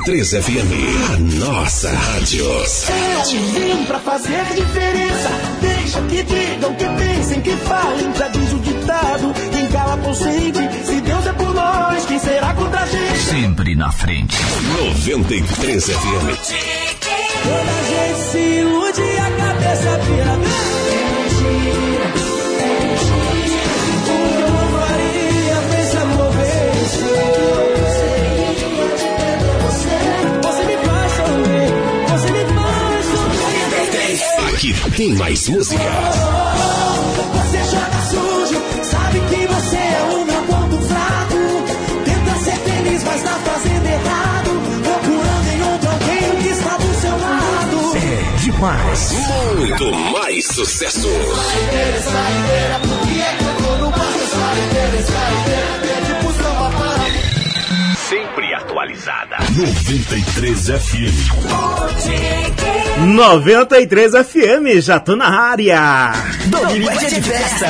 93 FM. A nossa rádio. Eu vim pra fazer diferença. Deixa que digam, que pensem, que falem. Já diz o ditado: quem cala consente. Se Deus é por nós, quem será contra a gente? Sempre na frente. 93 FM. Toda gente se ilude a cabeça vira mentira. Aqui tem mais música. Você joga sujo, sabe que você é o meu ponto fraco. Tenta ser feliz, mas tá fazendo errado. Procurando em outro alguém que está do seu lado. É demais. Muito mais sucesso. Sempre atualizada. 93 FM. 93 FM, já tô na área. Domingo é de festa.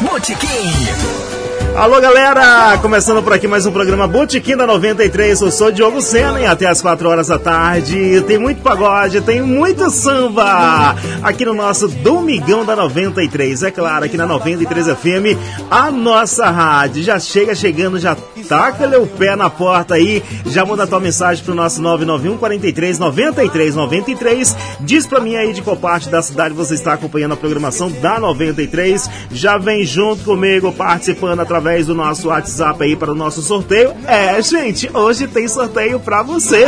Botequim. Alô, galera! Começando por aqui mais um programa Botequim da 93. Eu sou Diogo Sena e até as 4 horas da tarde tem muito pagode, tem muito samba aqui no nosso Domingão da 93. É claro, aqui na 93 FM, a nossa rádio. Já chega chegando, já taca o pé na porta aí, já manda tua mensagem pro nosso 991 43 93 93. Diz pra mim aí de qual parte da cidade você está acompanhando a programação da 93. Já vem junto comigo participando através do nosso WhatsApp aí para o nosso sorteio. É, gente, hoje tem sorteio para você.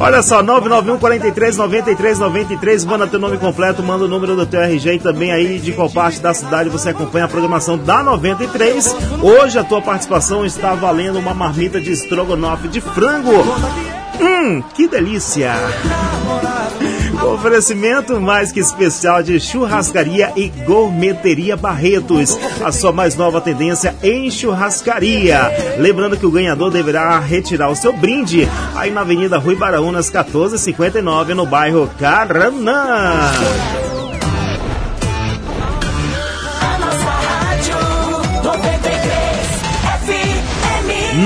Olha só, 991 43 93 93, manda teu nome completo, manda o número do teu RG e também aí de qual parte da cidade você acompanha a programação da 93. Hoje a tua participação está valendo uma marmita de estrogonofe de frango. Hum, que delícia! Oferecimento mais que especial de churrascaria e gourmeteria Barretos, a sua mais nova tendência em churrascaria. Lembrando que o ganhador deverá retirar o seu brinde aí na Avenida Rui Baraunas 1459 no bairro Caranã.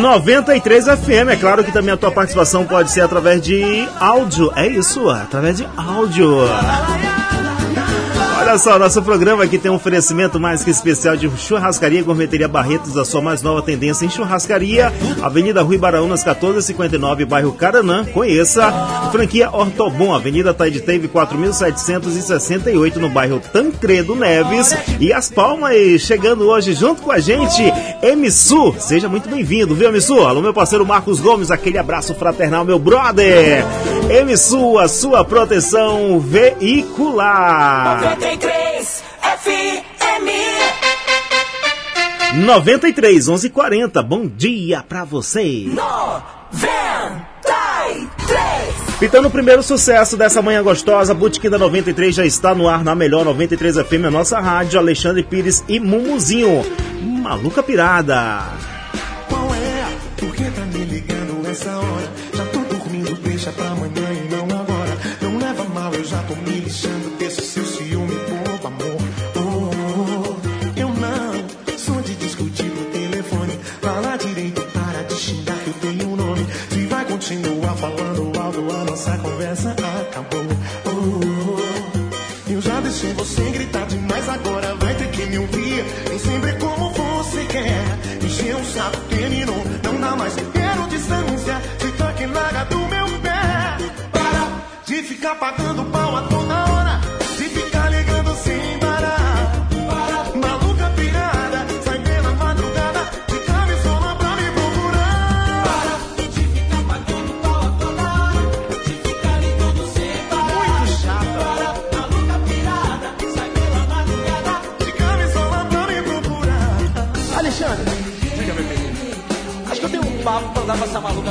93 FM, é claro que também a tua participação pode ser através de áudio. É isso, através de áudio. Olha só, nosso programa aqui tem um oferecimento mais que especial de churrascaria gourmeteria Barretos, a sua mais nova tendência em churrascaria. Avenida Rui Baraunas, 1459, bairro Caranã. Conheça. Franquia Ortobon, Avenida Taiditeve, 4768, no bairro Tancredo Neves. E As Palmas, chegando hoje junto com a gente, Emissu. Seja muito bem-vindo, viu, Emissu? Alô, meu parceiro Marcos Gomes, aquele abraço fraternal, meu brother. Emissu, a sua proteção veicular. 93 FM. 93 11 40. Bom dia pra você. 93. Pitando o primeiro sucesso dessa manhã gostosa, Botequim da 93 já está no ar na melhor 93 FM, a nossa rádio, Alexandre Pires e Mumuzinho. Maluca Pirada. Nossa conversa acabou. Oh, oh, eu já deixei você gritar demais, agora vai ter que me ouvir. Nem sempre é como você quer. Encheu o saco, terminou. Não dá mais, quero distância. Se toque larga do meu pé. Para de ficar pagando pau a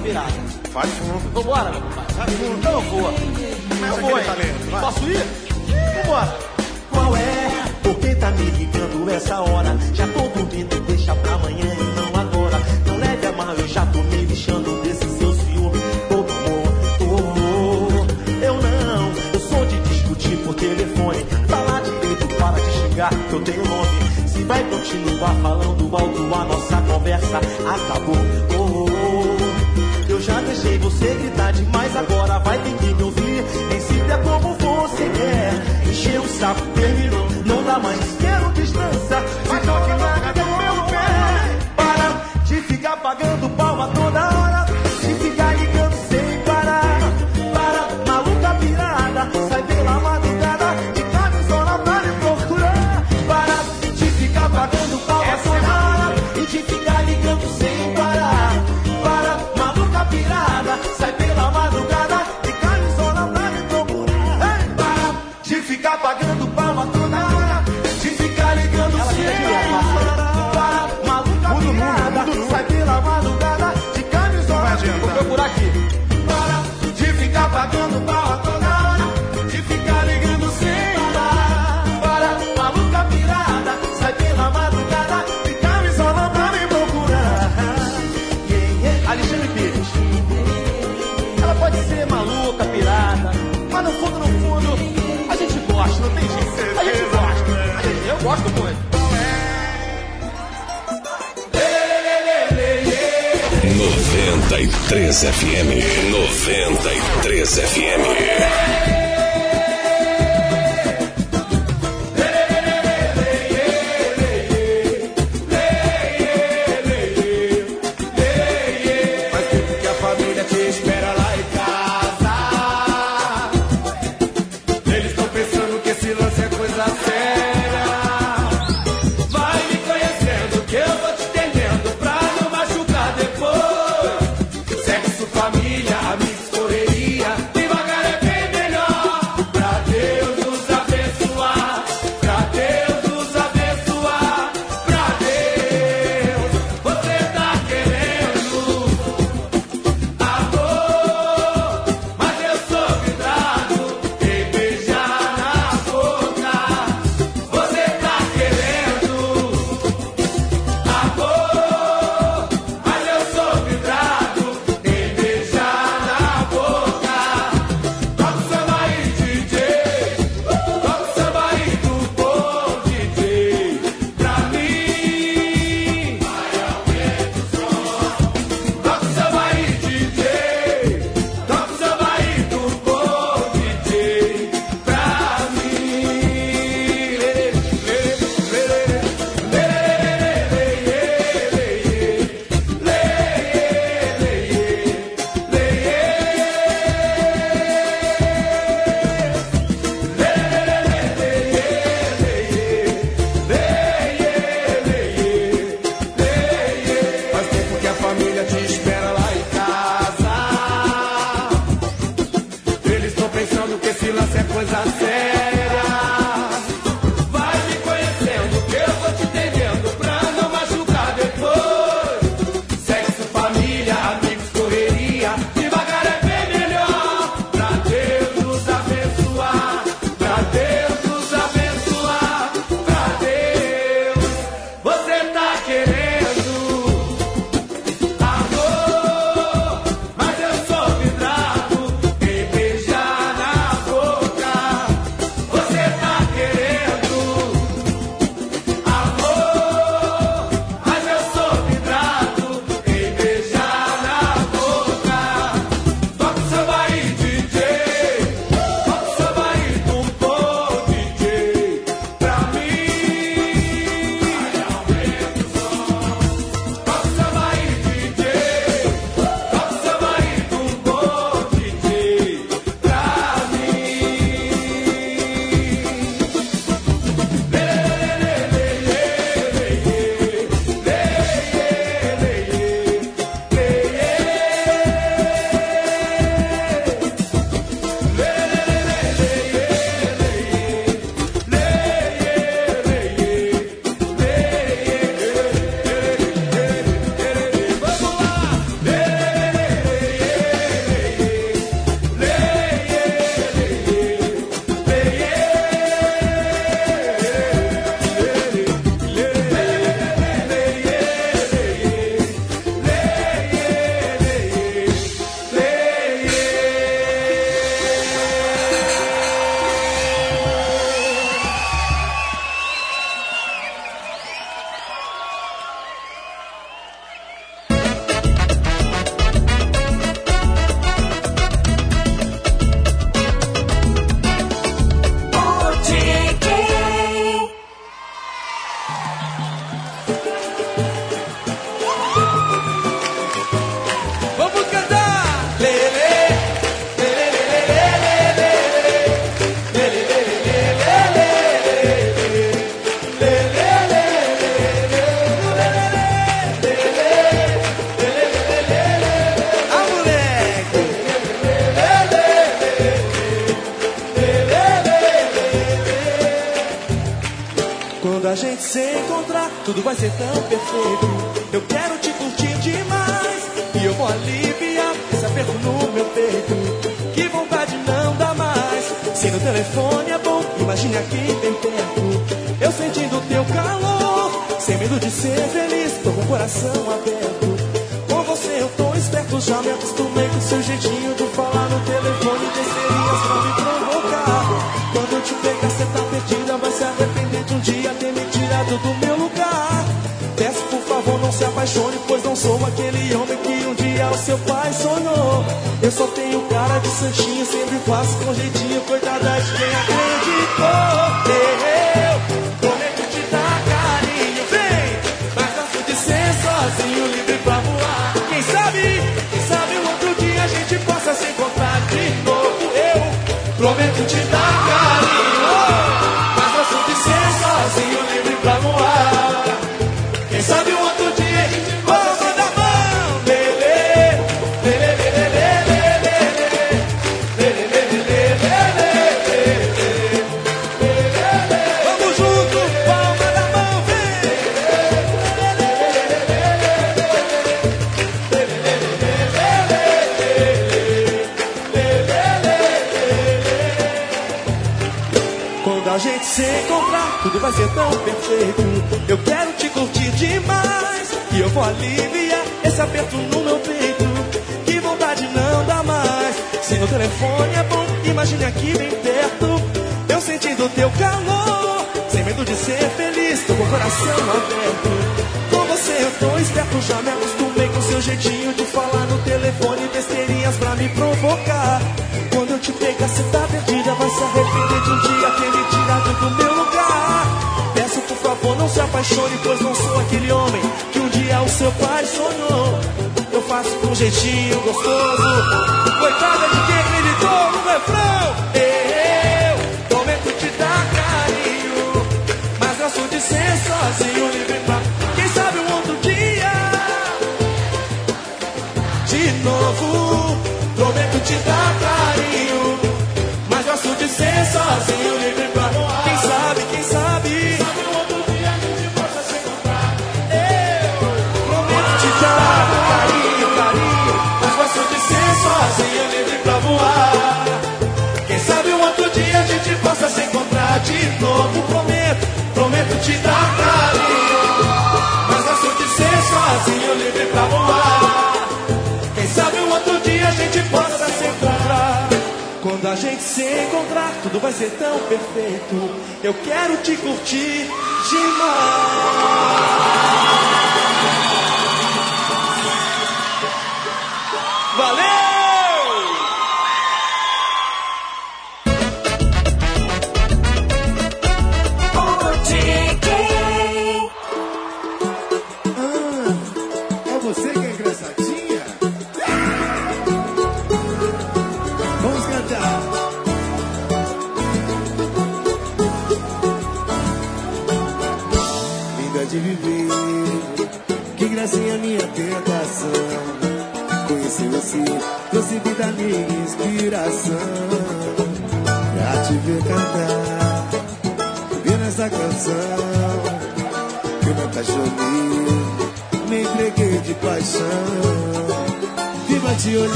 virada. Vai fundo. Vambora, meu compadre. Vai fundo. Vou. Mas eu vou, hein? Talento, vai. Posso ir? Vambora. Qual é? Por que tá me ligando essa hora? Já tô dormindo, deixa pra amanhã e não agora. Não leve a mal, eu já tô me lixando desse seu ciúme. Oh, oh, oh, oh. Eu não, eu sou de discutir por telefone. Falar direito, para de xingar, que eu tenho nome. Se vai continuar falando alto, a nossa conversa acabou. Oh, deixei você gritar demais, agora vai ter que me ouvir. Decida como você quer. Encheu o saco, terminou, não dá mais. Quero distância, mas não 93 FM. 93 FM.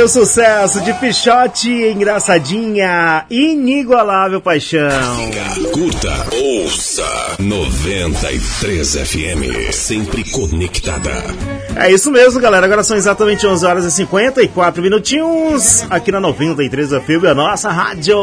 Aí o sucesso de Pichote, engraçadinha, inigualável paixão. Curta, ouça 93 FM, sempre conectada. É isso mesmo, galera. Agora são exatamente 11 horas e 54 minutinhos aqui na 93 FM, a nossa rádio.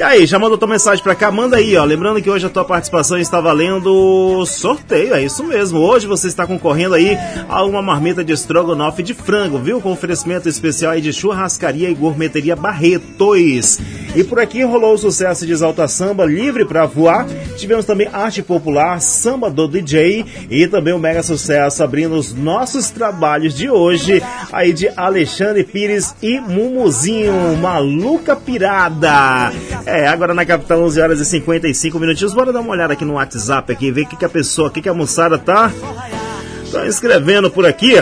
E aí, já mandou tua mensagem pra cá? Manda aí, ó. Lembrando que hoje a tua participação está valendo sorteio, é isso mesmo. Hoje você está concorrendo aí a uma marmita de estrogonofe de frango, viu? Com oferecimento especial aí de churrascaria e gourmeteria Barretos. E por aqui rolou o sucesso de Exalta Samba livre pra voar. Tivemos também arte popular, samba do DJ e também o mega sucesso abrindo os nossos trabalhos de hoje aí de Alexandre Pires e Mumuzinho, Maluca Pirada. É, agora na capital 11 horas e 55 minutinhos. Bora dar uma olhada aqui no WhatsApp aqui, ver o que, que a pessoa, o que, que a moçada tá, tá escrevendo por aqui.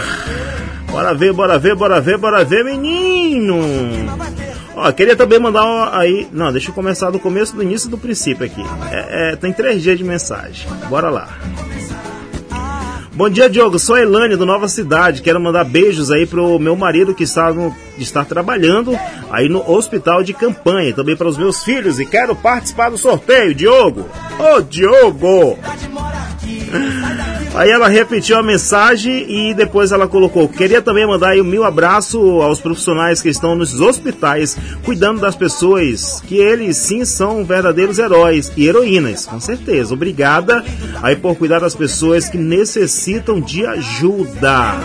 Bora ver, bora ver, bora ver, bora ver, menino. Ó, queria também mandar um aí. Não, deixa eu começar do começo, do início do princípio aqui. É, é, tem três dias de mensagem. Bora lá. Bom dia, Diogo. Sou a Elane do Nova Cidade. Quero mandar beijos aí pro meu marido que está, no, está trabalhando aí no hospital de campanha. Também para os meus filhos. E quero participar do sorteio, Diogo. Ô, Diogo! Aí ela repetiu a mensagem e depois ela colocou: Queria também mandar aí um mil abraço aos profissionais que estão nos hospitais, cuidando das pessoas, que eles sim são verdadeiros heróis e heroínas, com certeza. Obrigada aí por cuidar das pessoas que necessitam de ajuda.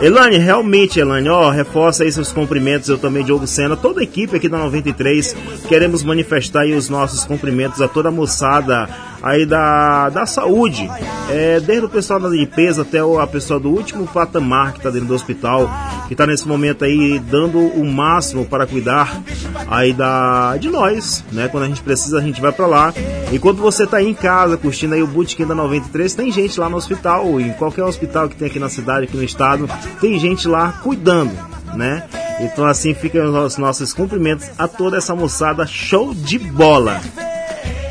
Elane, realmente, Elane, ó, reforça aí seus cumprimentos, eu também, Diogo Sena, toda a equipe aqui da 93, queremos manifestar aí os nossos cumprimentos a toda a moçada aí da, da saúde, é, desde o pessoal da limpeza até o- a pessoa do último patamar que está dentro do hospital, que está nesse momento aí dando o máximo para cuidar aí da, de nós, né, quando a gente precisa a gente vai para lá, e quando você tá aí em casa curtindo aí o Bootkin da 93, tem gente lá no hospital, em qualquer hospital que tem aqui na cidade, aqui no estado, tem gente lá cuidando, né? Então assim ficam os nossos cumprimentos a toda essa moçada show de bola.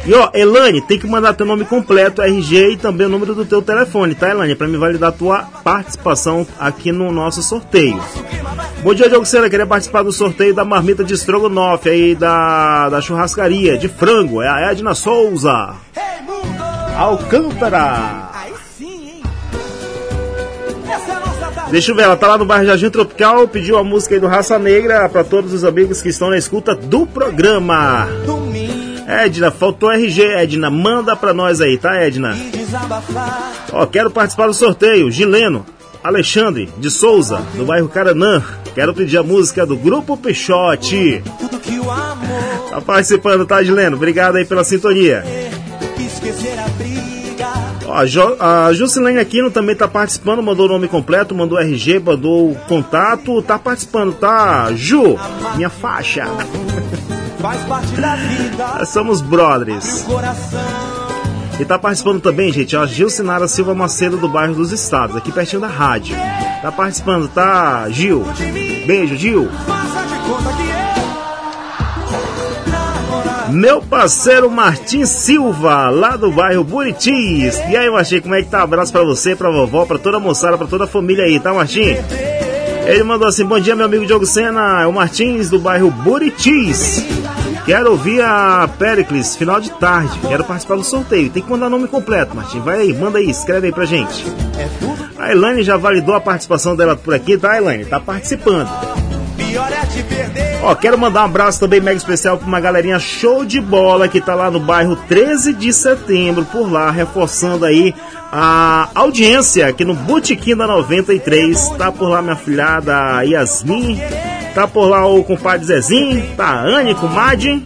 E ó, Elane, tem que mandar teu nome completo, RG e também o número do teu telefone, tá, Elane? Pra me validar a tua participação aqui no nosso sorteio. Bom dia, Diogo Sena. Queria participar do sorteio da marmita de estrogonofe aí da, da churrascaria de frango. É a Edna Souza. Alcântara. aí sim, hein? Essa é. Deixa eu ver, ela tá lá no bairro Jardim Tropical, pediu a música aí do Raça Negra pra todos os amigos que estão na escuta do programa. Domingo Edna, faltou RG, Edna. Manda pra nós aí, tá, Edna? Ó, quero participar do sorteio. Gileno, Alexandre de Souza, do bairro Caranã. Quero pedir a música do Grupo Peixote. Tá participando, tá, Gileno? Obrigado aí pela sintonia. Ó, a, jo a Jusilene Aquino também tá participando, mandou o nome completo, mandou RG, mandou o contato. Tá participando, tá? Ju, minha faixa. Faz parte da vida. Nós somos brothers. E tá participando também, gente, ó, Gilcinara Silva Macedo do bairro dos Estados, aqui pertinho da rádio. Tá participando, tá, Gil? Beijo, Gil. Meu parceiro Martim Silva, lá do bairro Buritis. E aí, Martim, como é que tá? Abraço pra você, pra vovó, pra toda a moçada, pra toda a família aí, tá, Martim? Ele mandou assim: Bom dia, meu amigo Diogo Sena, é o Martins do bairro Buritis. Quero ouvir a Pericles, final de tarde. Quero participar do sorteio. Tem que mandar nome completo, Martim. Vai aí, manda aí, escreve aí pra gente. A Elaine já validou a participação dela por aqui, tá, Elaine? Tá participando. Ó, quero mandar um abraço também mega especial pra uma galerinha show de bola que tá lá no bairro 13 de setembro, por lá, reforçando aí a audiência aqui no Botequim da 93. Tá por lá minha filhada Yasmin, tá por lá o compadre Zezinho, tá a Anne com Madin,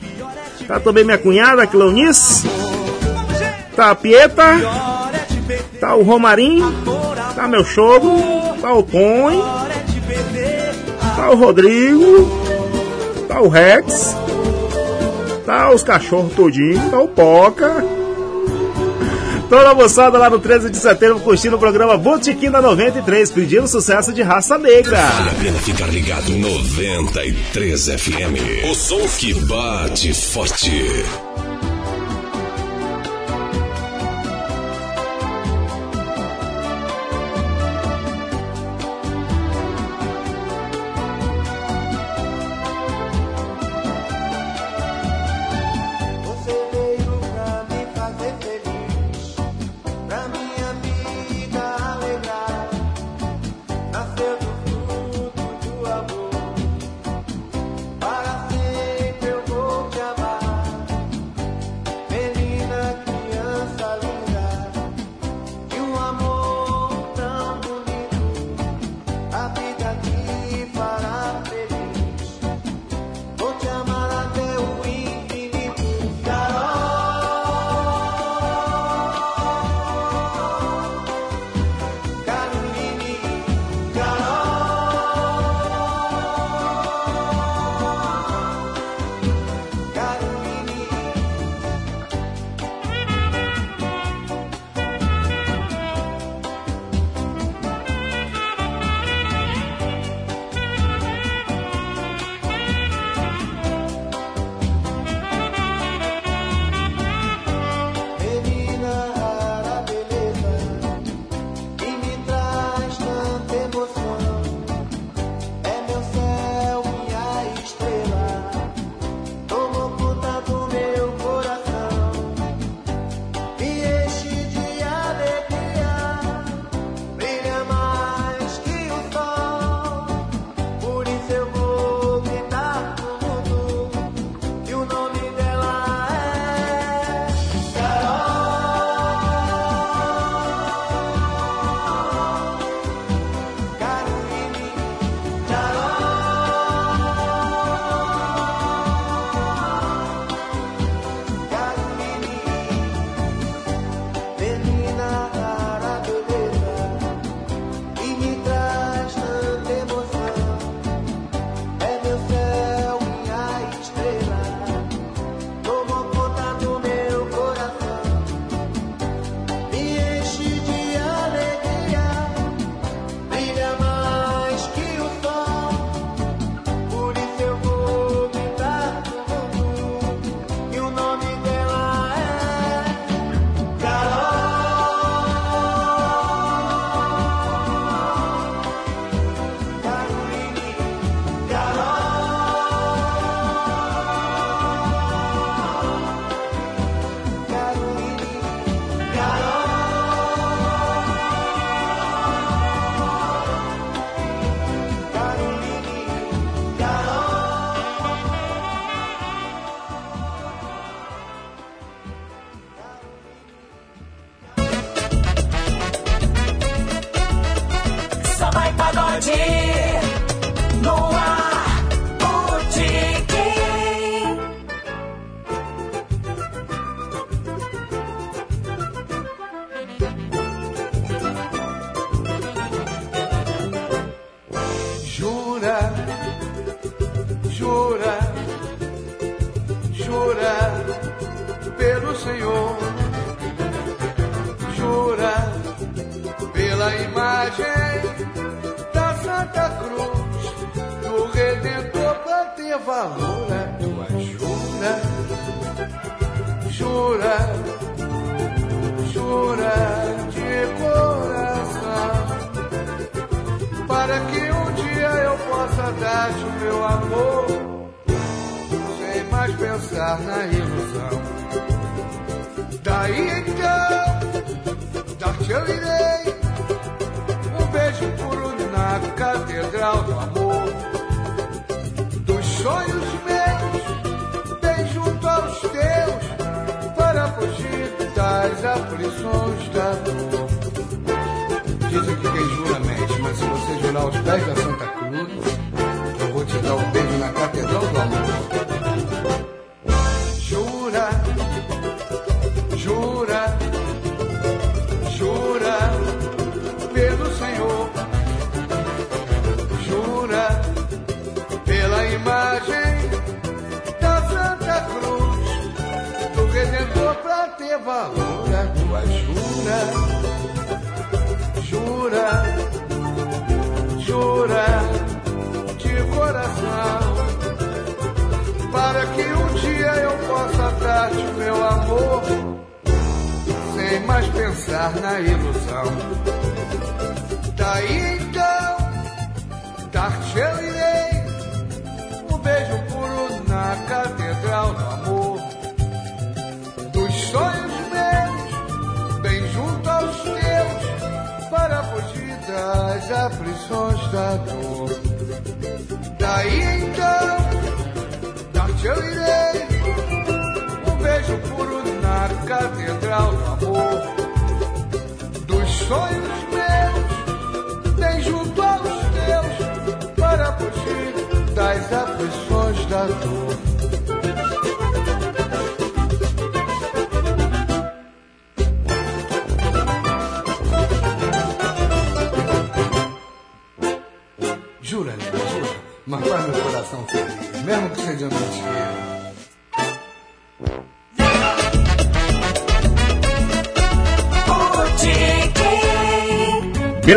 tá também minha cunhada Cleonice, tá a Pieta, tá o Romarinho, tá meu sogro, tá o Põe, tá o Rodrigo, tá o Rex, tá os cachorros todinho, tá o Poca. Toda a moçada lá no 13 de setembro curtindo o programa Botequim da 93, pedindo sucesso de raça negra. Vale a pena ficar ligado 93 FM. O som que bate forte.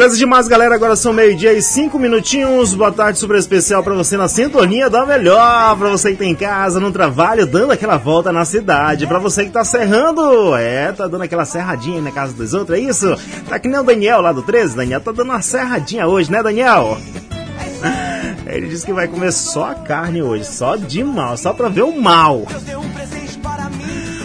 Beleza demais, galera. Agora são meio-dia e cinco minutinhos. Boa tarde, super especial pra você na sintonia da melhor. Pra você que tem em casa, no trabalho, dando aquela volta na cidade. Pra você que tá serrando, é, tá dando aquela serradinha na casa dos outros, é isso? Tá que nem o Daniel lá do 13. Daniel tá dando uma serradinha hoje, né, Daniel? Ele disse que vai comer só a carne hoje, só de mal, só pra ver o mal.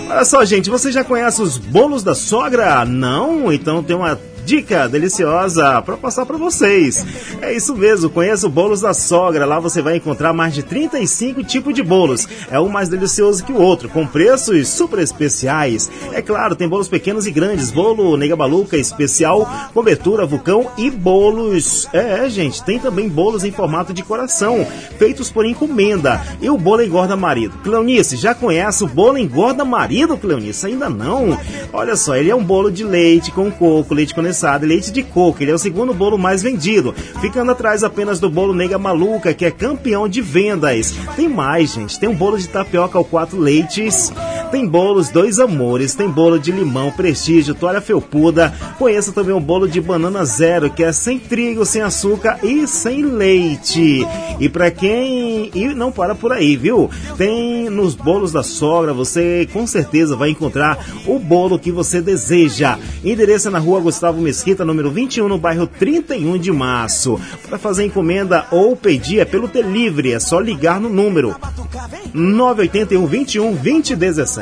Olha só, gente, você já conhece os bolos da sogra? Não? Então tem uma dica deliciosa para passar para vocês. É isso mesmo, conheça o Bolos da Sogra. Lá você vai encontrar mais de 35 tipos de bolos. É um mais delicioso que o outro, com preços super especiais. É claro, tem bolos pequenos e grandes, bolo nega maluca especial, cobertura vulcão e bolos. É, gente, tem também bolos em formato de coração, feitos por encomenda. E o bolo engorda marido. Cleonice, já conhece o bolo engorda marido, Cleonice? Ainda não? Olha só, ele é um bolo de leite com coco, leite condensado e leite de coco. Ele é o segundo bolo mais vendido, ficando atrás apenas do bolo Nega Maluca, que é campeão de vendas. Tem mais, gente. Tem um bolo de tapioca ao quatro leites. Tem bolos Dois Amores, tem bolo de limão, prestígio, toalha felpuda. Conheça também o bolo de banana zero, que é sem trigo, sem açúcar e sem leite. E para quem. E não para por aí, viu? Tem nos bolos da sogra, você com certeza vai encontrar o bolo que você deseja. Endereço é na rua Gustavo Mesquita, número 21, no bairro 31 de março. Para fazer encomenda ou pedir é pelo delivery, é só ligar no número 981 21 2017.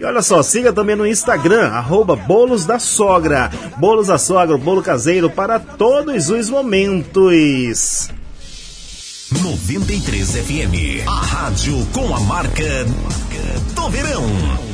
E olha só, siga também no Instagram, arroba Bolos da Sogra. Bolos da Sogra, bolo caseiro para todos os momentos. 93 FM, a rádio com a marca do verão.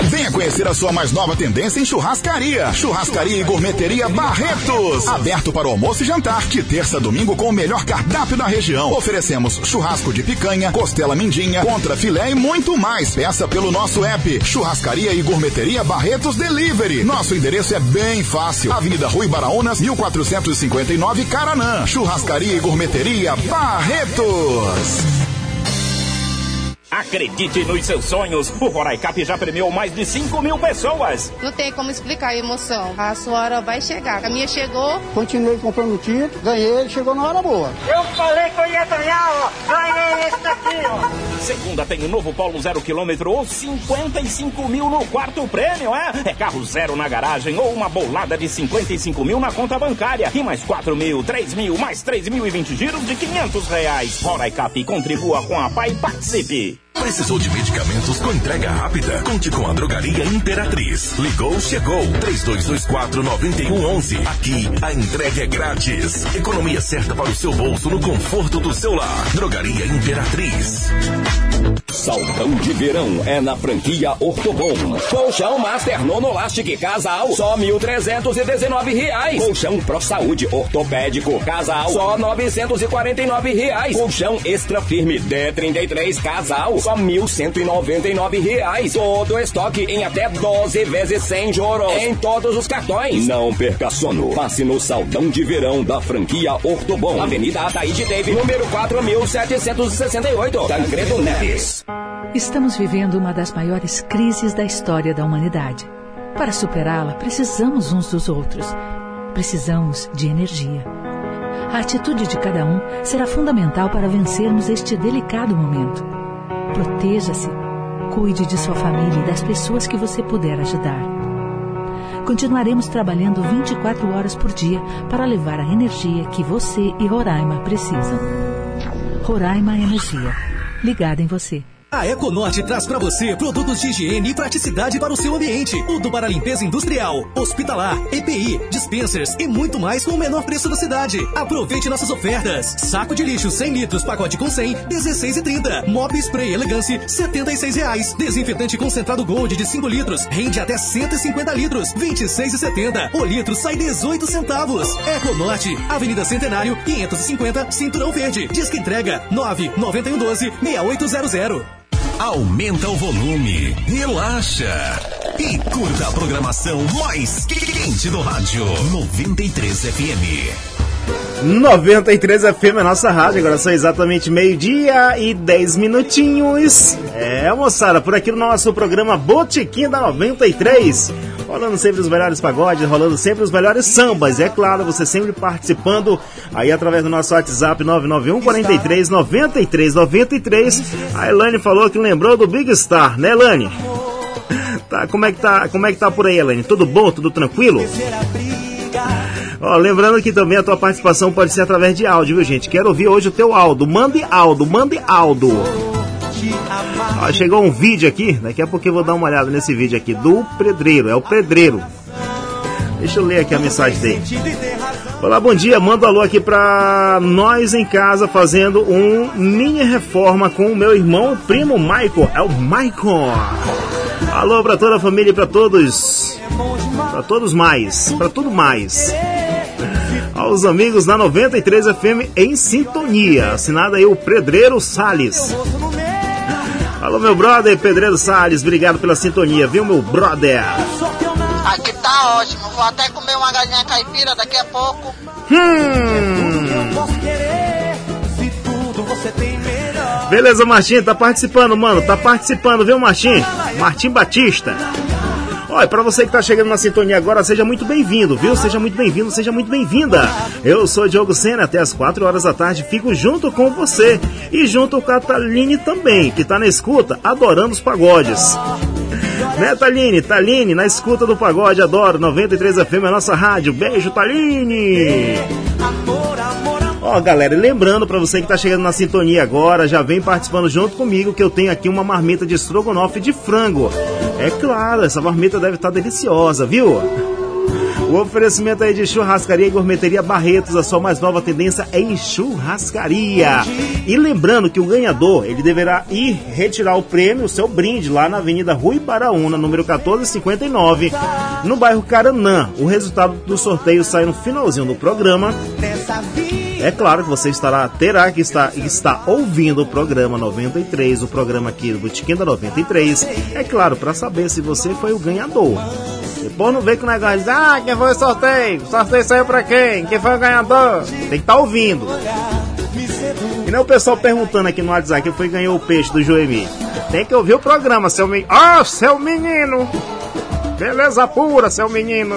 Venha conhecer a sua mais nova tendência em churrascaria. Churrascaria e Gourmeteria Barretos. Aberto para o almoço e jantar, de terça a domingo com o melhor cardápio da região. Oferecemos churrasco de picanha, costela mindinha, contra filé e muito mais. Peça pelo nosso app. Churrascaria e Gourmeteria Barretos Delivery. Nosso endereço é bem fácil. Avenida Rui Baraunas, 1459 Caranã. Churrascaria e Gourmeteria Barretos. Acredite nos seus sonhos. O Roraicap já premiou mais de 5 mil pessoas. Não tem como explicar a emoção. A sua hora vai chegar. A minha chegou. Continuei comprando título, ganhei, chegou na hora boa. Eu falei que eu ia ganhar, ó. Ganhei esse daqui, ó. Segunda tem o um novo Polo zero quilômetro ou 55 mil no quarto prêmio, é? É carro zero na garagem ou uma bolada de 55 mil na conta bancária. E mais 4 mil, 3 mil, mais 3 mil e 20 giros de 500 reais. Roraicap contribua com a PAI e participe. Precisou de medicamentos com entrega rápida? Conte com a Drogaria Imperatriz. Ligou, chegou. 3224-9111. Aqui, a entrega é grátis. Economia certa para o seu bolso no conforto do seu lar. Drogaria Imperatriz. Saldão de verão é na franquia Ortobon. Colchão Master Nonolastic Casal, só mil trezentos e dezenove reais. Colchão Pro Saúde Ortopédico Casal, só nove reais. Colchão Extra Firme D33 Casal, só mil cento e noventa e nove reais. Todo estoque em até 12 vezes sem juros em todos os cartões. Não perca sono. Passe no Saldão de Verão da franquia Ortobon. Avenida Ataíde Teve, número 4768. Tancredo Neves. Estamos vivendo uma das maiores crises da história da humanidade. Para superá-la, precisamos uns dos outros. Precisamos de energia. A atitude de cada um será fundamental para vencermos este delicado momento. Proteja-se. Cuide de sua família e das pessoas que você puder ajudar. Continuaremos trabalhando 24 horas por dia para levar a energia que você e Roraima precisam. Roraima Energia. Ligada em você. A Econorte traz para você produtos de higiene e praticidade para o seu ambiente. Tudo para limpeza industrial, hospitalar, EPI, dispensers e muito mais com o menor preço da cidade. Aproveite nossas ofertas. Saco de lixo 100 litros, pacote com 100, 16,30. Mop Spray Elegance, 76 reais. Desinfetante concentrado Gold de 5 litros, rende até 150 litros, 26,70. O litro sai 18 centavos. Econorte, Avenida Centenário, 550, Cinturão Verde. Disque entrega 99112 6800. Aumenta o volume, relaxa e curta a programação mais quente do rádio 93 FM. 93 FM, a nossa rádio. Agora são exatamente meio-dia e 10 minutinhos. É, moçada, por aqui no nosso programa Botequim da 93. Rolando sempre os melhores pagodes, rolando sempre os melhores sambas. E é claro, você sempre participando aí através do nosso WhatsApp 991 43 93 93. A Elane falou que lembrou do Big Star, né, Elane? Tá, como é que tá, como é que tá por aí, Elane? Tudo bom? Tudo tranquilo? Ó, lembrando que também a tua participação pode ser através de áudio, viu, gente? Quero ouvir hoje o teu Aldo. Mande Aldo, mande Aldo. Ó, chegou um vídeo aqui, daqui a pouco eu vou dar uma olhada nesse vídeo aqui, do Pedreiro, é o Pedreiro. Deixa eu ler aqui a mensagem dele. Olá, bom dia. Manda um alô aqui pra nós em casa fazendo um mini reforma com o meu irmão primo Michael. É o Michael. Alô pra toda a família e pra todos. Pra todos mais. Pra tudo mais. Aos amigos da 93 FM em sintonia. Assinado aí o Pedreiro Salles. Alô, meu brother Pedreiro Salles. Obrigado pela sintonia, viu, meu brother? Aqui tá ótimo. Vou até comer uma galinha caipira daqui a pouco. Hum. Beleza, Martim, tá participando, mano. Tá participando, viu, Martim? Martim Batista. Olha, para você que tá chegando na sintonia agora, seja muito bem-vindo, viu? Seja muito bem-vindo, seja muito bem-vinda. Eu sou Diogo Sena, até as 4 horas da tarde fico junto com você e junto com a Taline também, que tá na escuta, adorando os pagodes. Né, Taline? Taline, na escuta do pagode, adoro. 93 FM é a nossa rádio. Beijo, Taline! Ó, galera, lembrando para você que tá chegando na sintonia agora, já vem participando junto comigo que eu tenho aqui uma marmita de estrogonofe de frango. É claro, essa marmita deve estar tá deliciosa, viu? O oferecimento aí de churrascaria e gourmeteria Barretos, a sua mais nova tendência é em churrascaria. E lembrando que o ganhador, ele deverá ir retirar o prêmio, o seu brinde, lá na Avenida Rui Paraúna, número 1459, no bairro Caranã. O resultado do sorteio sai no finalzinho do programa. É claro que você estará, terá que estar, estar ouvindo o programa 93, o programa aqui do Botequim da 93. É claro, para saber se você foi o ganhador. Depois não vem com o negócio ah, quem foi o sorteio? O sorteio saiu pra quem? Quem foi o ganhador? Tem que estar tá ouvindo. E nem o pessoal perguntando aqui no WhatsApp quem foi que ganhou o peixe do Joemi. Tem que ouvir o programa, seu menino. Ah, seu menino! Beleza pura, seu menino!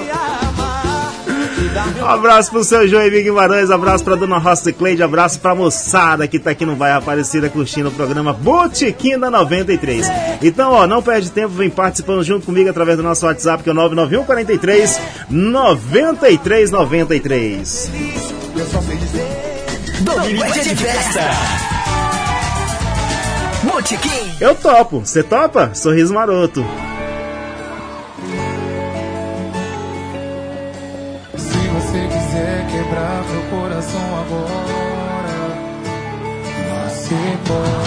Um abraço pro seu Joemi Guimarães, abraço pra dona Rosa Cleide, abraço pra moçada que tá aqui no Vai Aparecida curtindo o programa Botequim da 93. Então, ó, não perde tempo, vem participando junto comigo através do nosso WhatsApp, que é o 991 43 93 93. Domingo de festa. Eu topo, você topa? Sorriso maroto. Você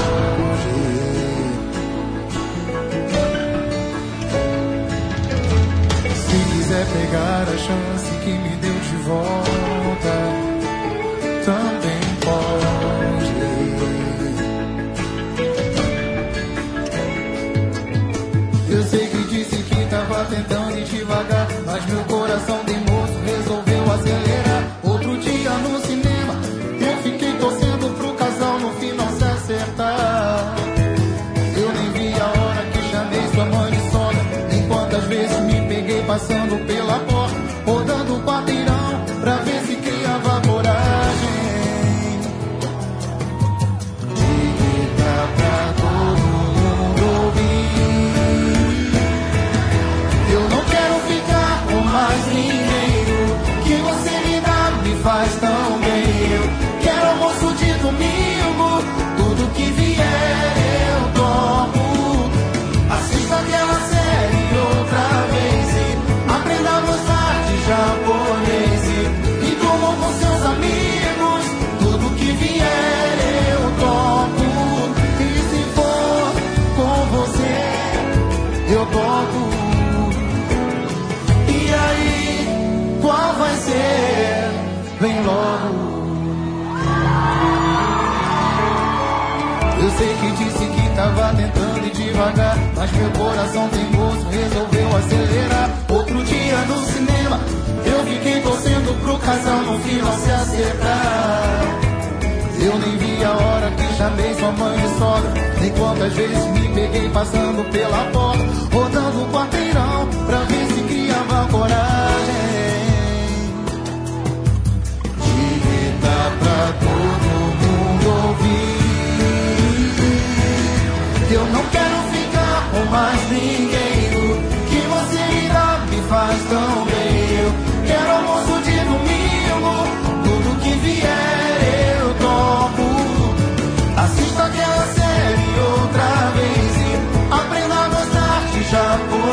Vem logo. Eu sei que disse que tava tentando ir devagar, mas meu coração teimoso resolveu acelerar. Outro dia no cinema, eu fiquei torcendo pro casal no final se acertar. Eu nem vi a hora que chamei sua mãe de sogra. Nem quantas vezes me peguei passando pela porta, rodando o quarteirão pra ver se criava coragem. Pra todo mundo ouvir. Eu não quero ficar com mais ninguém. O que você dá me faz tão bem. Eu quero almoço de domingo. Tudo que vier eu topo. Assista aquela série outra vez. E aprenda a gostar de japonês.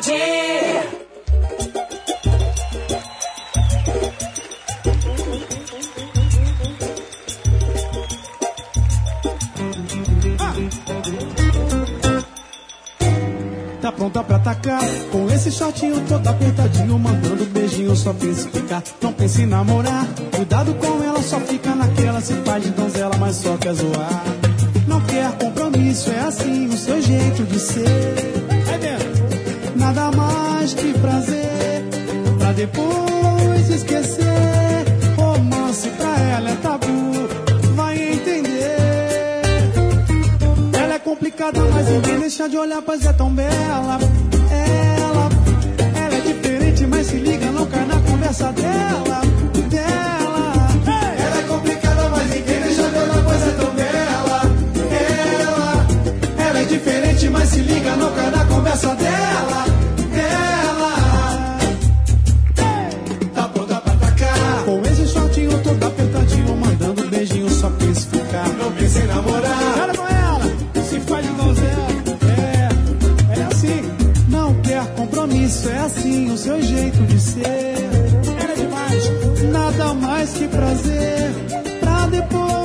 Tá pronta pra atacar? Com esse shortinho todo apertadinho Mandando beijinho, só pense em ficar. Não pense em namorar. Cuidado com ela, só fica naquela. Se faz de donzela, mas só quer zoar. Não quer compromisso, é assim o seu jeito de ser que prazer Pra depois esquecer Romance pra ela é tabu Vai entender ela é complicada, mas ninguém deixa de olhar, pois é tão bela. Ela, ela é diferente, mas se liga, não cai na conversa dela. Dela. Ela é complicada, mas ninguém deixa de olhar, pois é tão bela. Ela, ela é diferente, mas se liga, não cai só quis ficar. Não pensei em namorar. Cara com ela, se faz de donzela. É, é assim. Não quer compromisso, é assim o seu jeito de ser. Era demais. Nada mais que prazer pra depois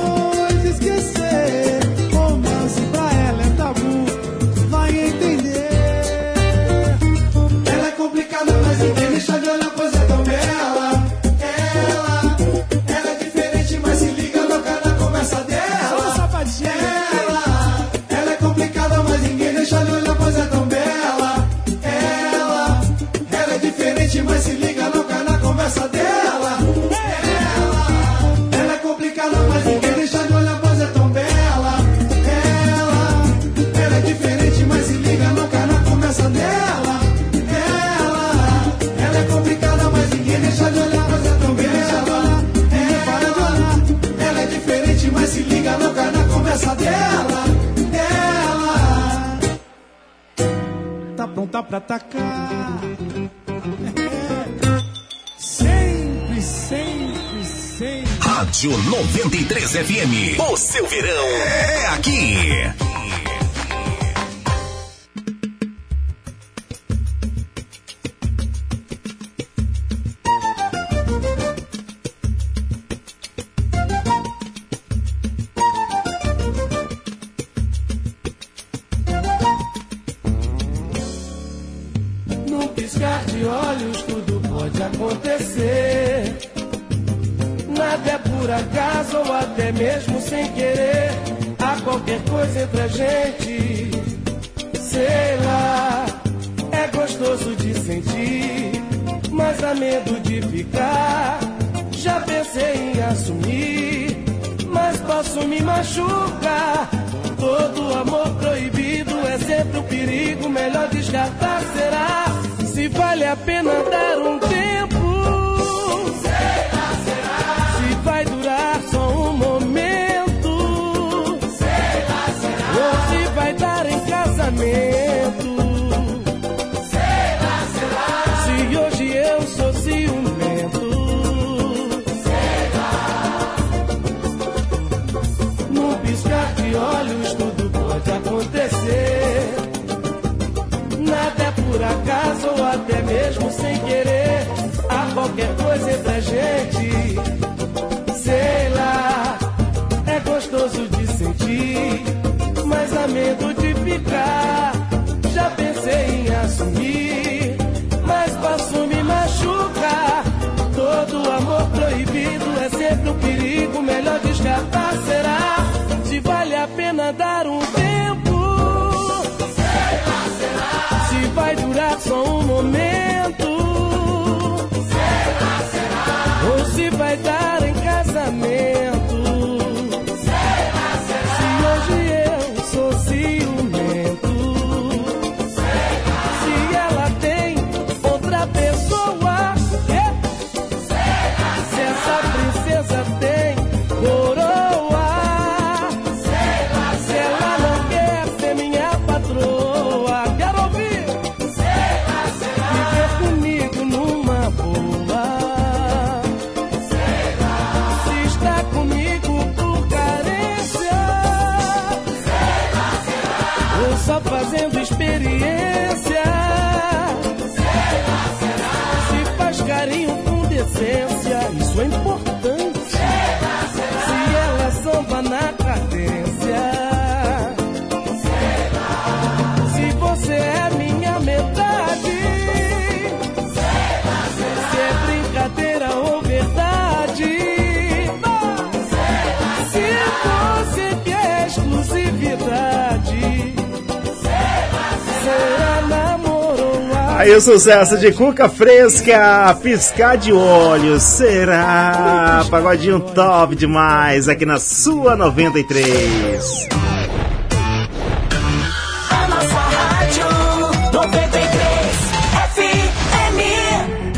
Rádio 93 FM. O seu verão é aqui. sucesso de Cuca Fresca, piscar de olhos, será? Pagodinho top demais aqui na sua 93.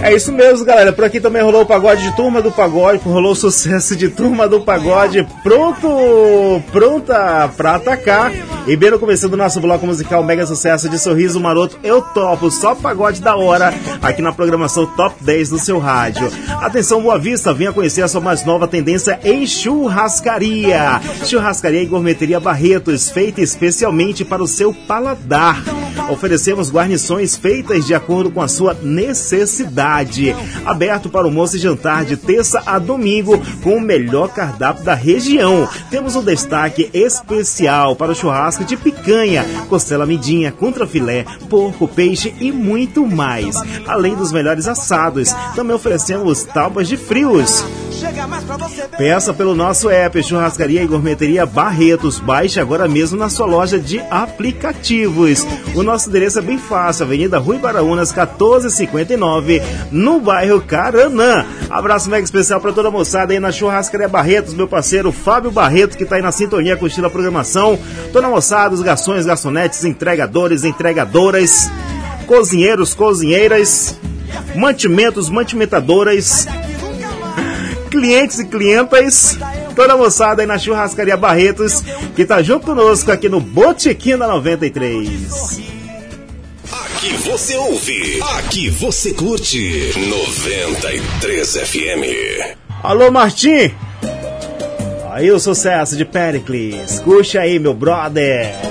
É isso mesmo, galera. Por aqui também rolou o pagode de Turma do Pagode, rolou o sucesso de Turma do Pagode, pronto, pronta pra atacar. E bem no começo do nosso bloco musical, mega sucesso de Sorriso Maroto, eu topo, só pagode da hora, aqui na programação Top 10 do seu rádio. Atenção, Boa Vista, venha conhecer a sua mais nova tendência em churrascaria. Churrascaria e Gourmeteria Barretos, feita especialmente para o seu paladar. Oferecemos guarnições feitas de acordo com a sua necessidade. Aberto para almoço e jantar de terça a domingo com o melhor cardápio da região. Temos um destaque especial para o churrasco de picanha, costela midinha, contrafilé, porco, peixe e muito mais. Além dos melhores assados, também oferecemos tábuas de frios. Peça pelo nosso app Churrascaria e Gourmeteria Barretos. Baixe agora mesmo na sua loja de aplicativos. O nosso endereço é bem fácil, Avenida Rui Baraunas, 1459, no bairro Caranã. Abraço mega especial para toda a moçada aí na Churrascaria Barretos, meu parceiro Fábio Barreto, que está aí na sintonia curtindo a programação. Toda a moçada, os garçons, garçonetes, entregadores, entregadoras, cozinheiros, cozinheiras, mantimentos, mantimentadoras clientes e clientas, toda a moçada aí na Churrascaria Barretos, que tá junto conosco aqui no Botequim da 93. Aqui você ouve, aqui você curte 93 FM. Alô, Martim! Aí o sucesso de Pericles. Curte aí, meu brother.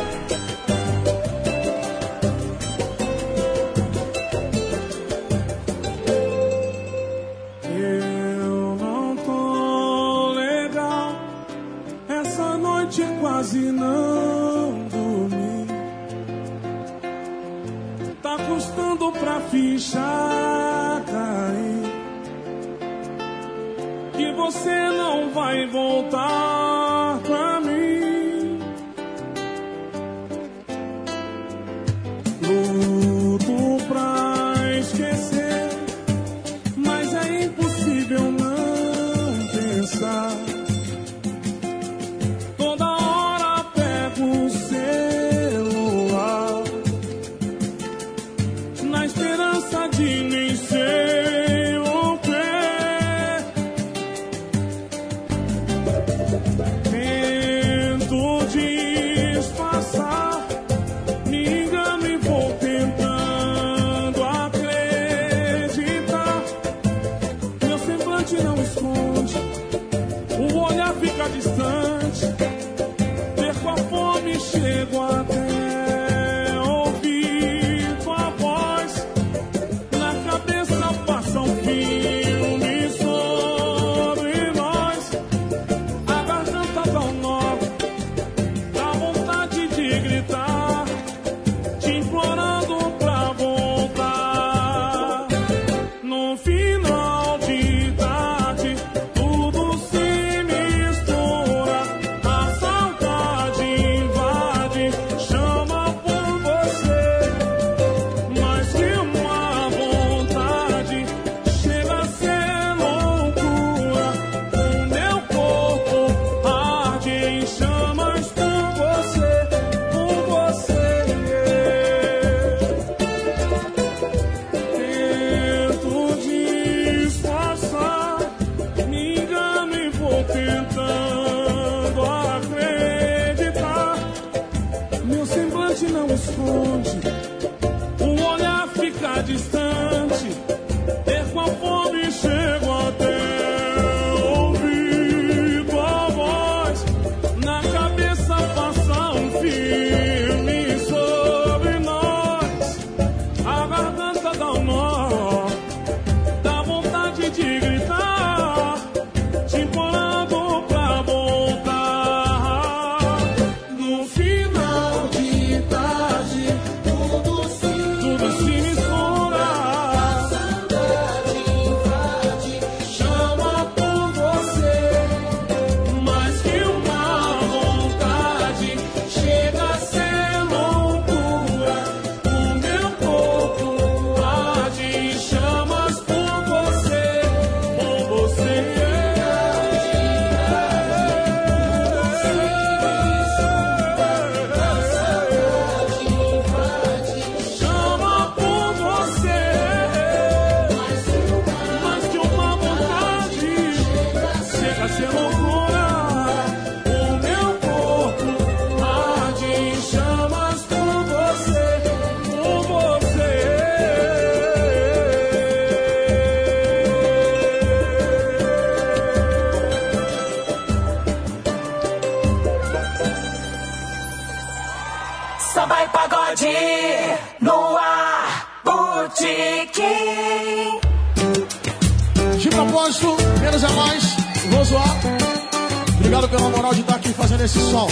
Som.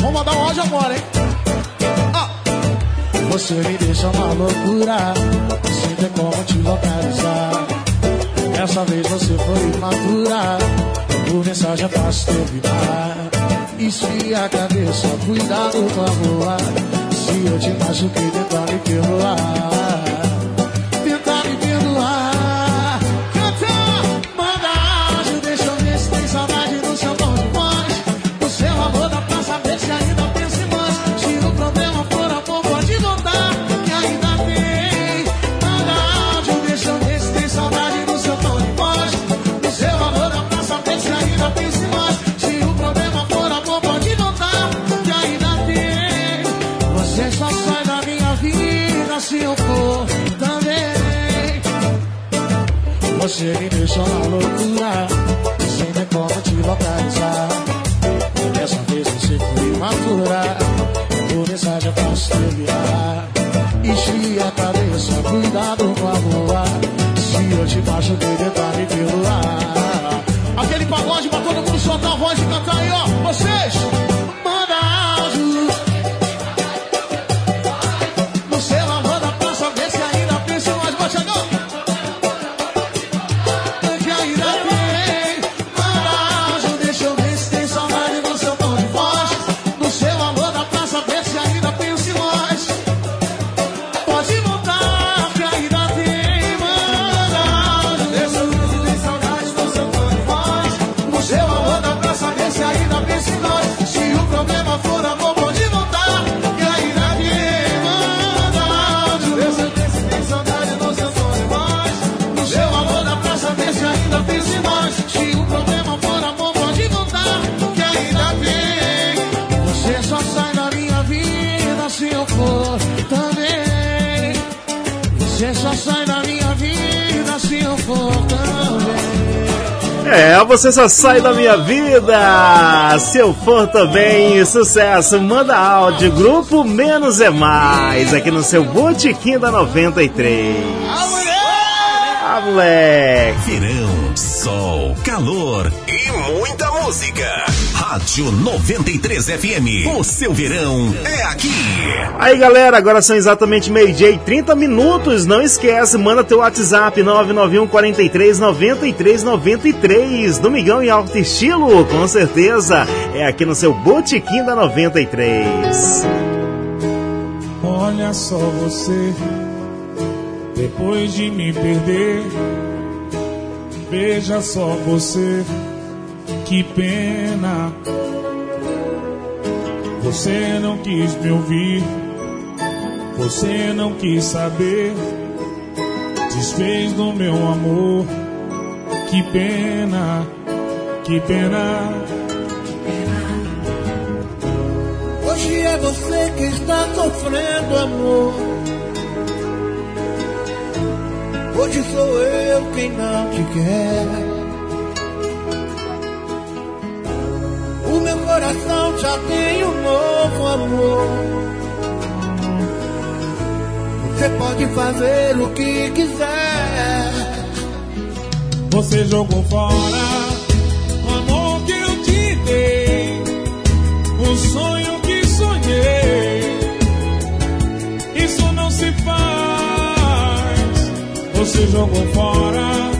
Vamos mandar um áudio agora, hein? Ah. Você me deixa uma loucura, sem ter como te localizar. Dessa vez você foi imatura, por mensagem é fácil terminar. Esfria a cabeça, cuidado com a rua. Se eu te machuquei, tenta me perdoar. Você só sai da minha vida. Se eu for também, sucesso. Manda áudio, grupo Menos é Mais, aqui no seu Botequim da 93. Ah, moleque. Verão, sol, calor. Rádio 93 FM. O seu verão é aqui. Aí galera, agora são exatamente meio-dia e 30 minutos. Não esquece, manda teu WhatsApp 991 43 93 93. Domingão em alto estilo, com certeza. É aqui no seu Botequim da 93. Olha só você, depois de me perder. Veja só você, que pena. Você não quis me ouvir, você não quis saber. Desfez do meu amor, que pena, que pena. Hoje é você que está sofrendo, amor. Hoje sou eu quem não te quer. Coração já tem um novo amor. Você pode fazer o que quiser. Você jogou fora o amor que eu te dei, o sonho que sonhei. Isso não se faz. Você jogou fora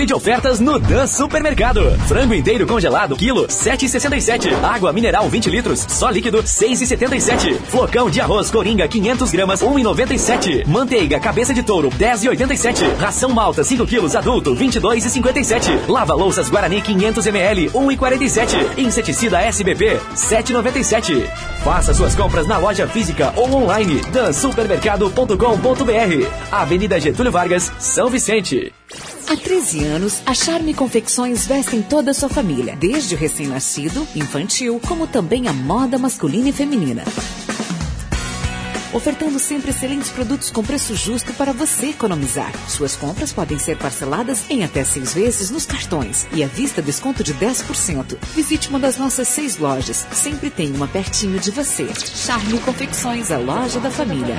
desfile de ofertas no Dan Supermercado. Frango inteiro congelado, quilo, 7,67. Água mineral, 20 litros, só líquido, 6,77. Flocão de arroz Coringa, 500 gramas, 1,97. Manteiga, cabeça de touro, 10,87. Ração malta, 5 quilos, adulto, 22,57. Lava louças Guarani, 500 ml, 1,47. Inseticida SBP, 7,97. Faça suas compras na loja física ou online, dansupermercado.com.br. Avenida Getúlio Vargas, São Vicente. Há 13 anos, a Charme Confecções vestem toda a sua família, desde o recém-nascido, infantil, como também a moda masculina e feminina. Ofertando sempre excelentes produtos com preço justo para você economizar. Suas compras podem ser parceladas em até seis vezes nos cartões e à vista desconto de 10%. Visite uma das nossas seis lojas. Sempre tem uma pertinho de você. Charme Confecções, a loja da família.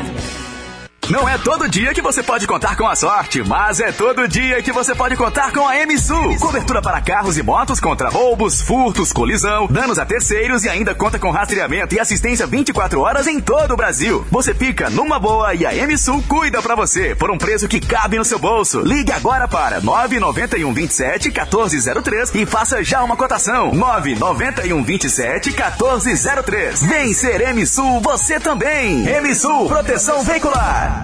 Não é todo dia que você pode contar com a sorte, mas é todo dia que você pode contar com a MSU. Cobertura para carros e motos contra roubos, furtos, colisão, danos a terceiros e ainda conta com rastreamento e assistência 24 horas em todo o Brasil. Você fica numa boa e a MSU cuida para você por um preço que cabe no seu bolso. Ligue agora para 991 27 1403 e faça já uma cotação. 991 27 1403. Vem ser MSU você também. MSU Proteção Veicular.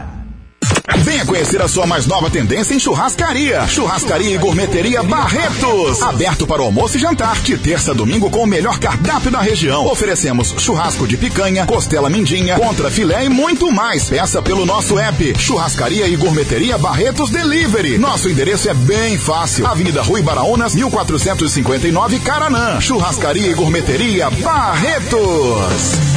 Venha conhecer a sua mais nova tendência em churrascaria. Churrascaria e Gourmeteria Barretos. Aberto para almoço e jantar. De terça a domingo com o melhor cardápio da região. Oferecemos churrasco de picanha, costela mindinha, contra filé e muito mais. Peça pelo nosso app. Churrascaria e Gourmeteria Barretos Delivery. Nosso endereço é bem fácil. Avenida Rui Baraunas, 1459 Caranã. Churrascaria e Gourmeteria Barretos.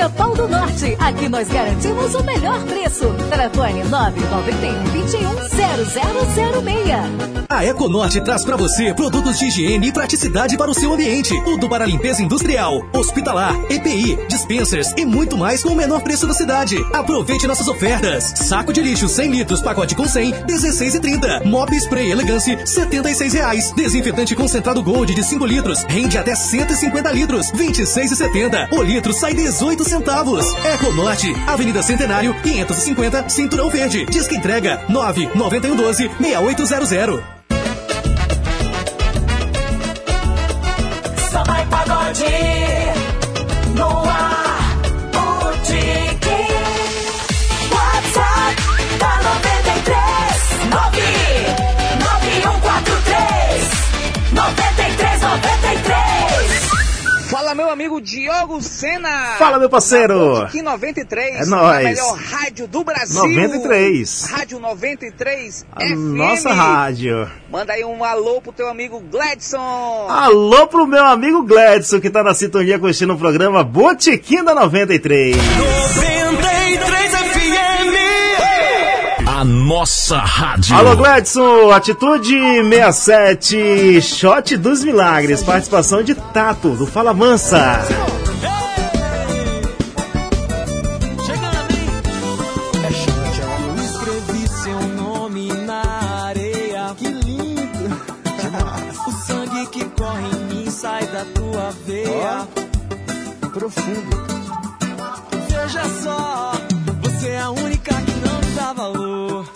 Madeireira Pau do Norte. Aqui nós garantimos o melhor preço. Telefone 991 21 0006. A Econorte traz para você produtos de higiene e praticidade para o seu ambiente. Tudo para limpeza industrial, hospitalar, EPI, dispensers e muito mais com o menor preço da cidade. Aproveite nossas ofertas. Saco de lixo 100 litros, pacote com 100, 16,30. Mop Spray Elegance, 76 reais. Desinfetante concentrado Gold de 5 litros, rende até 150 litros, 26,70. O litro sai 18 centavos. Econorte, Avenida Centenário, 550, Cinturão Verde. Disque entrega 99112 6800. Samba e pagode Fala, meu amigo Diogo Sena. Fala, meu parceiro. Aqui 93. É nóis. A melhor rádio do Brasil. 93. Rádio 93 A FM. nossa rádio. Manda aí um alô pro teu amigo Gladson. Alô pro meu amigo Gladson, que tá na sintonia curtindo o programa Botequim da 93. 93 A nossa rádio. Alô, Gladson, Atitude 67, Shot dos Milagres, participação de Tato, do Fala Mansa. Eu valor.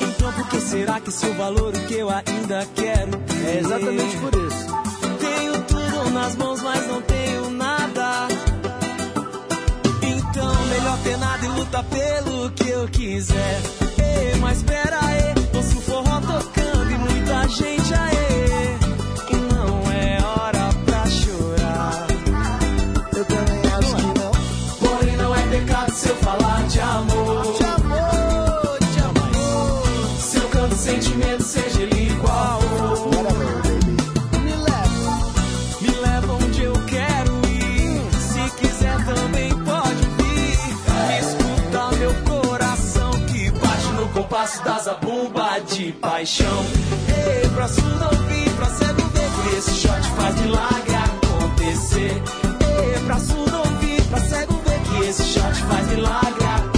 Então por que será que seu valor o que eu ainda quero? É exatamente por isso. Tenho tudo nas mãos, mas não tenho nada. Então melhor ter nada e lutar pelo que eu quiser. Ei, mas pera aí, ouço forró tocando e muita gente aí. Compasso da zabumba de paixão. Ei, pra surdo ouvir, pra cego ver que esse shot faz milagre acontecer. Ei, pra surdo ouvir, pra cego ver que esse shot faz milagre acontecer.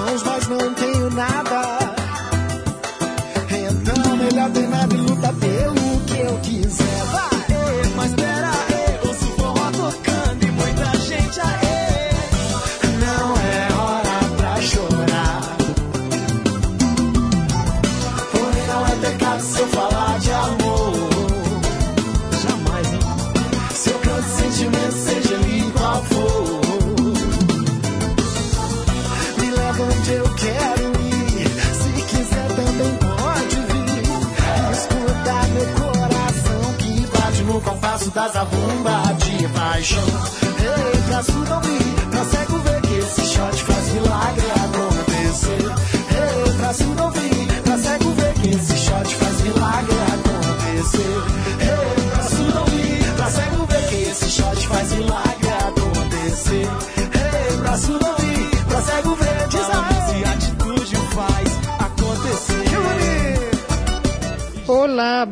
Mãos, mas não tenho nada. Então, melhor ter nada da zabumba de paixão. Ei, pra surdo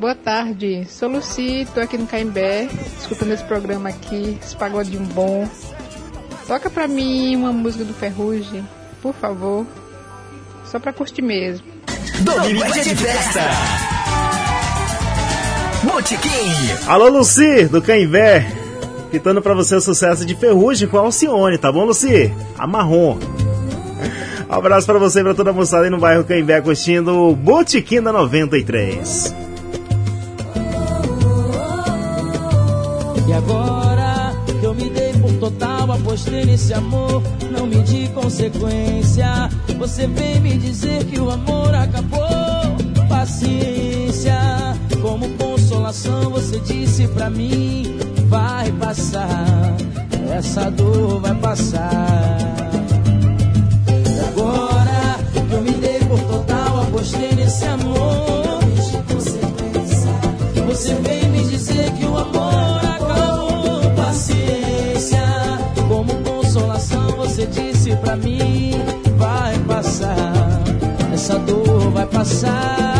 boa tarde. Sou Luci, tô aqui no Caimbé, escutando esse programa aqui, esse pagodinho bom. Toca pra mim uma música do Ferrugem, por favor. Só pra curtir mesmo. Domingo de festa. Botequim. Alô, Luci, do Canvé. Pitando pra você o sucesso de Ferrugem com a Alcione, tá bom, Luci? A marrom. Um abraço pra você e pra toda a moçada aí no bairro Canvé curtindo o Botequim da 93. Agora que eu me dei por total, apostei nesse amor, não medi consequência. Você vem me dizer que o amor acabou. Paciência, como consolação, você disse pra mim: vai passar, essa dor vai passar. Agora que eu me dei por total, apostei nesse amor. Você vem me dizer que o amor pra mim: vai passar, essa dor vai passar.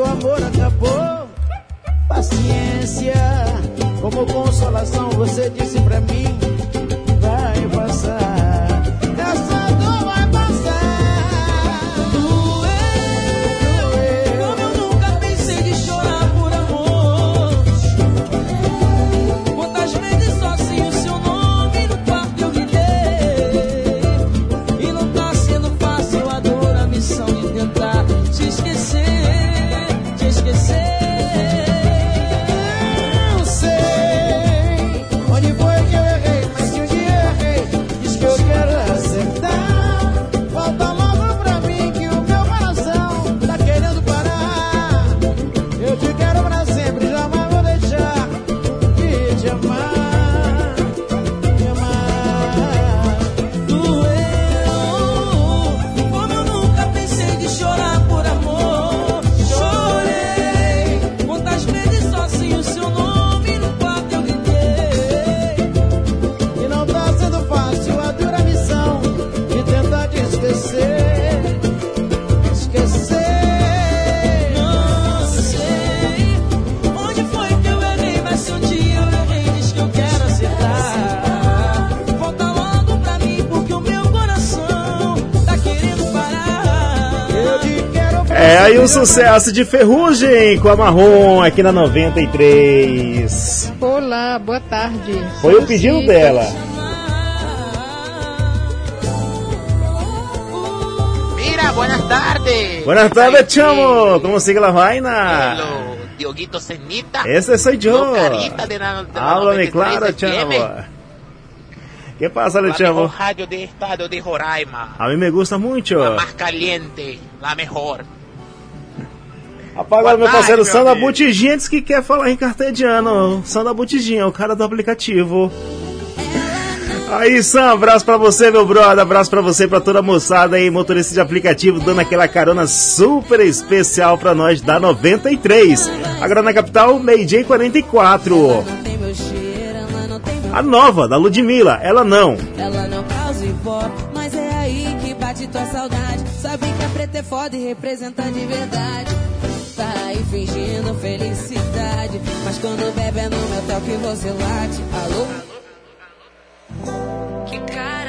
O amor acabou. Paciência, como consolação, você disse pra mim: o sucesso de Ferrugem com a Marrom aqui na 93. Olá, boa tarde. Foi o pedido dela. Mira, buenas tardes. Buenas tardes, chamo. ¿Cómo sigue la vaina? Hello, Dioguito Cenita. Ese soy yo. Carita de Háblame 93 claro, chamo. ¿Qué pasa, La le chamo? radio de estado de Roraima. A mí me gusta mucho. La más caliente, la mejor. Rapaz, Boa agora meu tarde, parceiro meu Sandra amigo. Butiginha disse que quer falar em cartediano. Sandra Butiginha, o cara do aplicativo. Aí, Sam, abraço pra você, meu brother. Abraço pra você, pra toda a moçada aí, motorista de aplicativo, dando aquela carona super especial pra nós da 93. Agora na capital, meio-dia e 44. A nova, da Ludmilla, ela não. Ela não causa ibope, mas é aí que bate tua saudade. Sabe que a preta é foda e representa de verdade. Tá aí fingindo felicidade, mas quando bebe é no meu toque você late. Alô? Que cara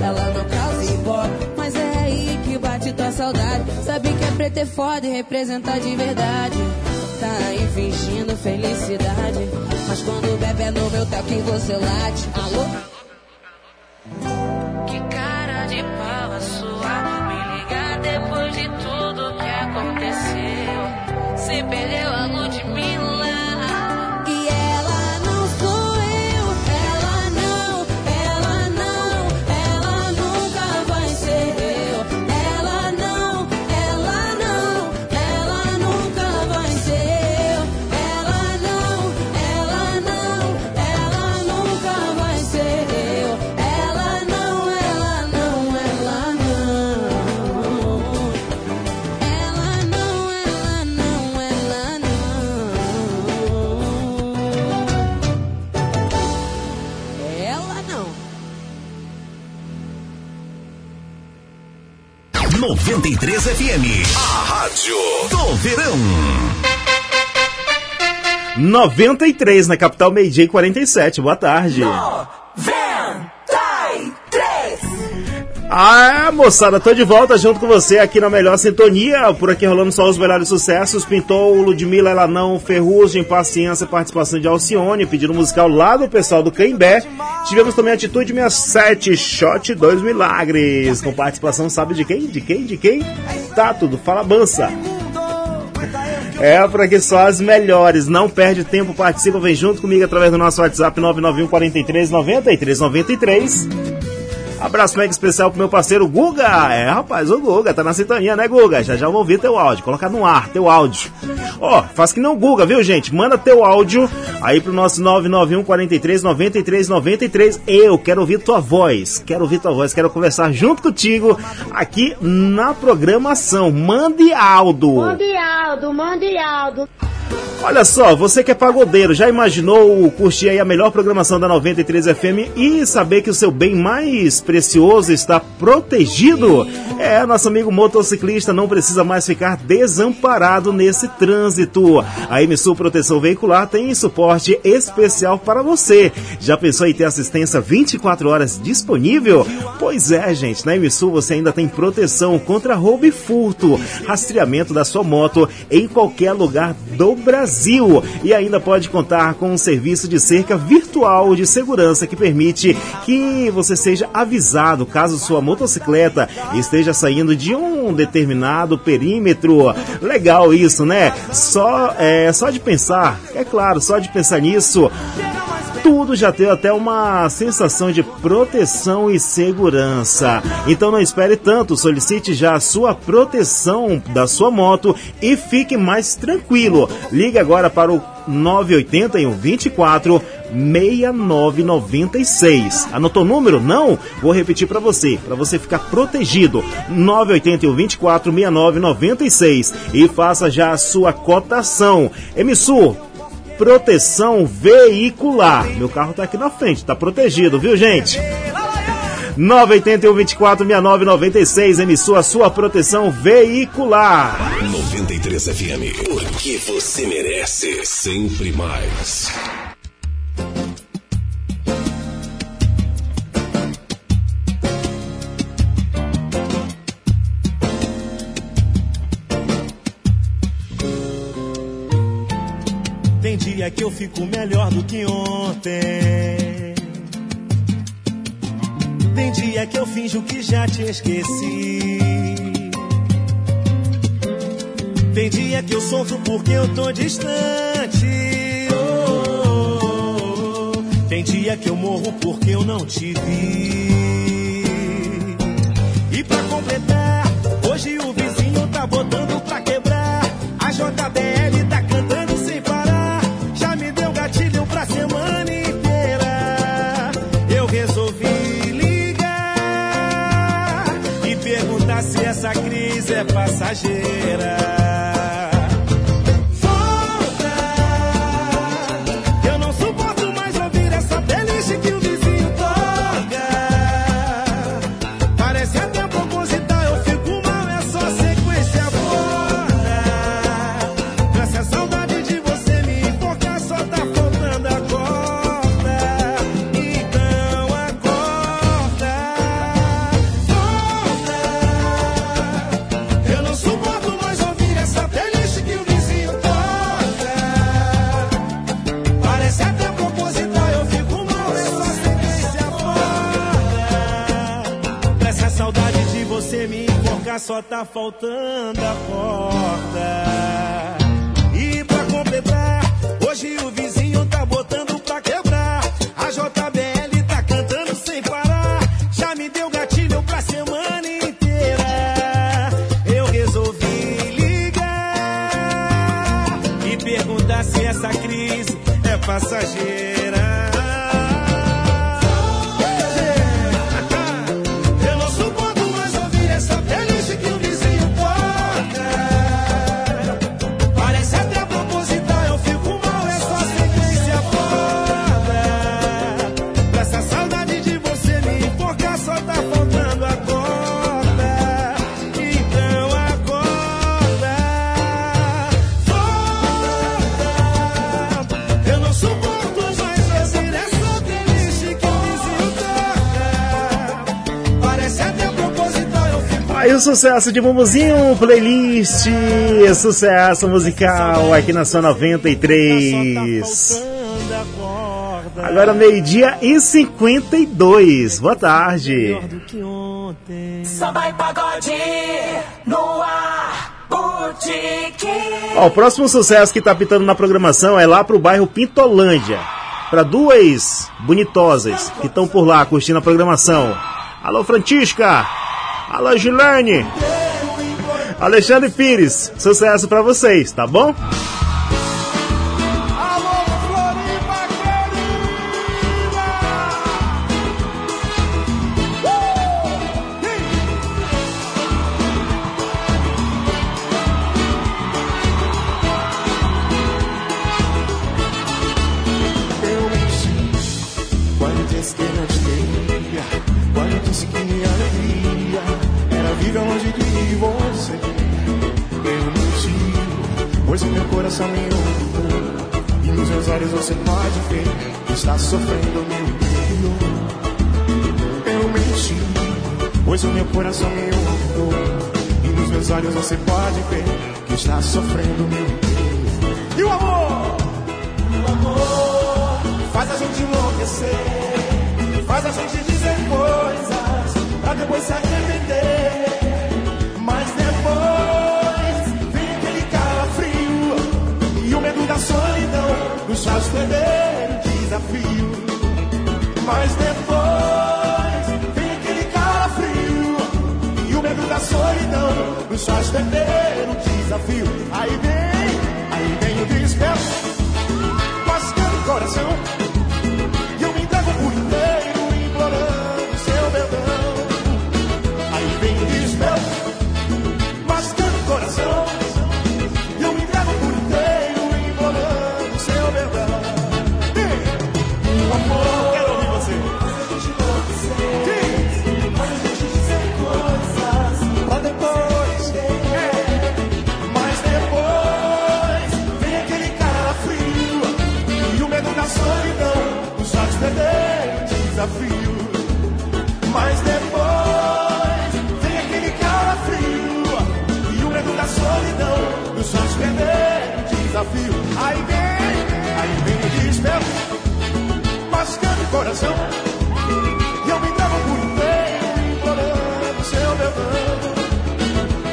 ela não causa ibope. Mas é aí que bate tua saudade. Sabe que é preto é foda e representa de verdade. Tá aí fingindo felicidade. Mas quando bebe é no meu toque você late. Alô? Que cara de pau a sua Me ligar depois de tudo que aconteceu Você perdeu 93 FM. A Rádio do Verão. 93 na capital, meio-dia e 47. Boa tarde. Ah, moçada, tô de volta junto com você aqui na melhor sintonia. Por aqui rolando só os melhores sucessos. Pintou Ludmilla, ela não, Ferrugem, Paciência, participação de Alcione, pedido musical lá do pessoal do Caimbé. Tivemos também Atitude 67, Shot 2 Milagres, com participação, sabe de quem? De quem? De quem? Tá tudo, fala bança. É, por aqui só as melhores. Não perde tempo, participa, vem junto comigo através do nosso WhatsApp 991 43 93 93. Abraço mega especial pro meu parceiro Guga. É, rapaz, o Guga tá na sintonia, né, Guga? Já já vou ouvir teu áudio. Colocar no ar teu áudio. Ó, faz que não Guga, viu, gente? Manda teu áudio aí pro nosso 991 43 93 93. Eu quero ouvir tua voz. Quero ouvir tua voz. Quero conversar junto contigo aqui na programação. Mande Aldo. Mande Aldo, mande Aldo. Olha só, você que é pagodeiro, já imaginou curtir aí a melhor programação da 93 FM e saber que o seu bem mais precioso está protegido? É, nosso amigo motociclista não precisa mais ficar desamparado nesse trânsito. A MSU Proteção Veicular tem suporte especial para você. Já pensou em ter assistência 24 horas disponível? Pois é, gente, na MSU você ainda tem proteção contra roubo e furto, rastreamento da sua moto em qualquer lugar do Brasil. E ainda pode contar com um serviço de cerca virtual de segurança que permite que você seja avisado caso sua motocicleta esteja saindo de um determinado perímetro. Legal isso, né? Só, é, só de pensar, é claro, só de pensar nisso tudo já tem até uma sensação de proteção e segurança. Então não espere tanto, solicite já a sua proteção da sua moto e fique mais tranquilo. Ligue agora para o 981 24 6996. Anotou o número? Não? Vou repetir para você, para você ficar protegido. 981 24 6996 e faça já a sua cotação. Emissor, proteção veicular. Meu carro tá aqui na frente, tá protegido, viu, gente? 981 24 6996 emissou a sua proteção veicular. 93 FM, porque você merece sempre mais. Dia que eu fico melhor do que ontem. Tem dia que eu finjo que já te esqueci. Tem dia que eu sofro porque eu tô distante. Oh, oh, oh. Tem dia que eu morro porque eu não te vi. E pra completar, hoje o vizinho tá botando pra quebrar. A JBL é passageira. Só tá faltando a porta. E pra completar, hoje o vizinho tá botando pra quebrar. A JBL tá cantando sem parar. Já me deu gatilho pra semana inteira. Eu resolvi ligar e perguntar se essa crise é passageira. O sucesso de Mumuzinho, playlist, sucesso musical aqui na sua 93. Agora meio-dia e 52. Boa tarde. Samba e pagode no ar, botiquim. Ó, o próximo sucesso que tá pitando na programação é lá pro bairro Pintolândia. Para duas bonitosas que estão por lá curtindo a programação. Alô, Francisca! Alô, Gilane! Alexandre Pires, sucesso para vocês, tá bom? Eu menti quando disse coração me ouviu e nos meus olhos você pode ver que está sofrendo meu interior. Eu menti, pois o meu coração me ouviu e nos meus olhos você pode ver que está sofrendo meu interior. E o amor? O amor faz a gente enlouquecer, faz a gente dizer coisas pra depois se arrepender. hospedeiro desafio. Mas depois vem aquele cara frio e o medo da solidão nos faz perder o desafio. Aí vem, aí vem o desespero, mascando o coração. coração. E eu me dava por inteiro, implorando seu levando.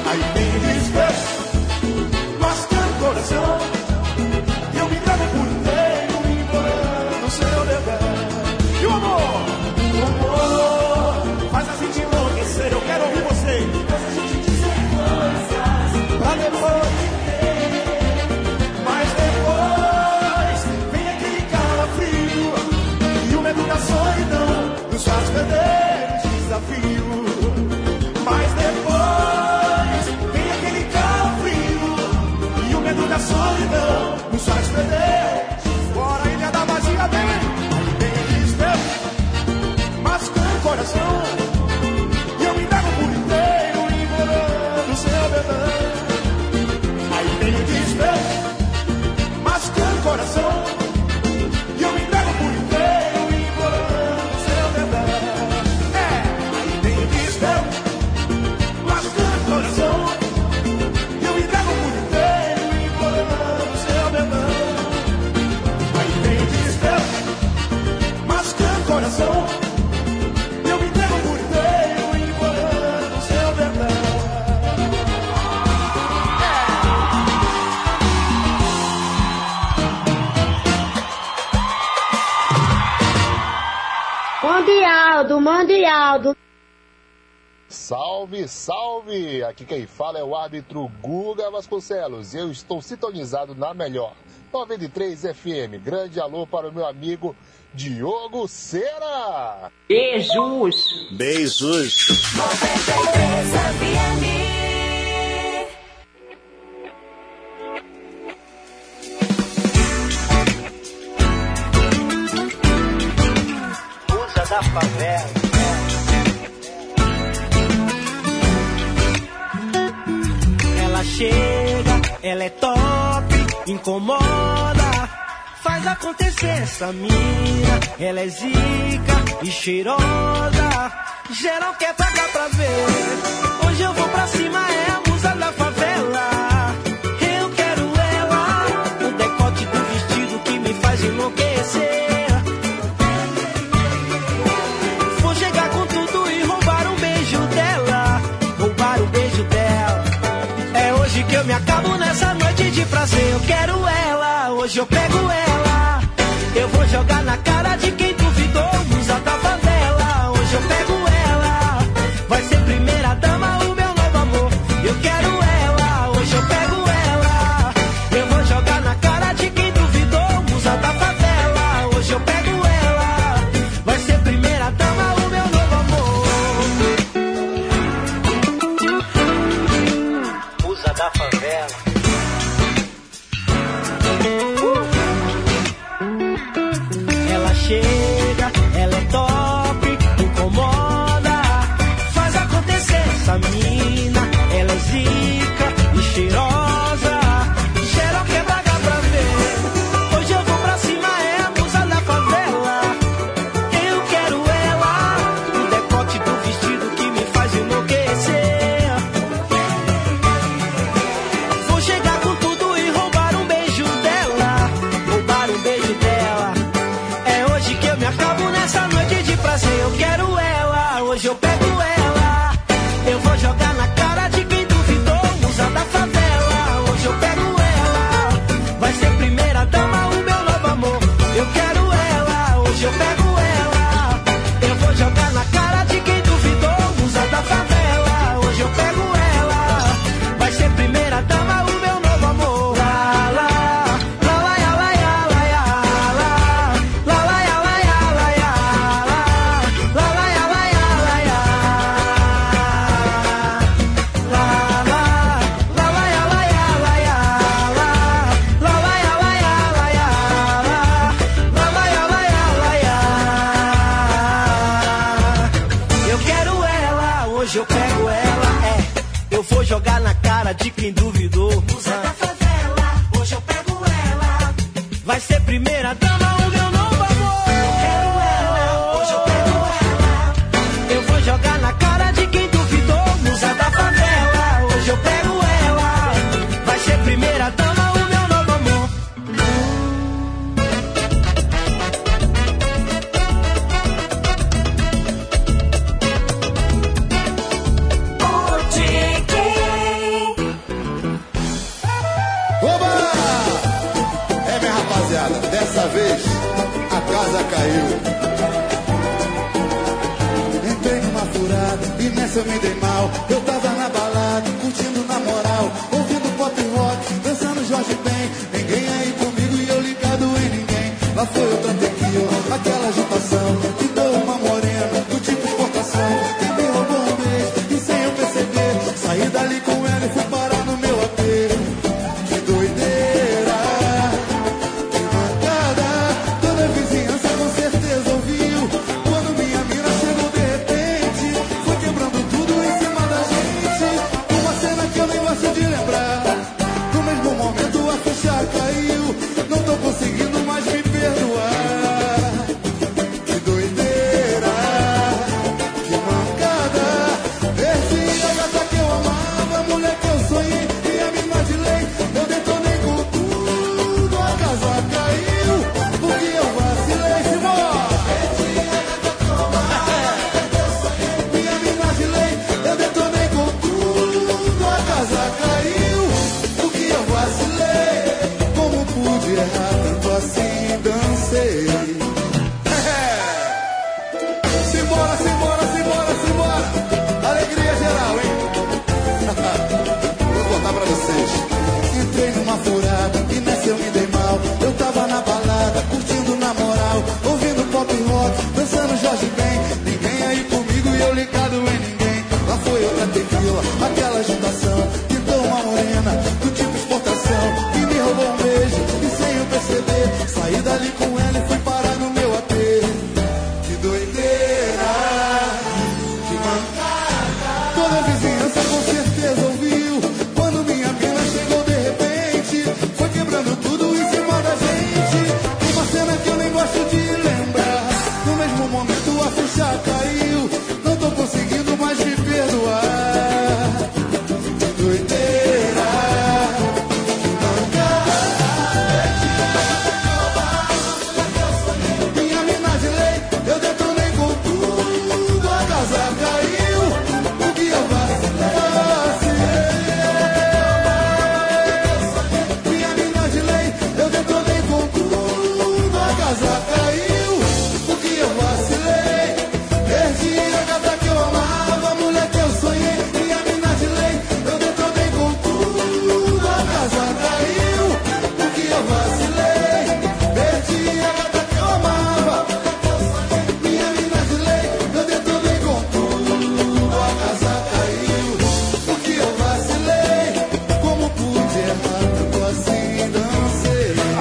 Aí tem desprezo, mas tem coração. E eu me dava por inteiro, implorando seu levando. E o amor, o amor, faz a gente enlouquecer. Eu quero ouvir você. Salve! Aqui quem fala é o árbitro Guga Vasconcelos eu estou sintonizado na melhor 93 FM. Grande alô para o meu amigo Diogo Cera! Beijos! Beijos! 93 FM incomoda. Faz acontecer essa mina, ela é zica e cheirosa. Geral quer pagar pra ver. Hoje eu vou pra cima, é a musa da favela. Eu quero ela, o decote do vestido que me faz enlouquecer. eu quero ela. Hoje eu pego ela, eu vou jogar na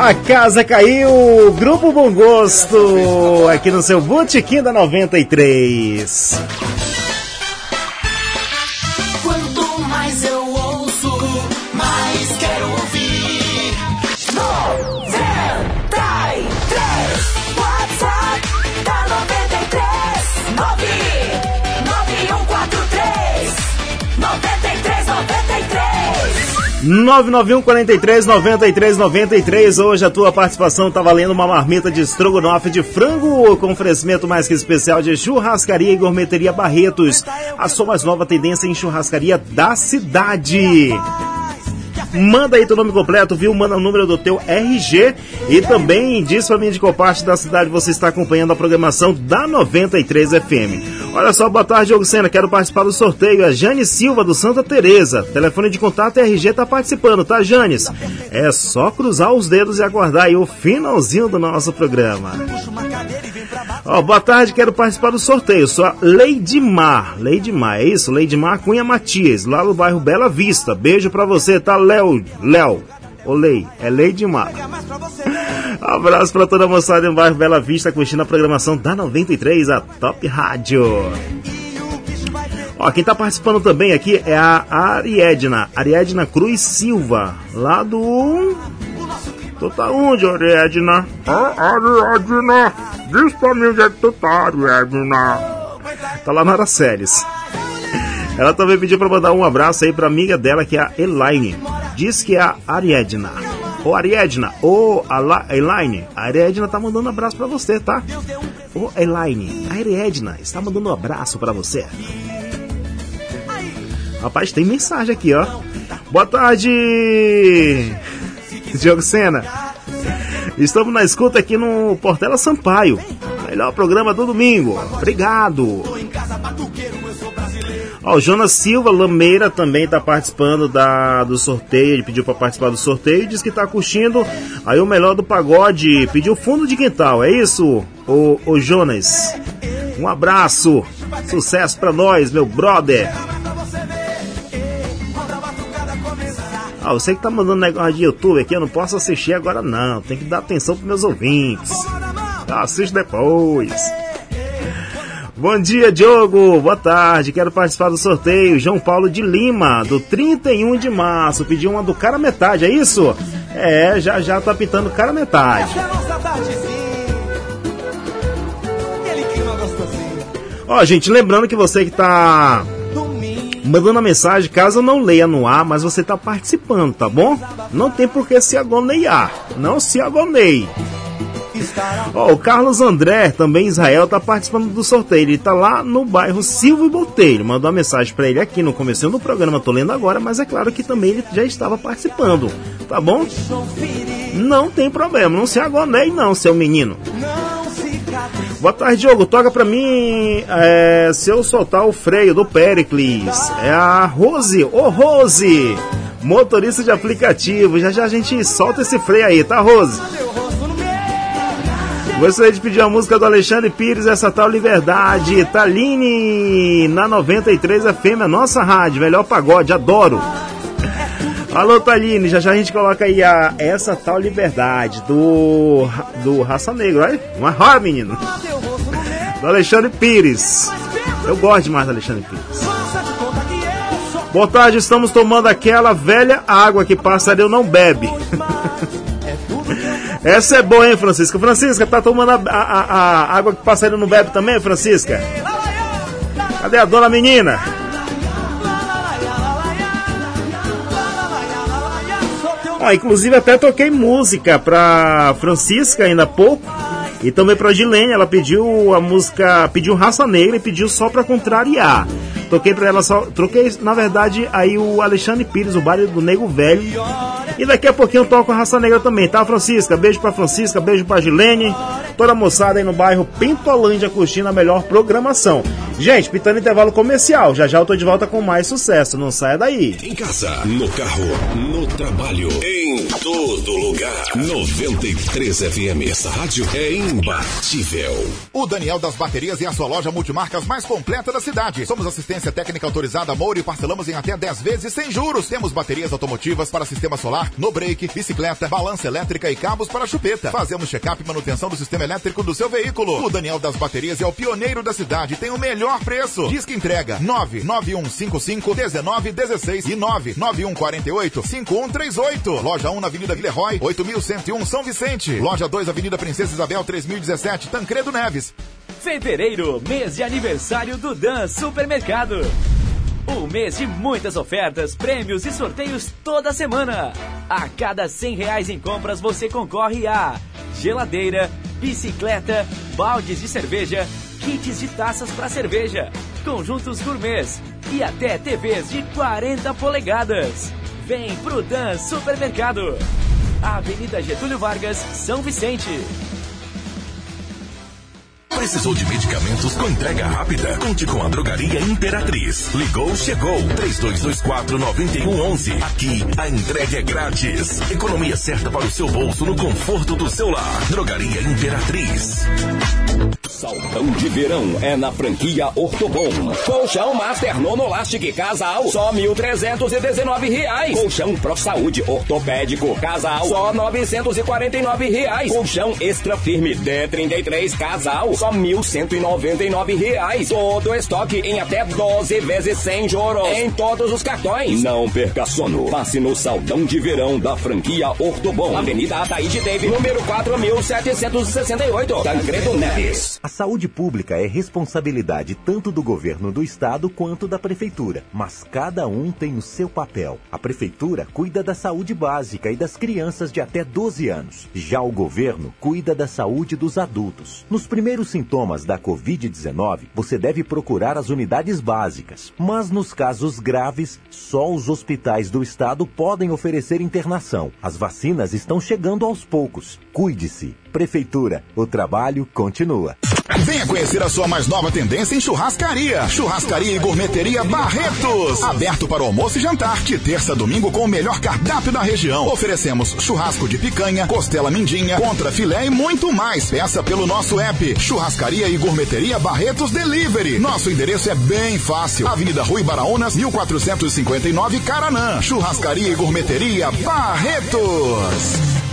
A casa caiu, Grupo Bom Gosto, aqui no seu Botequim da 93. 991 43 93 93. Hoje a tua participação está valendo uma marmita de estrogonofe de frango com oferecimento mais que especial de churrascaria e gourmeteria Barretos. A sua mais nova tendência em churrascaria da cidade. Manda aí teu nome completo, viu? Manda o número do teu RG e também diz pra mim de qual parte da cidade você está acompanhando a programação da 93 FM. Olha só, boa tarde, Diogo Sena. Quero participar do sorteio. a Jane Silva, do Santa Teresa. Telefone de contato RG tá participando, tá, Janes? É só cruzar os dedos e aguardar aí o finalzinho do nosso programa. Ó, boa tarde, quero participar do sorteio. Sou a Lady Mar. Lady Mar, é isso? Lady Mar Cunha Matias, lá no bairro Bela Vista. Beijo pra você, tá, Léo? Léo. Olei, é Lady Mar. Abraço para toda a moçada em bairro Bela Vista, curtindo a programação da 93, a Top Rádio. Ó, quem tá participando também aqui é a Ariedna, Ariedna Cruz Silva, lá do. Tu tá onde, Ariedna? Ah, Ariedna, diz pra mim onde é que tu tá, Ariedna. Tá lá na Araceles. Ela também pediu pra mandar um abraço aí pra amiga dela, que é a Elaine. Diz que é a Ariedna. Ô Ariadna, ô Elaine, a Ariadna tá mandando um abraço pra você, tá? Ô Elaine, a Ariadna está mandando um abraço pra você. Rapaz, tem mensagem aqui, ó. Boa tarde, Diogo Sena. Estamos na escuta aqui no Portela Sampaio. Melhor programa do domingo. Obrigado. Ó, o Jonas Silva Lameira também está participando da, do sorteio. Ele pediu para participar do sorteio e diz que está curtindo aí o melhor do pagode. Pediu fundo de quintal, é isso, o, o Jonas? Um abraço, sucesso para nós, meu brother. Ah, você que tá mandando negócio de YouTube aqui, eu não posso assistir agora não. Tem que dar atenção pros meus ouvintes. Tá, assiste depois. Bom dia, Diogo. Boa tarde. Quero participar do sorteio. João Paulo de Lima, do 31 de março. Pediu uma do cara metade, é isso? É, já já tá pintando cara metade. Ó, gente, lembrando que você que tá mandando a mensagem, caso eu não leia no ar, mas você tá participando, tá bom? Não tem por que se agoneiar. Não se agoneie. Ó, o Carlos André, também Israel, tá participando do sorteio. Ele tá lá no bairro Silvio Botelho. Mandou uma mensagem para ele aqui no começo do programa, tô lendo agora, mas é claro que também ele já estava participando, tá bom? Não tem problema, não se agoneie não, seu menino. Boa tarde, Diogo. Toca pra mim é, se eu soltar o freio do Pericles. É a Rose. Ô, Rose! Motorista de aplicativo. Já já a gente solta esse freio aí, tá, Rose? Gostaria de pedir a música do Alexandre Pires, essa tal Liberdade. Taline, na 93 FM, a nossa rádio. Melhor pagode, adoro. Alô, Taline, já já a gente coloca aí a, essa tal Liberdade do, do Raça Negra. Olha, uma roda, menino. Do Alexandre Pires. Eu gosto demais do Alexandre Pires. Boa tarde, estamos tomando aquela velha água que passarinho não bebe. Essa é boa, hein, Francisca? Francisca, tá tomando a, a- a- água que passarinho não bebe também, Francisca? Cadê a dona menina? Ó, inclusive até toquei música pra Francisca ainda há pouco. E também pra Gilene, ela pediu a música, pediu Raça Negra e pediu só pra contrariar. Toquei pra ela só, troquei na verdade aí o Alexandre Pires, o baile do Nego Velho. E daqui a pouquinho eu toco a Raça Negra também, tá, Francisca? Beijo pra Francisca, beijo pra Gilene, toda moçada aí no bairro Pintolândia curtindo a melhor programação. Gente, pitando intervalo comercial, já já eu tô de volta com mais sucesso, não saia daí. Em casa, no carro, no trabalho, em todo lugar. 93 FM, essa rádio é imbatível. O Daniel das Baterias é a sua loja multimarcas mais completa da cidade. Somos assistência técnica autorizada Moura e parcelamos em até 10 vezes sem juros. Temos baterias automotivas para sistema solar, no break, bicicleta, balança elétrica e cabos para chupeta. Fazemos check-up e manutenção do sistema elétrico do seu veículo. O Daniel das Baterias é o pioneiro da cidade e tem o melhor preço. Diz que entrega 99155 1916 e 99148 5138. Loja 1 na Avenida Villeroy, 8101 São Vicente. Loja 2 Avenida Princesa Isabel 3017 Tancredo Neves. Fevereiro, mês de aniversário do Dan Supermercado. Um mês de muitas ofertas, prêmios e sorteios toda semana. A cada 100 reais em compras você concorre a geladeira, bicicleta, baldes de cerveja, kits de taças para cerveja, conjuntos gourmets e até TVs de 40 polegadas. Vem pro Dan Supermercado. Avenida Getúlio Vargas, São Vicente. Precisou de medicamentos com entrega rápida? Conte com a Drogaria Imperatriz. Ligou, chegou. 3224-9111. Aqui, a entrega é grátis. Economia certa para o seu bolso no conforto do seu lar. Drogaria Imperatriz. Saltão de verão é na franquia Ortobon. Colchão Master Nonolastic Casal, só 1.319 reais. Colchão Pro Saúde Ortopédico Casal, só 949 reais. Colchão Extra Firme D33 Casal, só 1.199 reais. Todo estoque em até 12 vezes sem juros. Em todos os cartões. Não perca sono. Passe no Saltão de verão da franquia Ortobon. Avenida Ataíde Teve, número 4768. Tancredo Neves. A saúde pública é responsabilidade tanto do governo do estado quanto da prefeitura, mas cada um tem o seu papel. A prefeitura cuida da saúde básica e das crianças de até 12 anos. Já o governo cuida da saúde dos adultos. Nos primeiros sintomas da Covid-19, você deve procurar as unidades básicas, mas nos casos graves, só os hospitais do estado podem oferecer internação. As vacinas estão chegando aos poucos. Cuide-se. Prefeitura, o trabalho continua. Venha conhecer a sua mais nova tendência em churrascaria. Churrascaria e Gourmeteria Barretos. Aberto para almoço e jantar, de terça a domingo com o melhor cardápio da região. Oferecemos churrasco de picanha, costela mindinha, contra filé e muito mais. Peça pelo nosso app. Churrascaria e Gourmeteria Barretos Delivery. Nosso endereço é bem fácil. Avenida Rui Baraunas, 1459 Caranã. Churrascaria e Gourmeteria Barretos.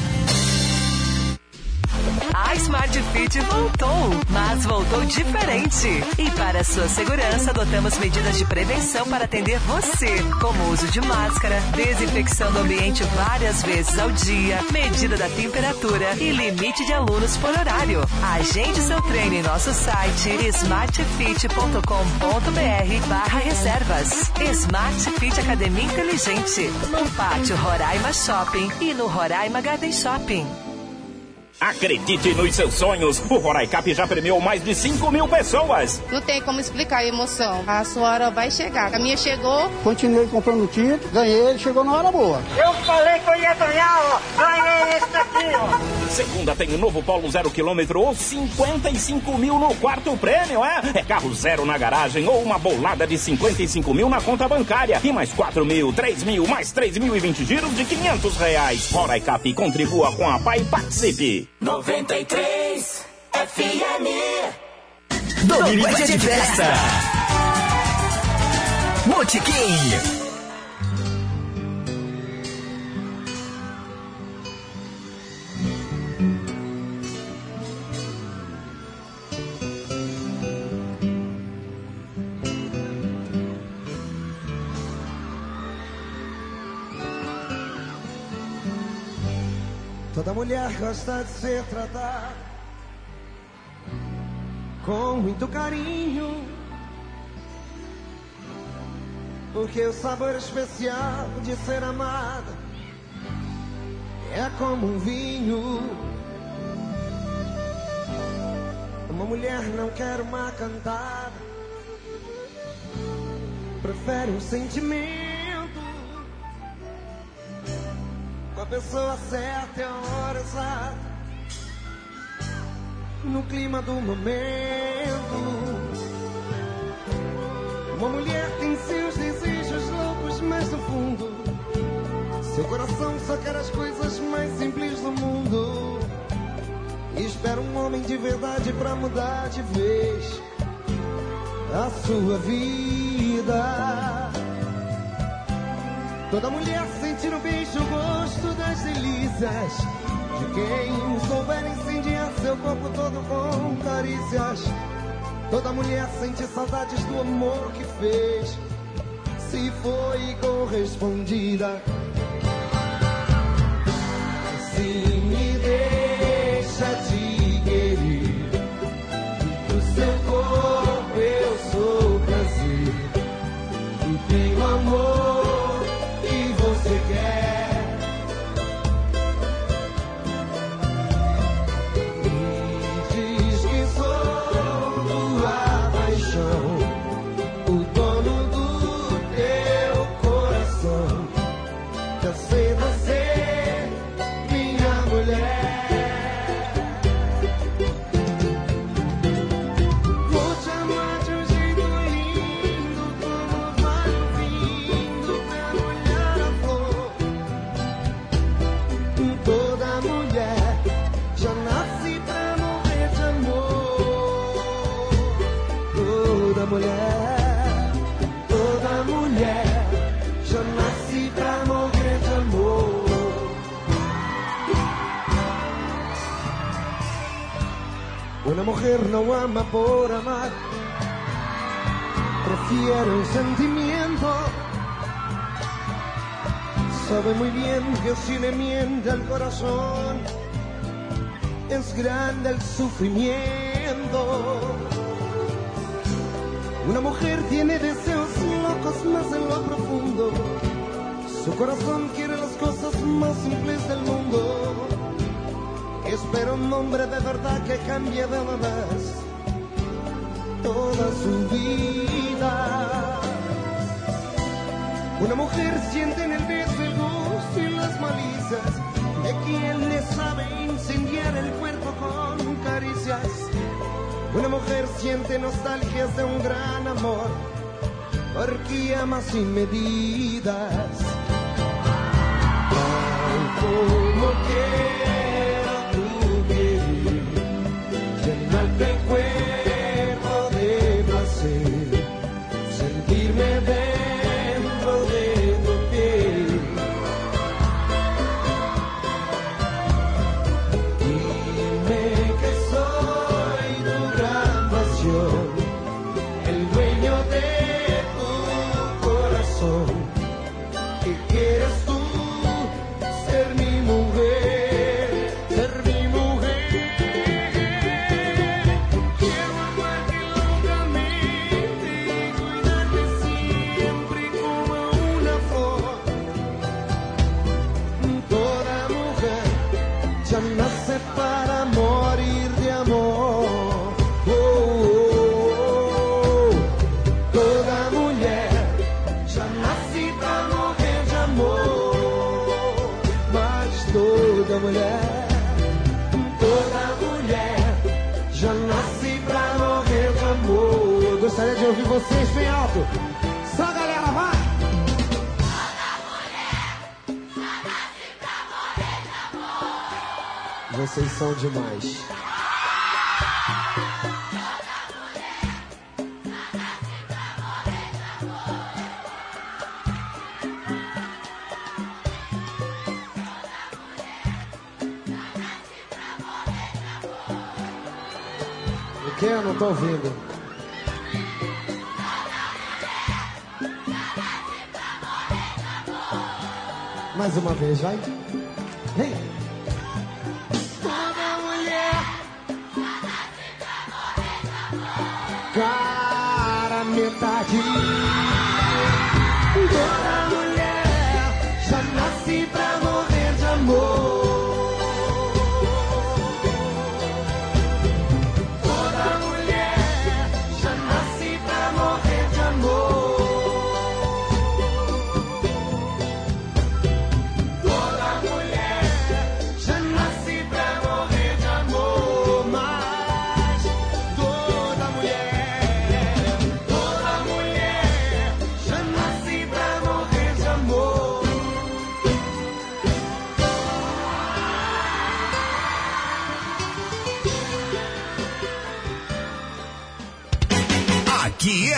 A Smart Fit voltou, mas voltou diferente. E para sua segurança, adotamos medidas de prevenção para atender você, como uso de máscara, desinfecção do ambiente várias vezes ao dia, medida da temperatura e limite de alunos por horário. Agende seu treino em nosso site smartfit.com.br barra reservas. Smart Fit Academia Inteligente, no Pátio Roraima Shopping e no Roraima Garden Shopping. Acredite nos seus sonhos. O Roraicap já premiou mais de 5 mil pessoas. Não tem como explicar a emoção. A sua hora vai chegar. A minha chegou. Continuei comprando tinto, ganhei, chegou na hora boa. Eu falei que eu ia ganhar, ó. Ganhei esse daqui, ó. Segunda tem o novo Polo zero quilômetro ou 55 mil no quarto prêmio, é? É carro zero na garagem ou uma bolada de 55 mil na conta bancária. E mais 4 mil, 3 mil, mais 3 mil e 20 giros de 500 reais. Roraicap contribua com a PAI e participe. 93 FM. Domingo de festa. Botequim. Mulher gosta de ser tratada com muito carinho. Porque o sabor especial de ser amada é como um vinho. Uma mulher não quer uma cantada, prefere um sentimento. Com a pessoa certa é a hora exata. No clima do momento. Uma mulher tem seus desejos loucos mais no fundo. Seu coração só quer as coisas mais simples do mundo. E espera um homem de verdade pra mudar de vez a sua vida. Toda mulher sente no beijo o gosto das delícias de quem souber incendiar seu corpo todo com carícias. Toda mulher sente saudades do amor que fez, se foi correspondida. Se me deixa no ama por amar, prefiere un sentimiento. Sabe muy bien que si le miente al corazón, es grande el sufrimiento. Una mujer tiene deseos locos más en lo profundo. Su corazón quiere las cosas más simples del mundo. Espera un hombre de verdad que cambie de vez toda su vida. Una mujer siente en el beso el gusto y las malicias de quien le sabe incendiar el cuerpo con caricias. Una mujer siente nostalgias de un gran amor porque ama sin medidas. Ay, como quiero Vocês são demais. O que? Eu não tô ouvindo. Mais uma vez, vai. Metade. Toda mulher já nasce pra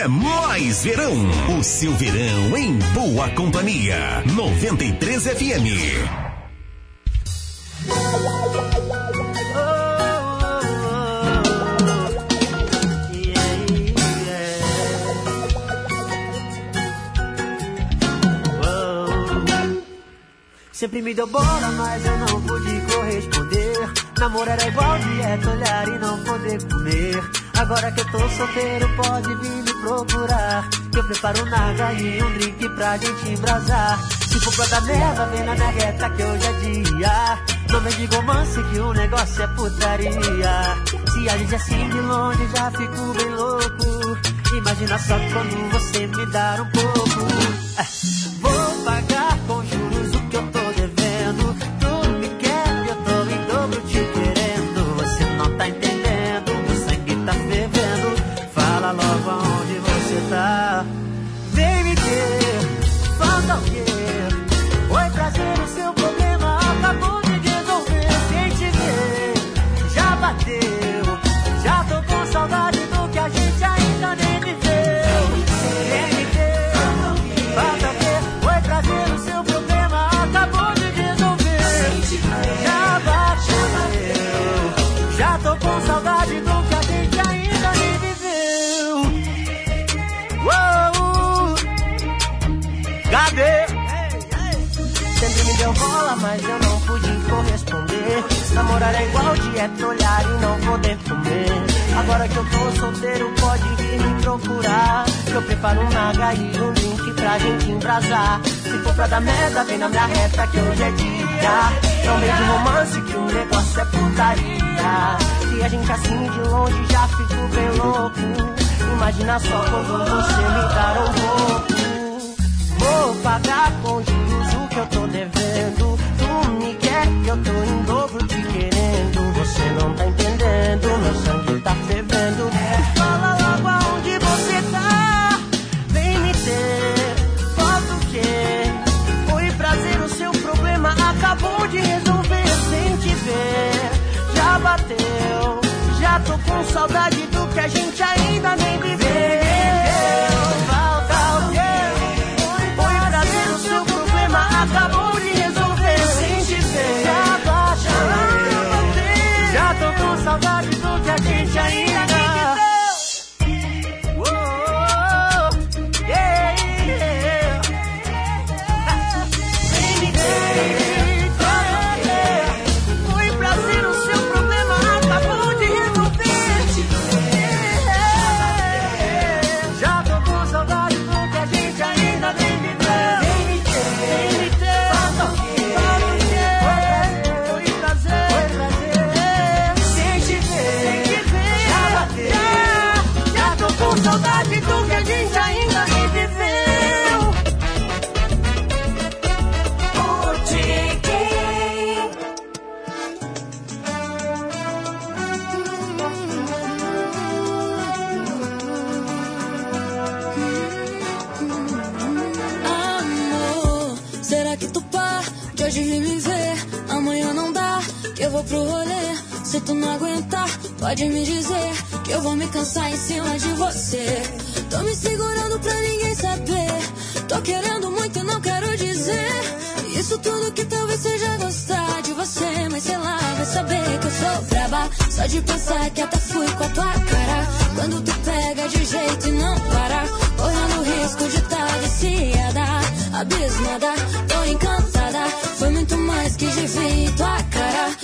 é mais verão. O seu verão em boa companhia. 93 FM. Sempre me deu bola, mas eu não pude corresponder. Namoro era igual dieta, olhar e não poder comer. Agora que eu tô solteiro, pode vir me procurar. Que eu preparo nada e um drink pra gente embrasar. Se for pra dar merda, vem na minha reta que hoje é dia. Não vem de romance que o negócio é putaria. Se a gente assim de longe já fico bem louco. Imagina só quando você me dar um pouco. É, Namorar é igual dieta, olhar e não poder comer. Agora que eu tô solteiro, pode vir me procurar. Que eu preparo um naga e um drink pra gente embrasar. Se for pra dar merda, vem na minha reta que hoje é dia. Não vem de romance que o negócio é putaria. Se a gente assim de longe já fico bem louco. Imagina só quando você me dar um pouco. Vou pagar com juros o que eu tô devendo. Me quer que eu tô em dobro te querendo. Você não tá entendendo, meu sangue tá fervendo. Fala logo aonde você tá. Vem me ter. Falta o quê? Foi prazer, o seu problema acabou de resolver sem te ver. Já bateu, já tô com saudade do que a gente ainda nem viveu. Tô com Tu não aguentar, pode me dizer que eu vou me cansar em cima de você. Tô me segurando pra ninguém saber. Tô querendo muito e não quero dizer. Isso tudo que talvez seja gostar de você. Mas sei lá, vai saber que eu sou braba. Só de pensar que até fui com a tua cara. Quando tu pega de jeito e não para. Correndo o risco de tá viciada. Abismada, tô encantada. Foi muito mais que em tua cara.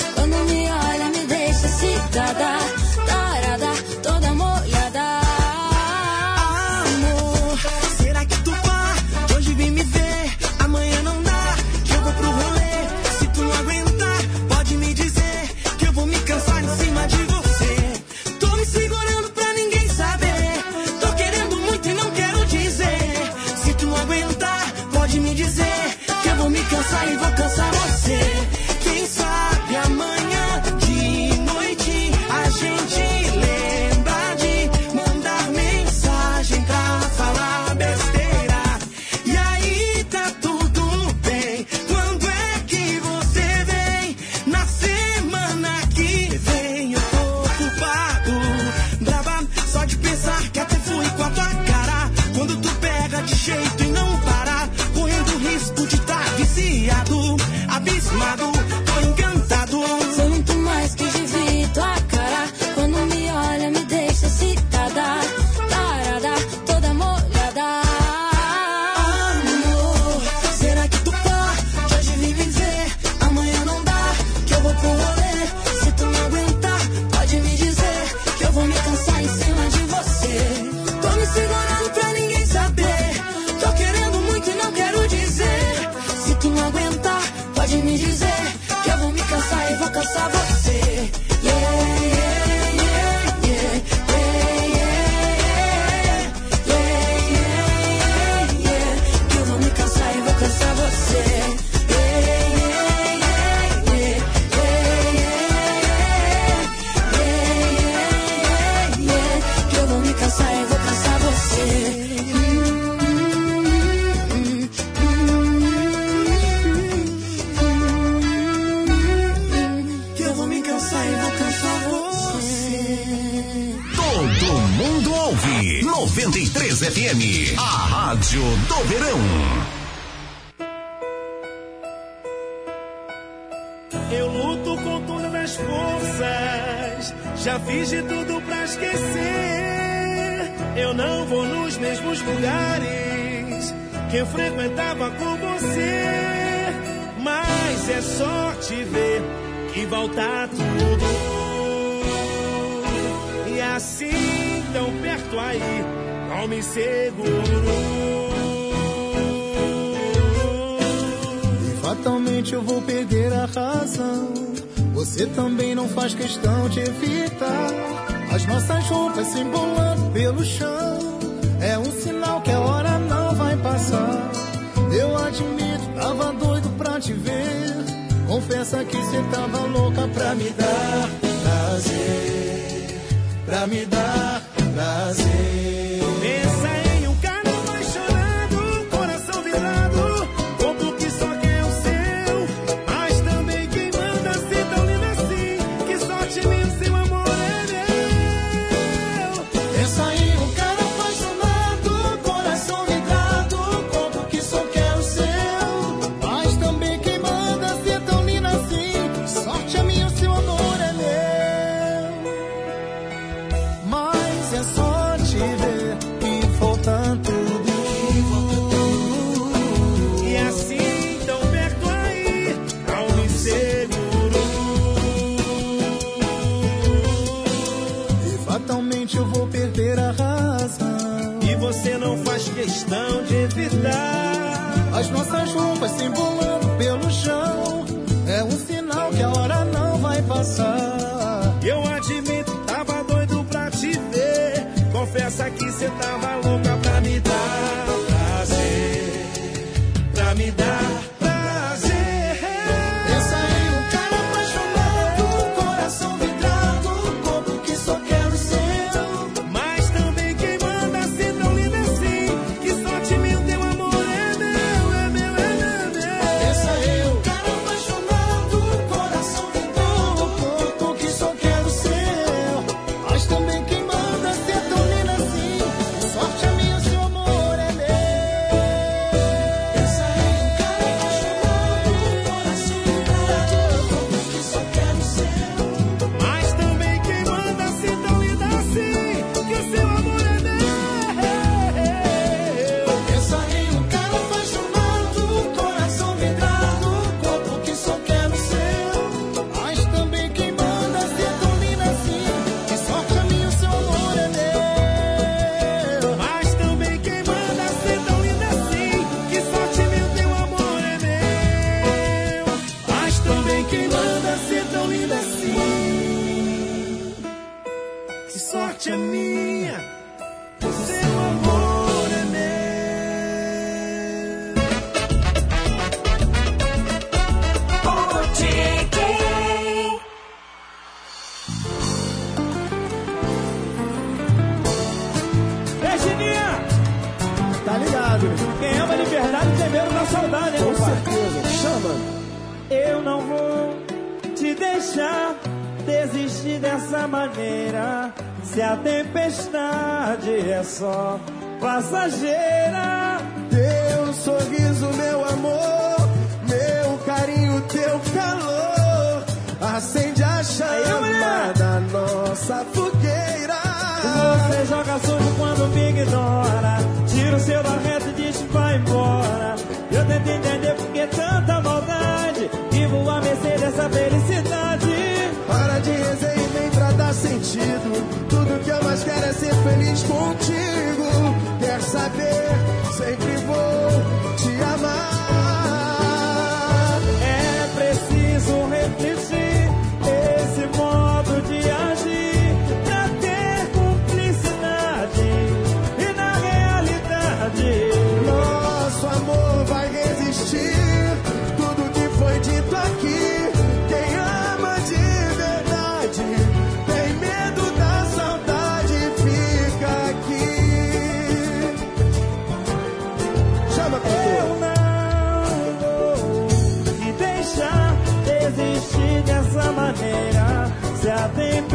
Maneira.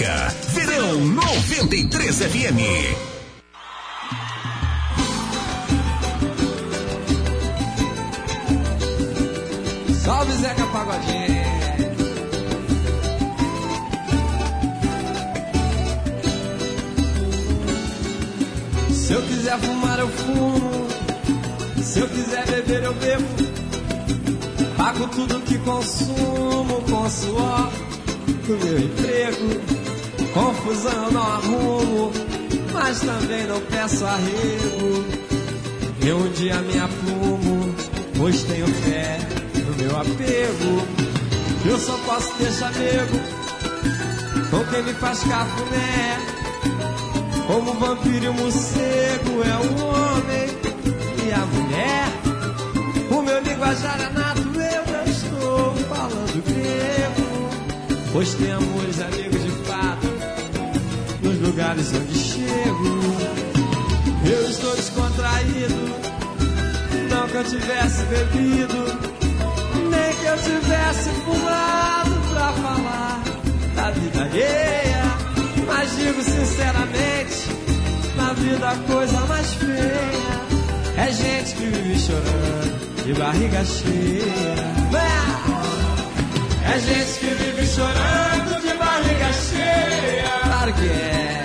Música. Verão 93 FM. Salve Zeca Pagodinho. Se eu quiser fumar, eu fumo. Se eu quiser beber, eu bebo. Pago tudo que consumo com suor do meu emprego. Confusão não arrumo, mas também não peço arrego. Eu um dia me aplumo, pois tenho fé no meu apego. Eu só posso ter chamego com quem me faz cafuné. Como vampiro e o morcego é o homem e a mulher. O meu linguajar é nato, eu não estou falando grego. Pois tem amores, nos lugares onde chego. Eu estou descontraído, não que eu tivesse bebido, nem que eu tivesse fumado pra falar da vida alheia. Mas digo sinceramente, na vida a coisa mais feia é gente que vive chorando de barriga cheia. É gente que vive chorando de barriga cheia. Claro que é.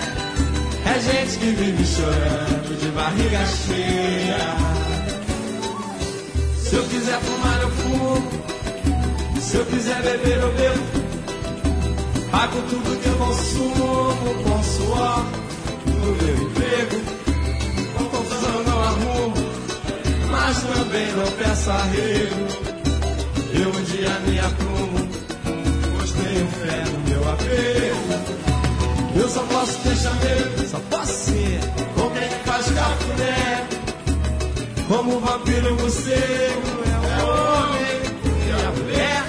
É gente que vive chorando de barriga cheia. Se eu quiser fumar, eu fumo. Se eu quiser beber, eu bebo. Pago tudo que eu consumo com suor no meu emprego. Com confusão não arrumo, mas também não peço arrego. Eu um dia me aprumo, só posso ter chamego, só posso ser com quem faz cafuné. Como o vampiro morcego é o homem e a mulher.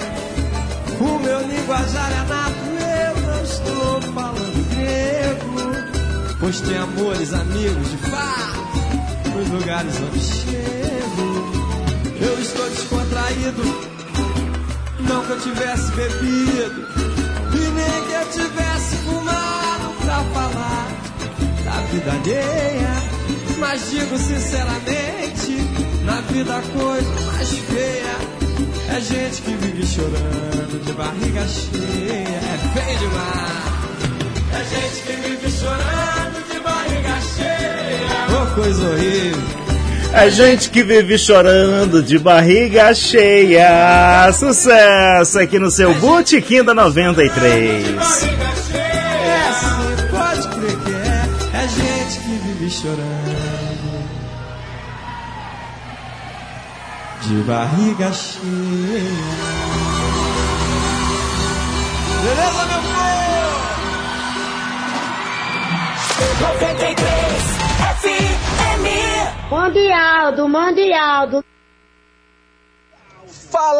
O meu linguajar é nato, eu não estou falando grego. Pois tem amores, amigos de fato, nos lugares onde chego. Eu estou descontraído, não que eu tivesse bebido, e nem que eu tivesse vida alheia. Mas digo sinceramente, na vida a coisa mais feia é gente que vive chorando de barriga cheia. É feio demais. É gente que vive chorando de barriga cheia. Oh, coisa horrível. É gente que vive chorando de barriga cheia. Sucesso aqui no seu Botequim da 93. Barriga cheia. Beleza, meu povo? 93 FM. Mundialdo, Mundialdo.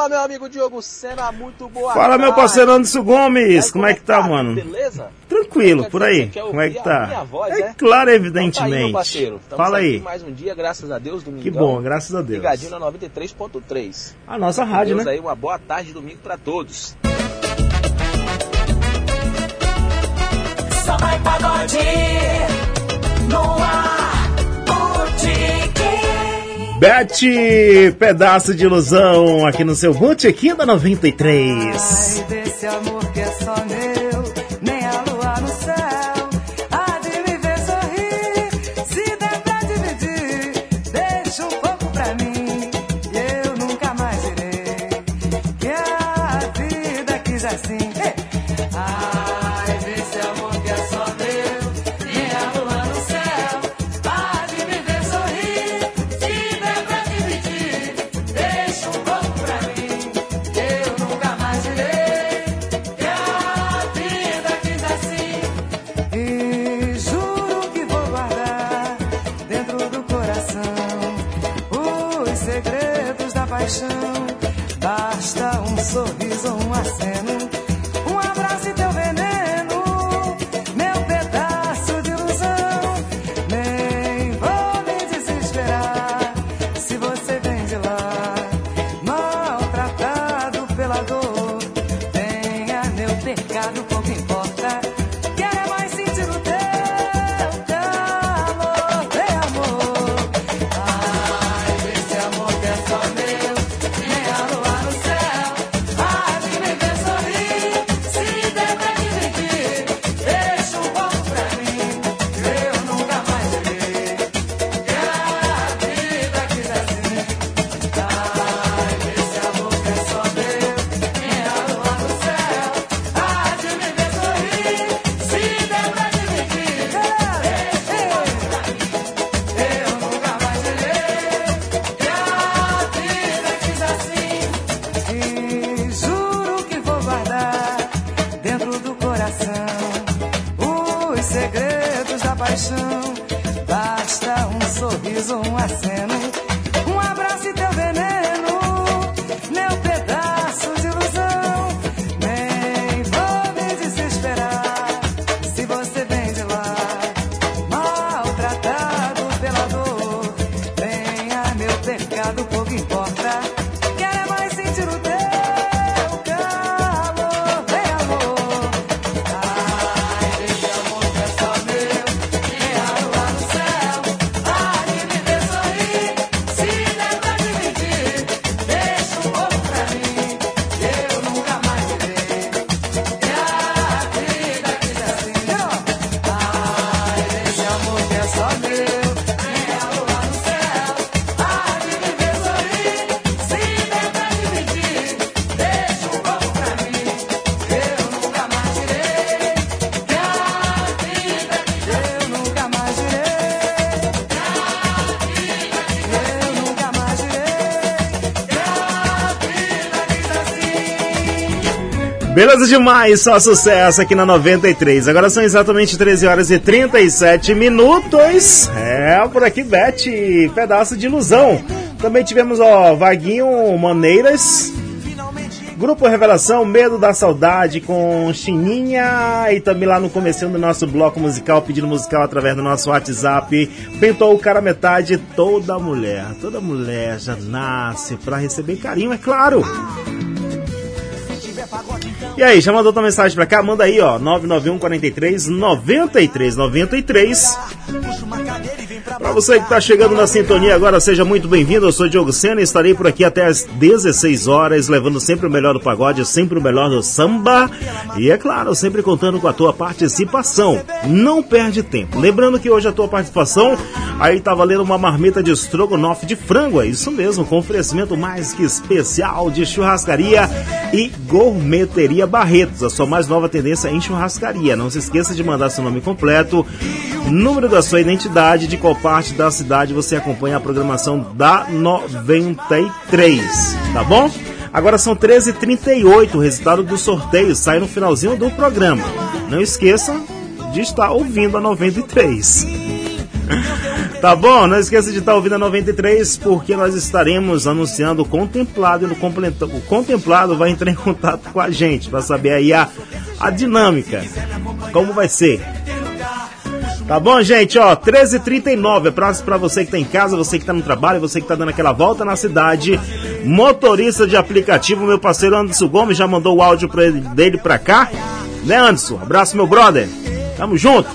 Fala, meu amigo Diogo Sena, muito boa Fala, meu parceiro Anderson Gomes. Como é que tá, mano? Beleza? Tranquilo, por aí. Como é que tá? voz, É é? claro, Então tá aí, evidentemente. meu parceiro. Tamo Fala aí. mais um dia, graças a Deus, domingo. Que bom, graças a Deus. Ligadinho na 93.3. A nossa Com rádio, Deus né? aí, uma boa tarde domingo pra todos. Só vai pagode no ar. Botequim. Bete, pedaço de ilusão aqui no seu Botequim da 93. desse amor que é só meu, pela Demais, só sucesso aqui na 93. Agora são exatamente 13 horas e 37 minutos. É, por aqui, Beth, pedaço de ilusão. Também tivemos, ó, Vaguinho Maneiras. Grupo Revelação, Medo da Saudade com Chininha e também lá no comecinho do nosso bloco musical, pedindo musical através do nosso WhatsApp. Pintou o cara metade, toda mulher. Toda mulher já nasce pra receber carinho, é claro. E aí, já mandou tua mensagem pra cá? Manda aí, ó, 991 43 93 93. Pra você que tá chegando na sintonia agora, seja muito bem-vindo. Eu sou Diogo Sena e estarei por aqui até as 16 horas, levando sempre o melhor do pagode, sempre o melhor do samba. E é claro, sempre contando com a tua participação. Não perde tempo. Lembrando que hoje a tua participação aí tá valendo uma marmita de estrogonofe de frango. É isso mesmo, com oferecimento mais que especial de churrascaria e gourmeteria Barretos, a sua mais nova tendência em churrascaria. Não se esqueça de mandar seu nome completo, número da sua identidade, de qual parte da cidade você acompanha a programação da 93, tá bom? Agora são 13h38, o resultado do sorteio sai no finalzinho do programa. Não esqueça de estar ouvindo a 93. Tá bom? Não esqueça de estar ouvindo a 93, porque nós estaremos anunciando o contemplado e o contemplado vai entrar em contato com a gente para saber aí a, a dinâmica. Como vai ser? Tá bom, gente? Ó, 13h39 é prazo pra você que tá em casa, você que tá no trabalho, você que tá dando aquela volta na cidade. Motorista de aplicativo, meu parceiro Anderson Gomes já mandou o áudio pra ele, dele pra cá. Né, Anderson? Abraço, meu brother. Tamo junto,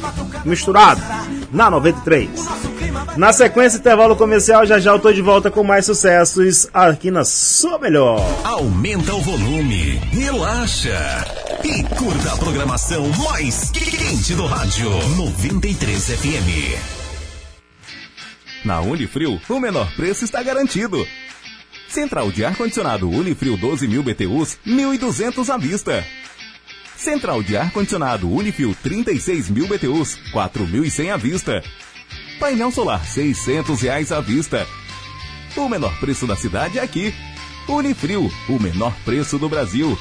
misturado, na 93. Na sequência, intervalo comercial, já já eu tô de volta com mais sucessos aqui na sua melhor. Aumenta o volume, relaxa e curta a programação mais quente do rádio 93 FM. Na Unifrio, o menor preço está garantido. Central de ar-condicionado Unifrio 12 mil BTUs, 1.200 à vista. Central de ar-condicionado Unifrio 36 mil BTUs, 4.100 à vista. Painel solar 600 reais à vista. O menor preço da cidade é aqui. Unifrio, o menor preço do Brasil.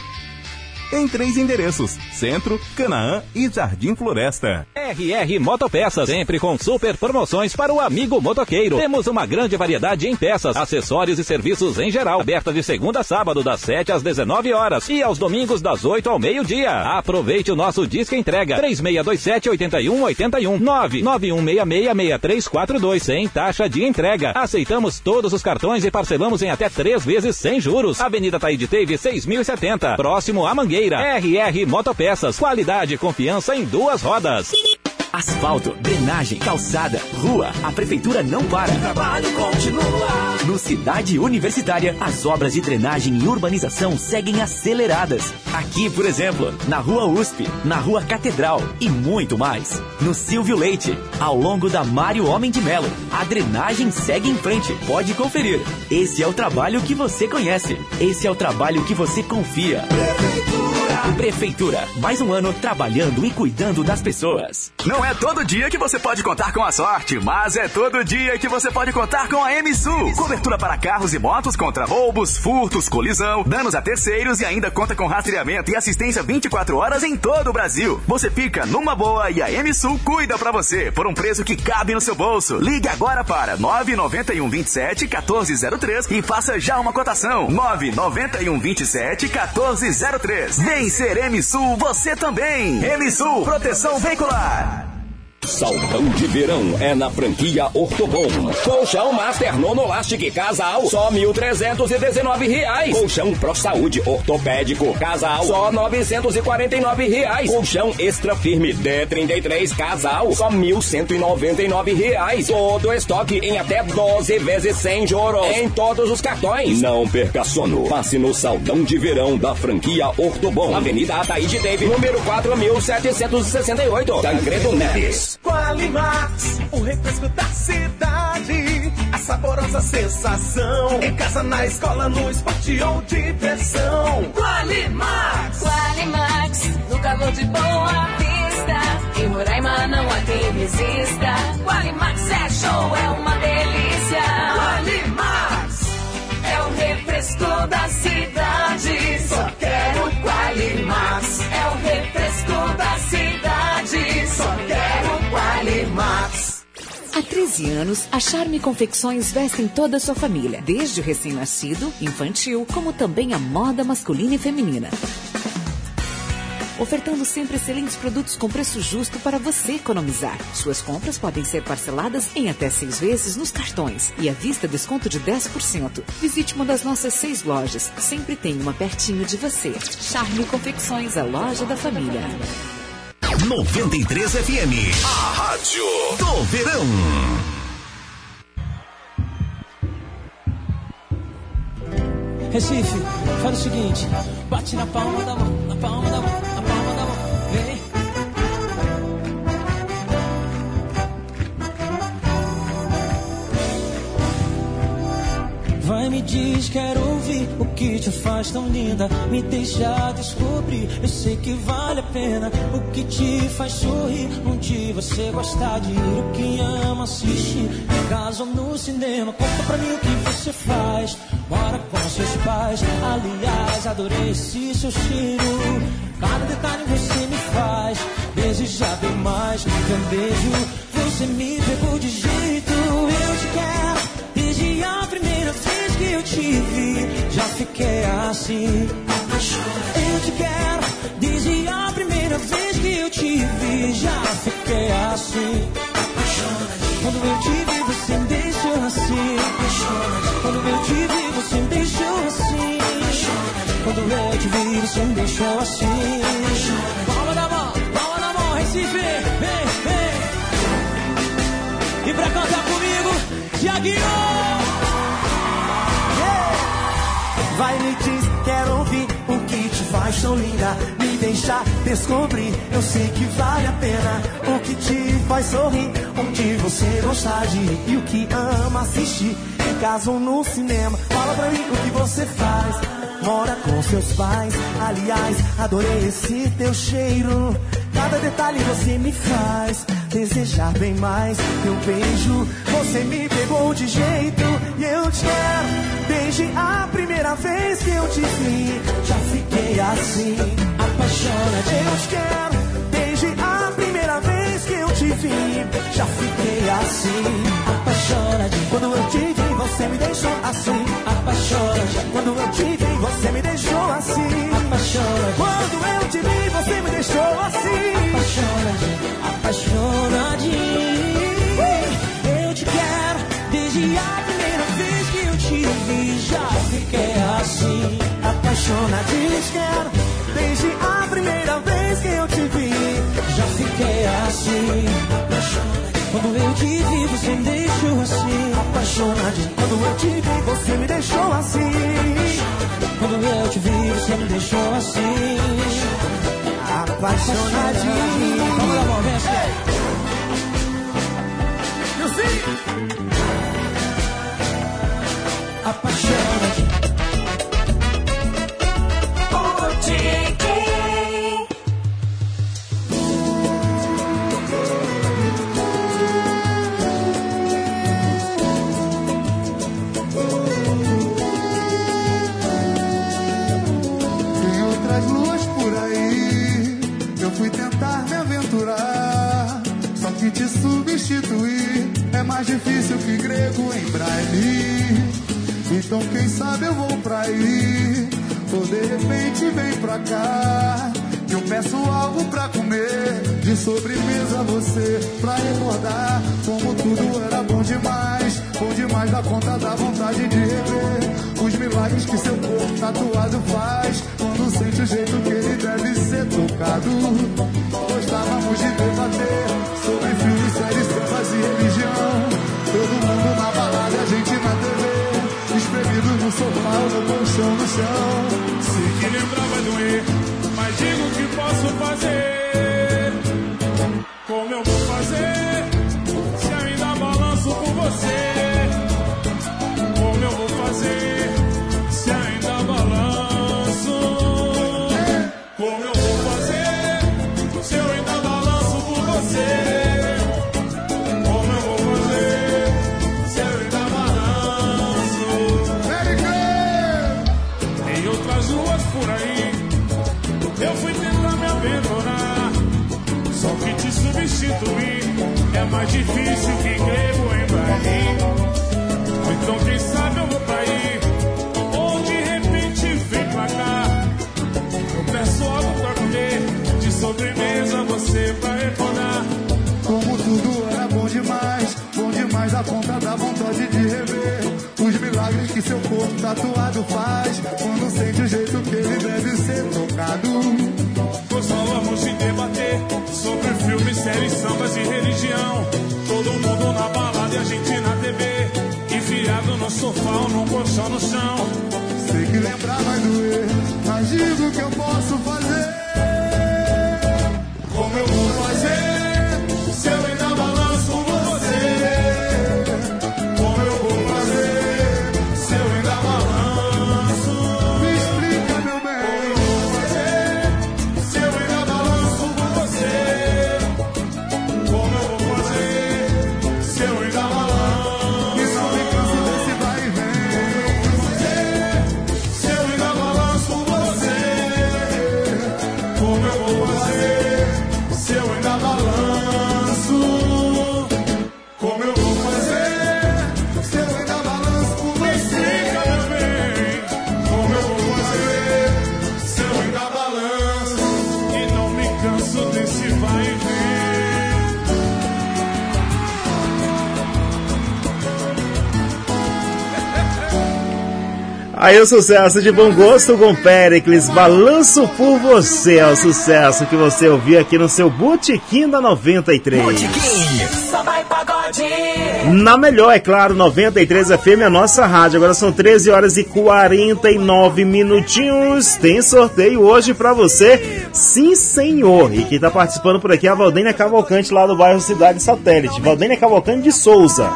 Em três endereços: Centro, Canaã e Jardim Floresta. RR Motopeças, sempre com super promoções para o amigo motoqueiro. Temos uma grande variedade em peças, acessórios e serviços em geral. Aberta de segunda a sábado, das 7 às 19 horas e aos domingos, das 8 ao meio-dia. Aproveite o nosso disco entrega 3627-8181 991666342 sem taxa de entrega. Aceitamos todos os cartões e parcelamos em até três vezes sem juros. Avenida Taíde Teve 6070, próximo a Mangueira. RR Motopeças, qualidade e confiança em duas rodas. Asfalto, drenagem, calçada, rua. A prefeitura não para. O trabalho continua. No Cidade Universitária, as obras de drenagem e urbanização seguem aceleradas. Aqui, por exemplo, na Rua USP, na Rua Catedral e muito mais. No Silvio Leite, ao longo da Mário Homem de Melo, a drenagem segue em frente. Pode conferir. Esse é o trabalho que você conhece. Esse é o trabalho que você confia. Prefeitura. Prefeitura. Mais um ano trabalhando e cuidando das pessoas. Não É todo dia que você pode contar com a sorte, mas é todo dia que você pode contar com a MSU. Cobertura para carros e motos contra roubos, furtos, colisão, danos a terceiros e ainda conta com rastreamento e assistência 24 horas em todo o Brasil. Você fica numa boa e a MSU cuida pra você por um preço que cabe no seu bolso. Ligue agora para 991 27 1403 e faça já uma cotação. 991 27 1403. Vem ser MSU você também. MSU Proteção Veicular. Saldão de verão é na franquia Ortobon. Colchão Master Nonolastic Casal, só 1.319 reais. Colchão Pro Saúde Ortopédico Casal, só 949 reais. Colchão Extra Firme D33 Casal, só 1.199 reais. Todo estoque em até 12 vezes sem juros em todos os cartões. Não perca sono. Passe no Saldão de verão da franquia Ortobon. Avenida Ataíde Teve, número 4768. Tancredo Neves. Qualimax, o refresco da cidade. A saborosa sensação. Em casa, na escola, no esporte ou diversão. Qualimax. Qualimax, no calor de boa vista. Em Roraima não há quem resista. Qualimax é show, é uma delícia. Qualimax. É o refresco da cidade. Só quero Qualimax. É o refresco Há 13 anos, a Charme Confecções veste em toda a sua família, desde o recém-nascido, infantil, como também a moda masculina e feminina. Ofertando sempre excelentes produtos com preço justo para você economizar. Suas compras podem ser parceladas em até seis vezes nos cartões e à vista desconto de 10%. Visite uma das nossas seis lojas. Sempre tem uma pertinho de você. Charme Confecções, a loja da família. 93 FM. A Rádio do Verão. Recife, faz o seguinte: bate na palma da mão, na palma da mão. Vai me diz, quero ouvir o que te faz tão linda. Me deixa descobrir, eu sei que vale a pena. O que te faz sorrir, onde você gosta de ir. O que ama assistir, em casa ou no cinema. Conta pra mim o que você faz. Mora com seus pais, aliás, adorei esse seu cheiro. Cada detalhe você me faz desejar bem mais. Teu beijo, você me pegou de jeito. Eu te quero. Eu te vi, já fiquei assim. Eu te quero. Desde a primeira vez que eu te vi, já fiquei assim. Quando eu te vi, você me deixou assim. Quando eu te vi, você me deixou assim. Quando eu te vi, você me deixou assim. Palma da mão, palma da mão, Recife, vem, vem. E pra cantar comigo, Tiaguinho! Tão linda. Me deixar descobrir, eu sei que vale a pena. O que te faz sorrir, onde você gosta de ir e o que ama assistir. Em casa ou no cinema, fala pra mim o que você faz. Mora com seus pais, aliás, adorei esse teu cheiro. Cada detalhe você me faz desejar bem mais. Teu beijo, você me pegou de jeito e eu te quero. Desde a primeira vez que eu te vi, já fiquei assim, apaixonado. Eu te quero. Desde a primeira vez que eu te vi, já fiquei assim, apaixonado. Quando eu te vi, você me deixou assim, apaixonado. Quando eu te vi, você me deixou assim, apaixonado. Quando eu te vi, você me deixou assim, apaixonado. Apaixonadinho. Eu te quero desde a primeira vez que eu te vi, já fiquei assim. apaixonadinho. Quero. Desde a primeira vez que eu te vi, Já fiquei assim. Quando eu te vi, você me deixou assim. apaixonadinho. Quando eu te vi, você me deixou assim. Quando eu te vi, você me deixou assim. Apaixonadinho. Vamos lá, vem assim. Apaixonadinho. Substituir. É mais difícil que grego em braille. Então quem sabe eu vou pra aí. Ou de repente vem pra cá. Que eu peço algo pra comer. De sobremesa você, pra recordar. Como tudo era bom demais. Bom demais da conta da vontade de rever. Os milagres que seu corpo tatuado faz. Quando sente o jeito que ele deve ser tocado. Gostávamos de debater sobre filmes, religião. Todo mundo na balada, a gente na TV. Espremido no sofá no colchão no chão. Sei que lembrar vai doer, mas digo que posso fazer. Mais difícil que grego em Bahia. Então quem sabe eu vou pra aí, ou de repente vem pra cá. Eu peço algo pra comer, de sobremesa você vai recordar. Como tudo era bom demais, bom demais a ponta da vontade de rever. Os milagres que seu corpo tatuado faz, quando sente o jeito séries, sambas e religião. Todo mundo na balada e a gente na TV. Enfiado no sofá ou num colchão no chão. Sei que lembrar vai doer, mas digo que eu posso fazer. Aí o sucesso de bom gosto com Pericles, balanço por você, é o sucesso que você ouviu aqui no seu Botequim da 93. Só vai pagode. Na melhor, é claro, 93 FM, a nossa rádio. Agora são 13 horas e 49 minutinhos. Tem sorteio hoje pra você. Sim, senhor. E quem tá participando por aqui é a Valdênia Cavalcante, lá do bairro Cidade Satélite. Valdênia Cavalcante de Souza.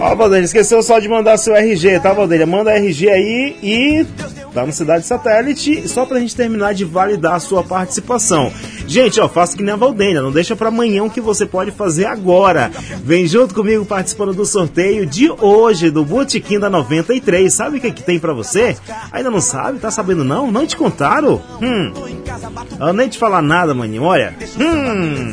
Ó, Valdênia, esqueceu só de mandar seu RG, tá, Valdênia? Manda RG aí e tá no Cidade Satélite, só pra gente terminar de validar a sua participação. Gente, ó, faça que nem a Valdênia, não deixa pra amanhã o que você pode fazer agora. Vem junto comigo participando do sorteio de hoje do Botequim da 93. Sabe o que, que tem pra você? Ainda não sabe? Tá sabendo não? Não te contaram? Hum. Eu nem te falar nada, maninho, olha. Hum.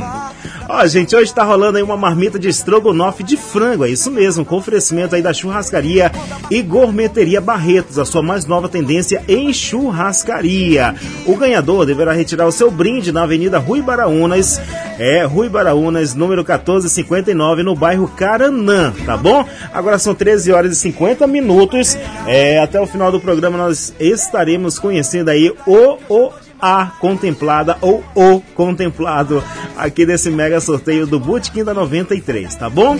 Ó, gente, hoje tá rolando aí uma marmita de estrogonofe de frango, é isso mesmo, com oferecimento aí da churrascaria e gourmeteria Barretos, a sua mais nova tendência em churrascaria. O ganhador deverá retirar o seu brinde na Avenida Rui Baraunas, é, Rui Baraunas, número 1459, no bairro Caranã, tá bom? Agora são 13 horas e 50 minutos, é, até o final do programa nós estaremos conhecendo aí o, o a contemplada ou o contemplado aqui desse mega sorteio do Bootkin da 93, tá bom?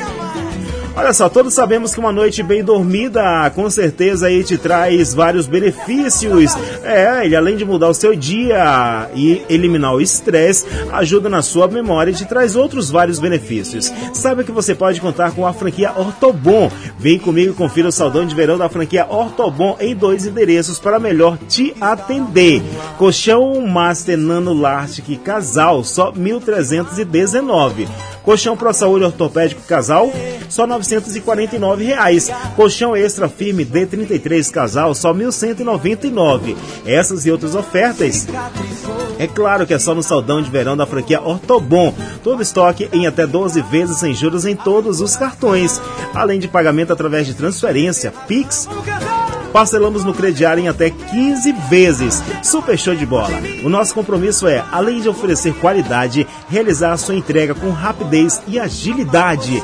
Olha só, todos sabemos que uma noite bem dormida, com certeza aí te traz vários benefícios. É, ele além de mudar o seu dia e eliminar o estresse, ajuda na sua memória e te traz outros vários benefícios. Sabe que você pode contar com a franquia Ortobon. Vem comigo e confira o saldão de verão da franquia Ortobon em dois endereços para melhor te atender. Colchão Master Nano Lartic Casal, só 1319. Colchão Pro Saúde Ortopédico Casal, só 900. 1.949 reais. Colchão extra firme D33 casal só 1.199. Essas e outras ofertas. É claro que é só no saldão de verão da franquia Ortobon. Todo estoque em até 12 vezes sem juros em todos os cartões, além de pagamento através de transferência, Pix parcelamos no crediário em até 15 vezes. Super show de bola. O nosso compromisso é, além de oferecer qualidade, realizar a sua entrega com rapidez e agilidade.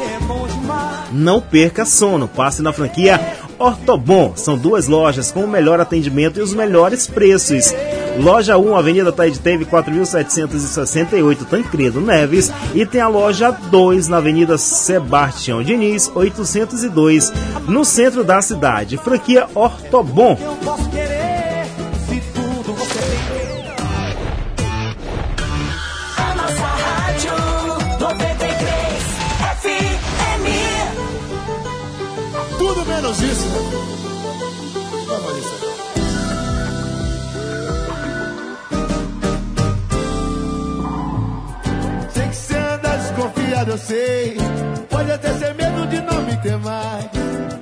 Não perca sono. Passe na franquia Ortobon. São duas lojas com o melhor atendimento e os melhores preços. Loja 1, Avenida Taide Teve, 4.768, Tancredo Neves. E tem a loja 2, na Avenida Sebastião Diniz, 802, no centro da cidade. Franquia Ortobon. Sei que você anda desconfiado, eu sei. Pode até ser medo de não me ter mais.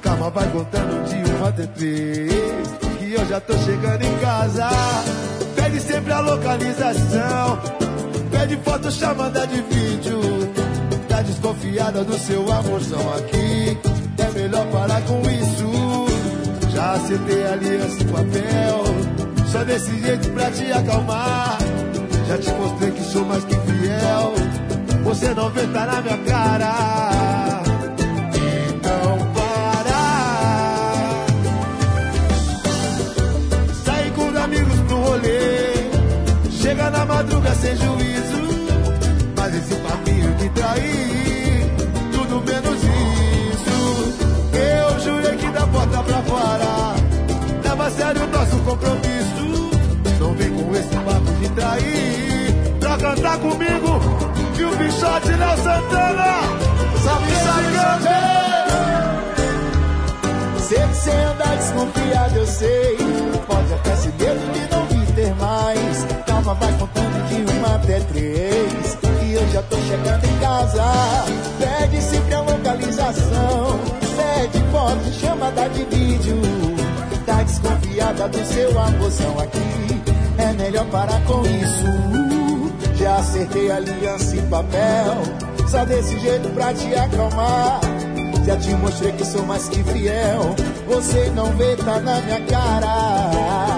Calma, vai contando de uma até três. Que eu já tô chegando em casa. Pede sempre a localização. Pede foto chamada de vídeo. Tá desconfiada do seu amorzão aqui. É melhor parar com isso. Já acertei aliança em papel. Só desse jeito pra te acalmar. Já te mostrei que sou mais que fiel. Você não vê, tá na minha cara. Então para. Sair com os amigos pro rolê. Chega na madruga sem juízo. Mas esse papinho de trair. Pra fora. Leva a sério o nosso compromisso. Não vem com esse papo de trair. Pra cantar comigo, que o bichote Léo Santana. Salve, salve, Sei que cê anda desconfiado, eu sei. Pode até ser medo de não vir ter mais. Calma, vai contando de uma até três. E eu já tô chegando em casa. Pede sempre a localização. Pede foto, chamada de vídeo. Tá desconfiada do seu amorzão aqui. É melhor parar com isso. Já acertei aliança em papel. Só desse jeito pra te acalmar. Já te mostrei que sou mais que fiel. Você não vê, tá na minha cara.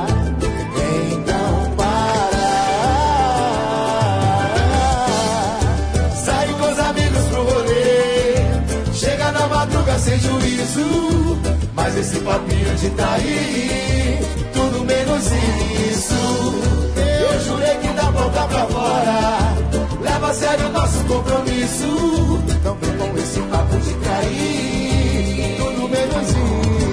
Sem juízo. Mas esse papinho de trair, tudo menos isso. Eu jurei que da boca pra fora. Leva a sério o nosso compromisso. Não vem com esse papo de trair, tudo menos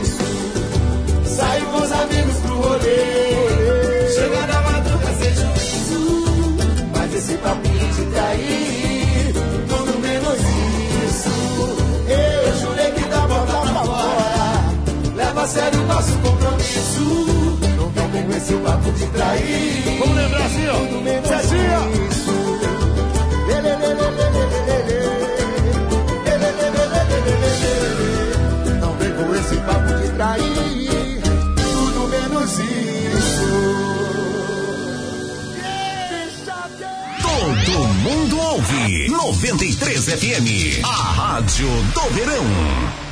isso. Sai com os amigos pro rolê. Chega na madruga sem juízo. Mas esse papinho de trair, sério nosso compromisso. Não vem com esse papo de trair. Vamos lembrar assim, ó. Tudo menos isso. Não vem com esse papo de trair. Tudo menos isso. Todo mundo ouve 93 FM, a rádio do verão.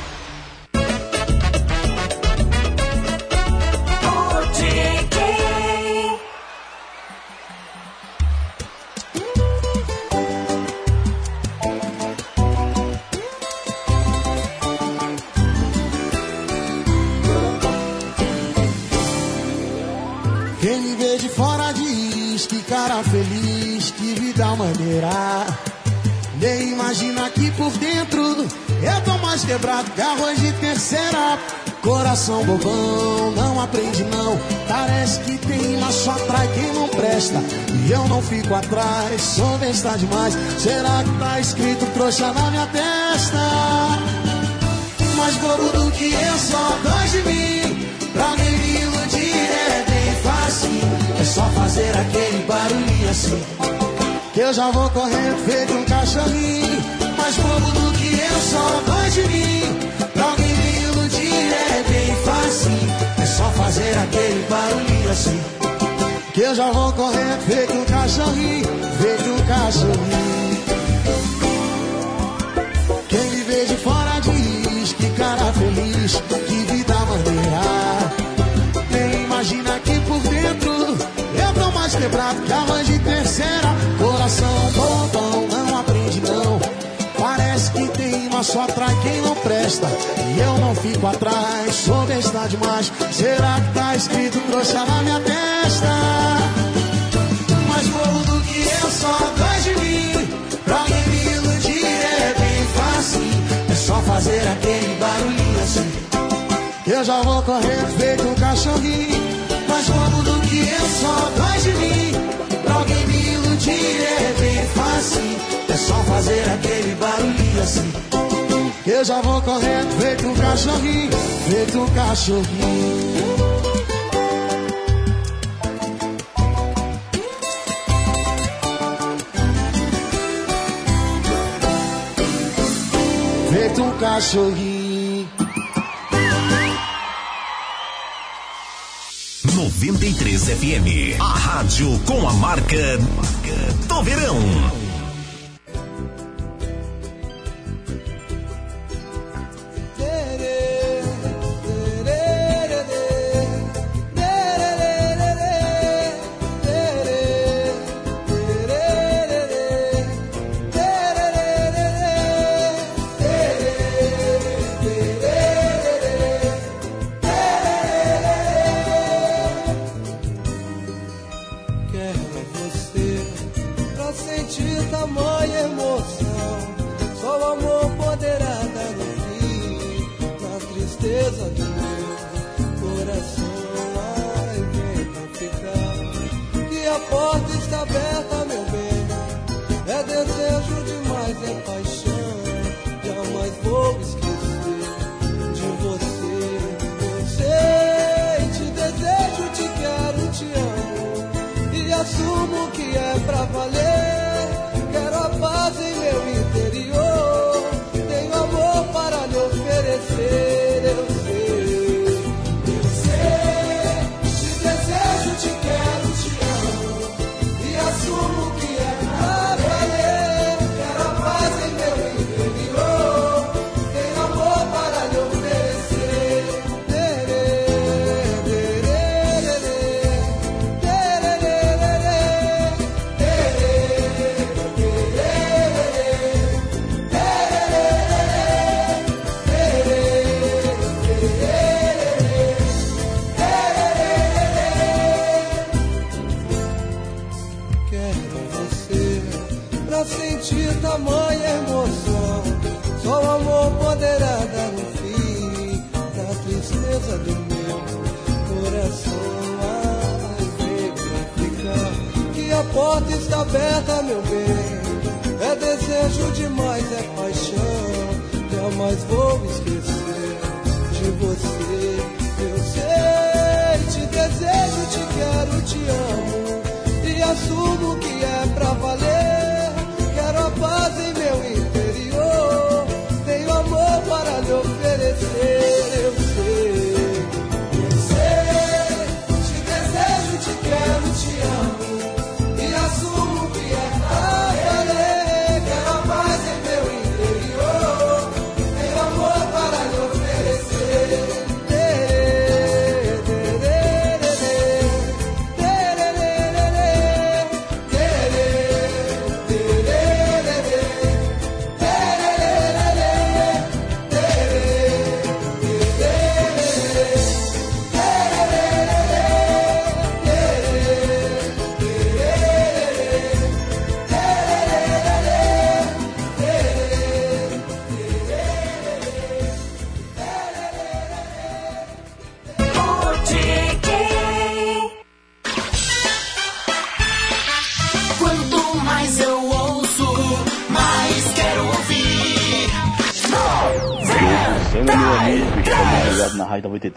Coração bobão, não aprende não. Parece que tem lá só atrai quem não presta. E eu não fico atrás, sou besta demais. Será que tá escrito trouxa na minha testa? Mais bobo do que eu, só dois de mim. Pra me iludir é bem fácil. É só fazer aquele barulhinho assim. Que eu já vou correndo feito um cachorrinho. Mais bobo do que eu, só dois de mim. Fácil. É só fazer aquele barulhinho assim. Que eu já vou correndo, feito um cachorrinho, feito um cachorrinho. Quem me vê de fora diz que cara feliz, que vida maneira. Nem imagina que por dentro eu tô mais quebrado que a mãe de só atrai quem não presta. E eu não fico atrás, sou besta demais. Será que tá escrito trouxa na minha testa? Mais bobo do que eu, só dois de mim. Pra alguém me iludir é bem fácil. É só fazer aquele barulhinho assim. Eu já vou correndo feito um cachorrinho. Mais bobo do que eu, só dois de mim. Pra alguém me iludir é bem fácil. É só fazer aquele barulhinho assim. Eu já vou correndo feito um cachorrinho. Feito um cachorrinho. Feito um cachorrinho. 93 FM, a rádio com a marca do verão.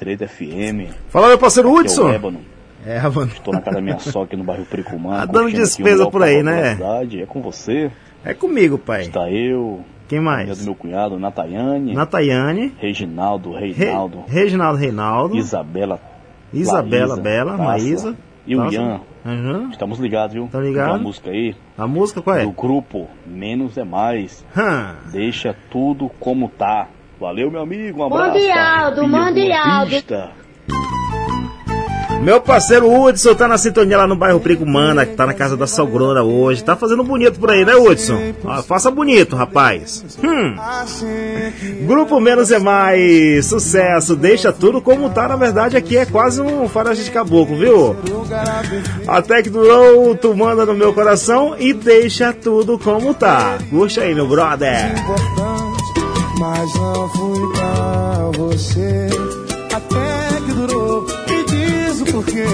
93 FM. Fala, meu parceiro é Hudson. o Ébano. É, mano. Estou na casa da minha sogra aqui no bairro Pricumã. Tá dando despesa por aí, né? cidade. É com você. É comigo, pai. Está eu, Quem mais? do meu cunhado, Natayane. Natayane, Reginaldo, Re- Reinaldo. Reginaldo Reinaldo, Isabela. Isabela Laísa, Bela, Taça, Maísa. E o. Ian. Uhum. Estamos ligados, viu? Tá ligado? Tem uma música aí. A música qual é? Do grupo Menos é Mais. Hum. Deixa tudo como tá. Valeu, meu amigo. Um abraço. Mundialdo, Arrepia Mundialdo. Vista. Meu parceiro Hudson tá na sintonia lá no bairro Prico Mana, que tá na casa da sogrona hoje. Tá fazendo bonito por aí, né, Hudson? Ó, faça bonito, rapaz. Hum. Grupo Menos é Mais, sucesso, deixa tudo como tá. Na verdade, aqui é quase um faroeste de caboclo, viu? Até que durou, tu manda no meu coração e deixa tudo como tá. Puxa aí, meu brother. Mas não fui pra você. Até que durou. E diz o porquê.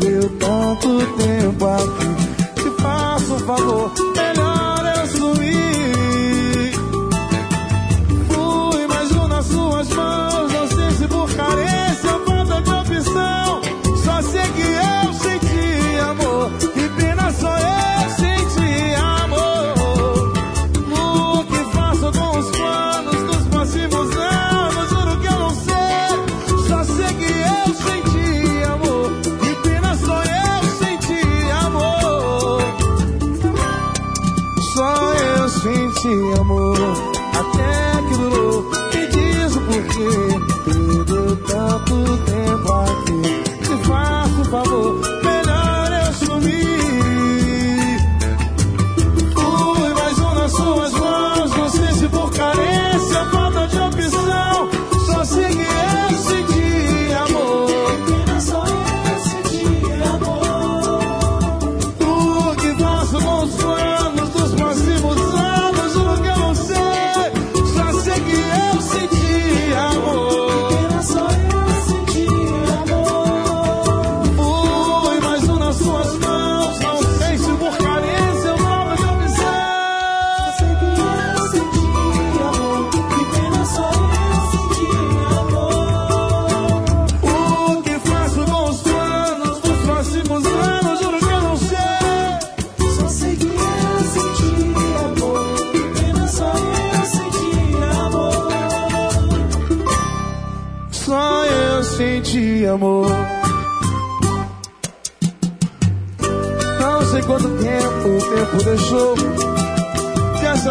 Perdeu tanto tempo aqui. Te faço um favor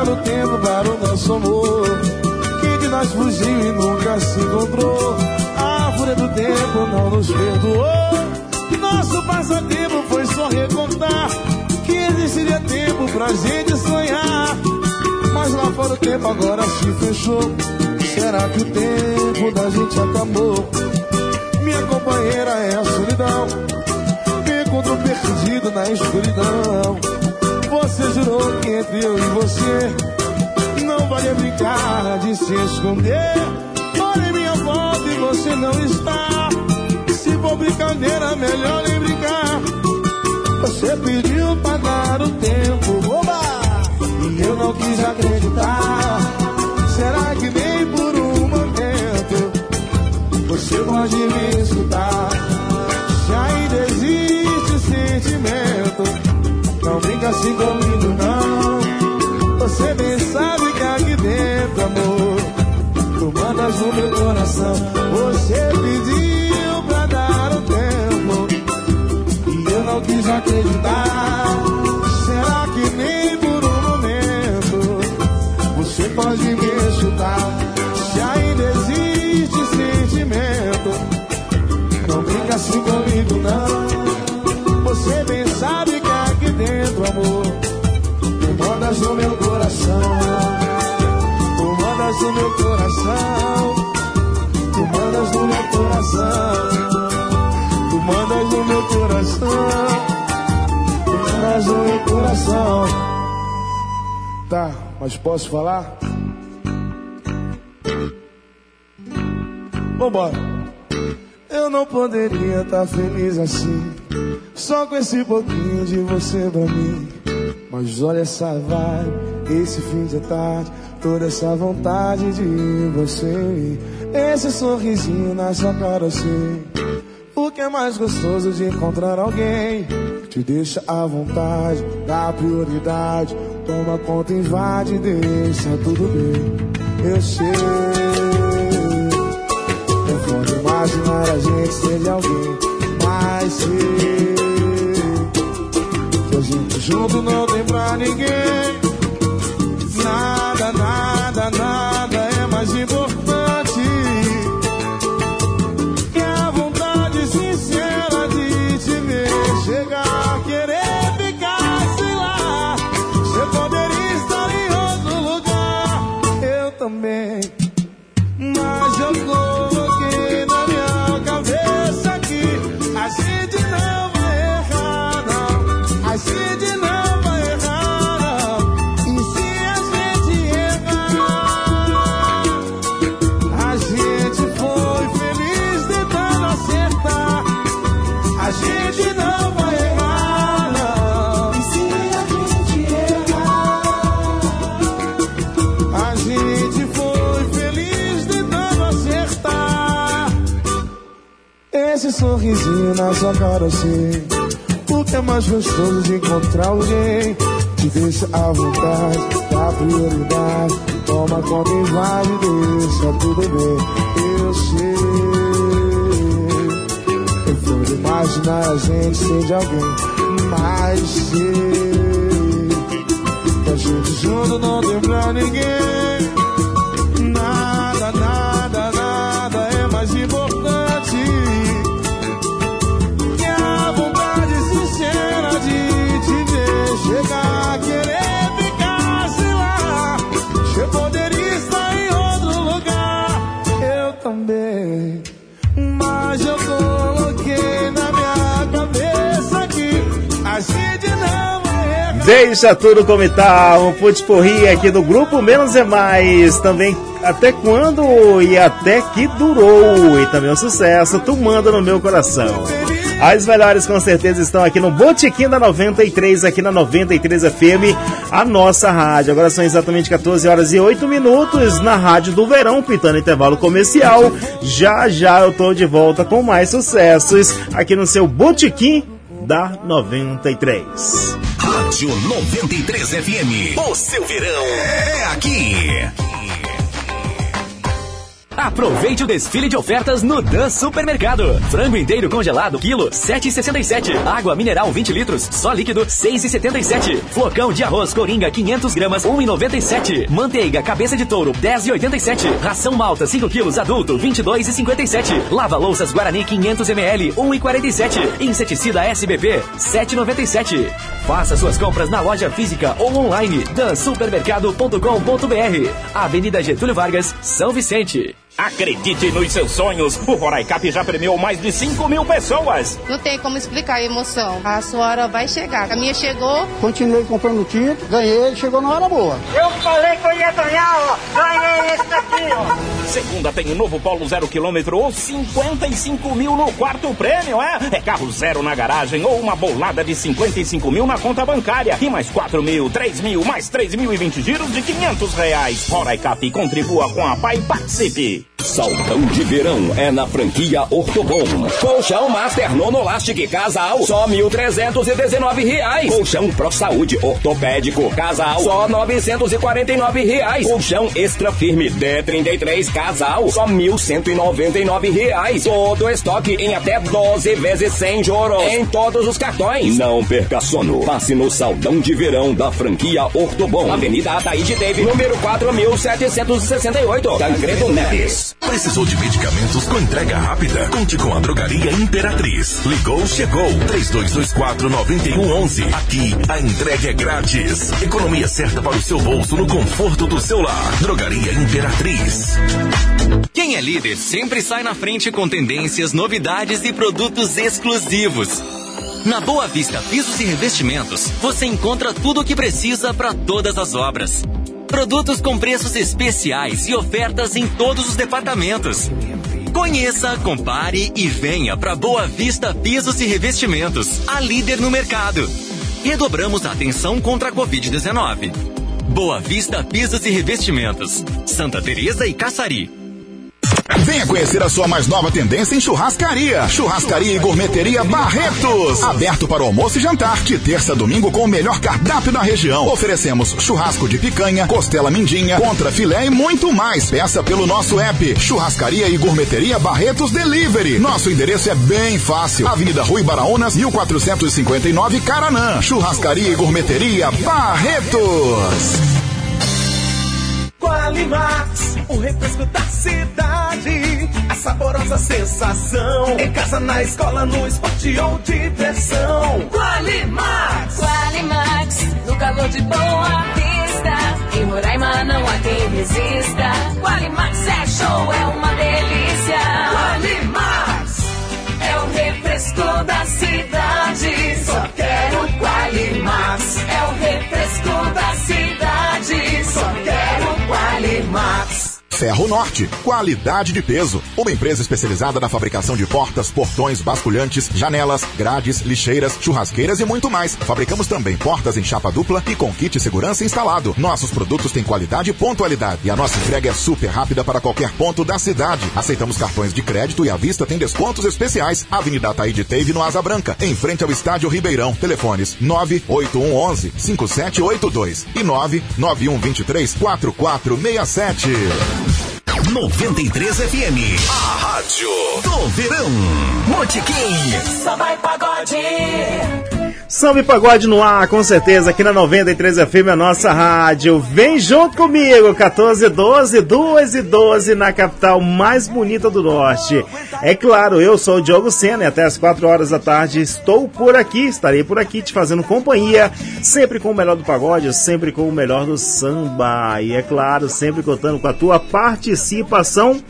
Gastando o tempo para o nosso amor Quem de nós fugiu e nunca se encontrou. A fúria do tempo não nos perdoou. Nosso passatempo foi só recontar Que existiria tempo pra gente sonhar. Mas lá fora o tempo agora se fechou. Será que o tempo da gente acabou? Minha companheira é a solidão. Me encontro perdido na escuridão. Você jurou que entre eu e você não vale brincar de se esconder. Olha minha volta e você não está. Se for brincadeira, melhor nem brincar. Você pediu pra dar o tempo, oba! E eu não quis acreditar. Será que nem por um momento você pode me escutar? Se ainda existe sentimento, não brinca assim comigo, não. Você bem sabe que aqui dentro, amor, tu mandas no meu coração. Você pediu pra dar o tempo, e eu não quis acreditar. Será que nem por um momento você pode me escutar? Se ainda existe sentimento, não brinca assim comigo, não. Amor, tu mandas no meu coração. Tu mandas no meu coração. Tu mandas no meu coração. Tu mandas no meu coração. Tu mandas no meu coração. Tá, mas posso falar? Vambora. Eu não poderia estar feliz assim, só com esse pouquinho de você pra mim. Mas olha essa vibe, esse fim de tarde, toda essa vontade de você. Esse sorrisinho na sua cara, sei. O que é mais gostoso de encontrar alguém te deixa à vontade, dá prioridade. Toma conta, invade, deixa tudo bem. Eu sei. Não pode imaginar a gente ser alguém, mas sei. Gente junto não tem pra ninguém. Na sua cara, sei. O que é mais gostoso de encontrar alguém que deixa à vontade, dá prioridade. Toma conta e vai, deixa tudo bem. Eu sei. Eu vou imaginar a gente ser de alguém, mas sei que a gente junto não tem pra ninguém. Deixa tudo como está, um putsporri aqui do grupo Menos é Mais, também até quando e até que durou, e também um sucesso, tu manda no meu coração. As melhores com certeza estão aqui no Botequim da 93, aqui na 93 FM, a nossa rádio. Agora são exatamente 14 horas e 8 minutos na Rádio do Verão, pintando intervalo comercial. Já já eu tô de volta com mais sucessos aqui no seu Botequim da 93. Rádio 93 FM. O seu verão é aqui. Aproveite o desfile de ofertas no Dan Supermercado. Frango inteiro congelado, quilo, 7,67. Água mineral, 20 litros, só líquido, 6,77. Flocão de arroz Coringa, 500 gramas, 1,97. Manteiga, cabeça de touro, 10,87. Ração malta, 5 quilos, adulto, 22,57. Lava louças Guarani, 500 ml, 1,47. Inseticida SBP, 7,97. Faça suas compras na loja física ou online, dansupermercado.com.br. Avenida Getúlio Vargas, São Vicente. Acredite nos seus sonhos. O Roraicap já premiou mais de 5 mil pessoas. Não tem como explicar a emoção. A sua hora vai chegar. A minha chegou. Continuei comprando tinta, ganhei, chegou na hora boa. Eu falei que eu ia ganhar, ó. Ganhei esse daqui, ó. Segunda tem o novo Polo zero quilômetro ou 55 mil no quarto prêmio, é? É carro zero na garagem ou uma bolada de 55 mil na conta bancária. E mais 4 mil, 3 mil, mais 3 mil e 20 giros de 500 reais. Roraicap, contribua com a PAI participe. Saltão de verão é na franquia Ortobon. Colchão Master Nonolastic Casal, só 1.319 reais. Colchão Pro Saúde Ortopédico Casal, só 949 reais. Colchão Extra Firme D33 Casal, só 1.199 reais. Todo estoque em até 12 vezes sem juros. Em todos os cartões. Não perca sono. Passe no Saldão de Verão da franquia Ortobon. Avenida Ataíde Teve, número 4768. Tancredo Neves. Precisou de medicamentos com entrega rápida? Conte com a Drogaria Imperatriz. Ligou, chegou. 3224-9111. Aqui, a entrega é grátis. Economia certa para o seu bolso no conforto do seu lar. Drogaria Imperatriz. Quem é líder sempre sai na frente com tendências, novidades e produtos exclusivos. Na Boa Vista Pisos e Revestimentos, você encontra tudo o que precisa para todas as obras. Produtos com preços especiais e ofertas em todos os departamentos. Conheça, compare e venha para Boa Vista Pisos e Revestimentos, a líder no mercado. Redobramos a atenção contra a Covid-19. Boa Vista Pisos e Revestimentos, Santa Teresa e Caçari. Venha conhecer a sua mais nova tendência em churrascaria. Churrascaria e Gourmeteria Barretos. Aberto para almoço e jantar, de terça a domingo com o melhor cardápio da região. Oferecemos churrasco de picanha, costela mindinha, contra filé e muito mais. Peça pelo nosso app. Churrascaria e Gourmeteria Barretos Delivery. Nosso endereço é bem fácil. Avenida Rui Baraunas, 1459 Caranã. Churrascaria e Gourmeteria Barretos. Qualimax, o refresco da cidade. A saborosa sensação. Em casa, na escola, no esporte ou diversão. Qualimax. Qualimax, no calor de boa vista. Em Roraima não há quem resista. Qualimax é show, é uma delícia. Qualimax. É o refresco da cidade. Só quero Qualimax. É o refresco Qualimax. Ferro Norte, qualidade de peso. Uma empresa especializada na fabricação de portas, portões, basculhantes, janelas, grades, lixeiras, churrasqueiras e muito mais. Fabricamos também portas em chapa dupla e com kit segurança instalado. Nossos produtos têm qualidade e pontualidade. E a nossa entrega é super rápida para qualquer ponto da cidade. Aceitamos cartões de crédito e à vista tem descontos especiais. Avenida Ataíde Teve no Asa Branca, em frente ao Estádio Ribeirão. Telefones 98111 5782 e 99123 4467. 93 FM. A rádio do verão. Motiquim. Só vai pagode. Samba e pagode no ar, com certeza, aqui na 93 FM, a nossa rádio. Vem junto comigo, 14 12, 2 e 12, na capital mais bonita do norte. É claro, eu sou o Diogo Sena e até as 4 horas da tarde estou por aqui, estarei por aqui te fazendo companhia, sempre com o melhor do pagode, sempre com o melhor do samba. E é claro, sempre contando com a tua participação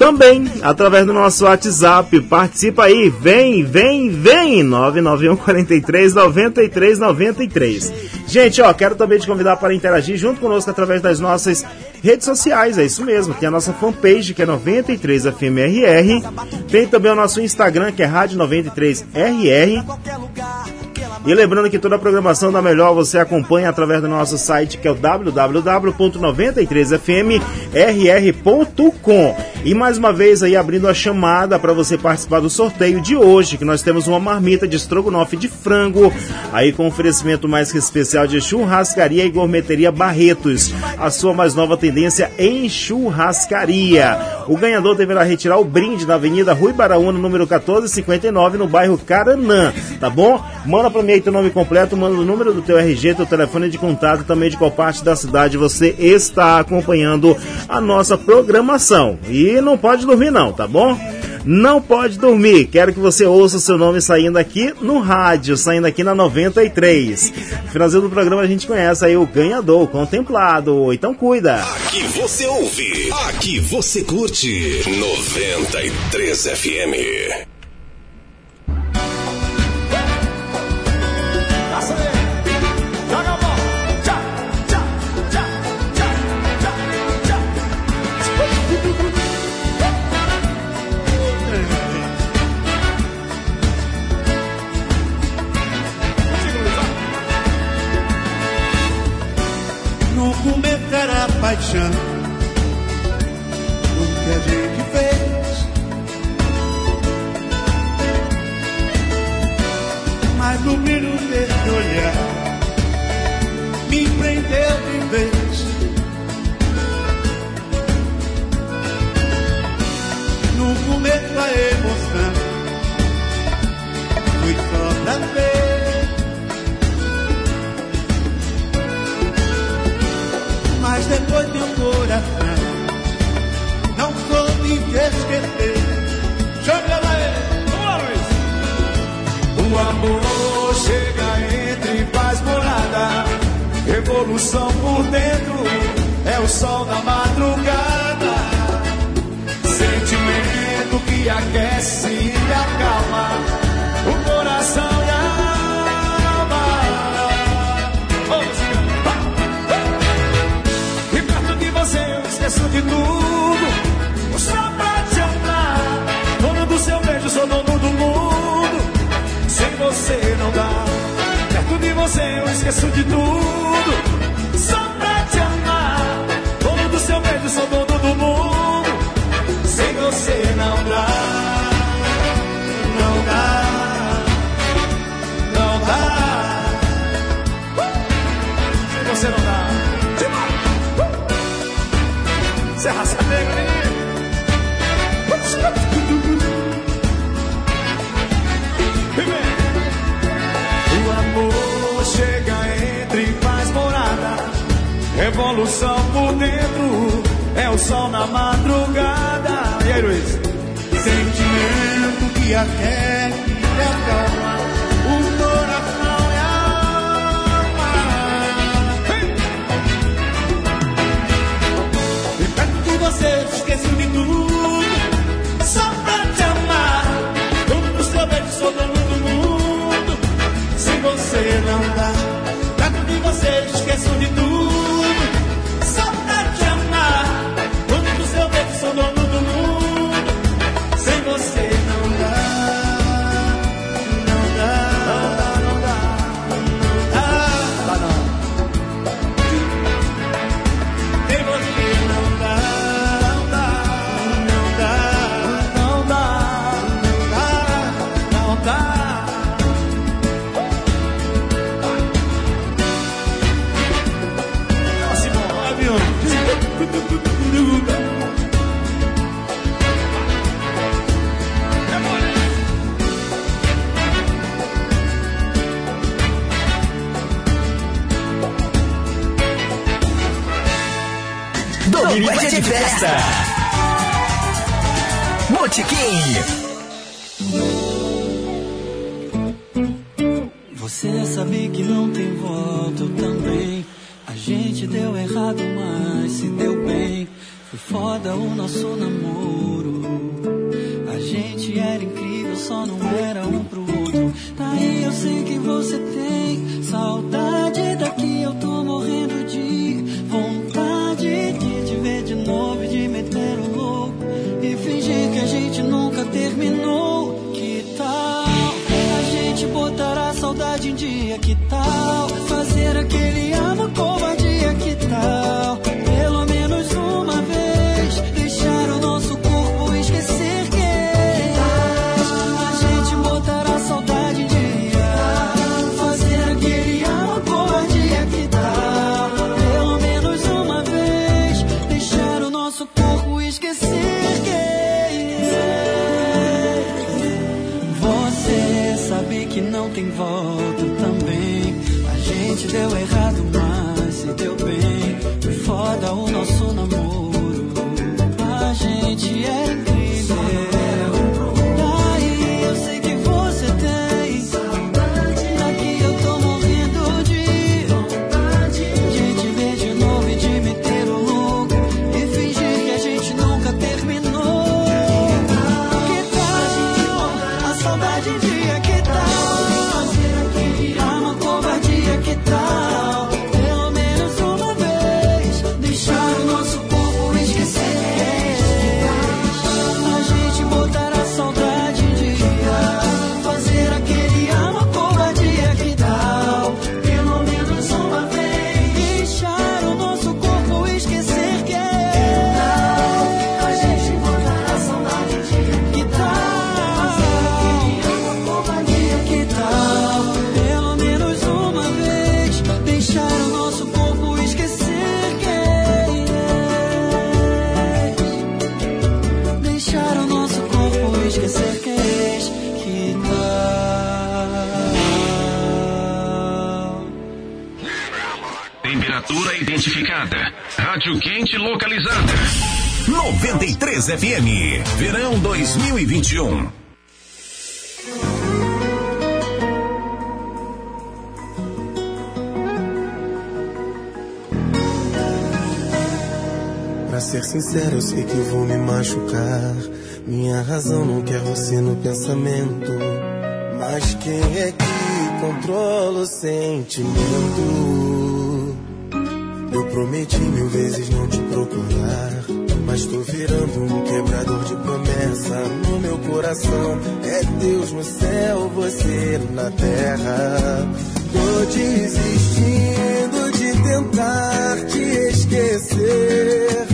também através do nosso WhatsApp. Participa aí, vem, vem, vem! 991 43 93 93. Gente, ó, quero também te convidar para interagir junto conosco através das nossas redes sociais, é isso mesmo. Tem a nossa fanpage que é 93FMRR. Tem também o nosso Instagram que é Rádio 93RR. E lembrando que toda a programação da Melhor você acompanha através do nosso site que é o www.93fmrr.com. E mais uma vez aí abrindo a chamada para você participar do sorteio de hoje, que nós temos uma marmita de estrogonofe de frango, aí com oferecimento mais que especial de churrascaria e gourmeteria Barretos, a sua mais nova tendência em churrascaria. O ganhador deverá retirar o brinde na Avenida Rui Baraúna, número 1459, no bairro Caranã, tá bom? Manda para mim aí teu nome completo, manda o número do teu RG, teu telefone de contato, também de qual parte da cidade você está acompanhando a nossa programação. E não pode dormir não, tá bom? Não pode dormir. Quero que você ouça o seu nome saindo aqui no rádio, saindo aqui na 93. No finalzinho do programa a gente conhece aí o ganhador, o contemplado. Então cuida. Aqui você ouve. Aqui você curte. 93 FM. Começo a emoção foi só pra ver. Mas depois meu coração não soube te esquecer. Vamos lá. O amor chega, entra e faz morada. Revolução por dentro é o sol da madrugada. Que aquece e acalma o coração e a alma. E perto de você eu esqueço de tudo. Só pra te amar. Dono do seu beijo, sou dono do mundo. Sem você não dá. Perto de você eu esqueço de tudo. você não dá. Não dá. Não dá. Uh! Você não dá. Uh! Você raça negra. O amor chega entre faz morada. Revolução por dentro é o sol na madrugada. E? Sentimento que a aquece e acalma o coração e a alma. E perto de você, esqueci de tudo, só pra te amar. Como pro seu beijo, sou dono mundo, se você não dá. Botequim. dia que Rádio Quente localizada. 93 FM, verão 2021. Pra ser sincero, eu sei que vou me machucar. Minha razão não quer você no pensamento. Mas quem é que controla o sentimento? Eu prometi mil vezes não te procurar. Mas tô virando um quebrador de promessa no meu coração. É Deus no céu, você na terra. Tô desistindo de tentar te esquecer.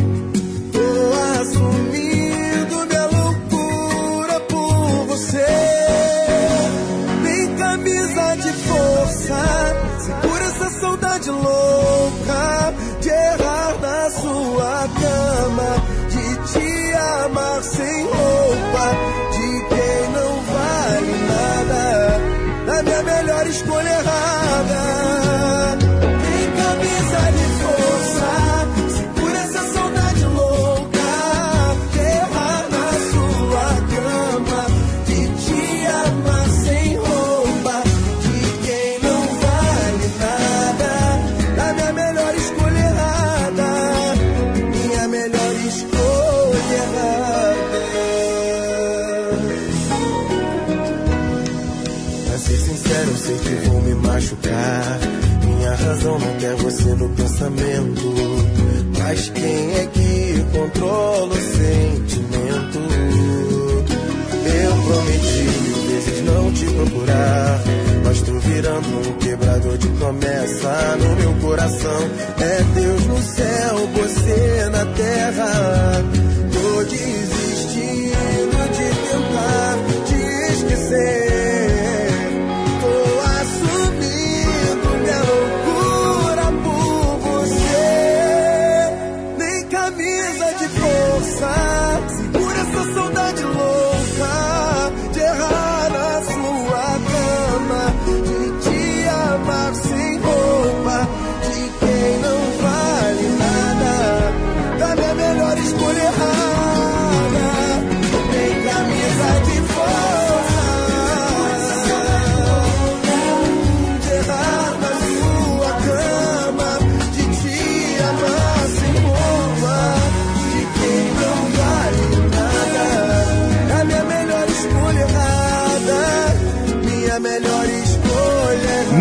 escolher virando um quebrador de promessa no meu coração. É Deus no céu, você na terra. Tô desistindo de tentar te esquecer.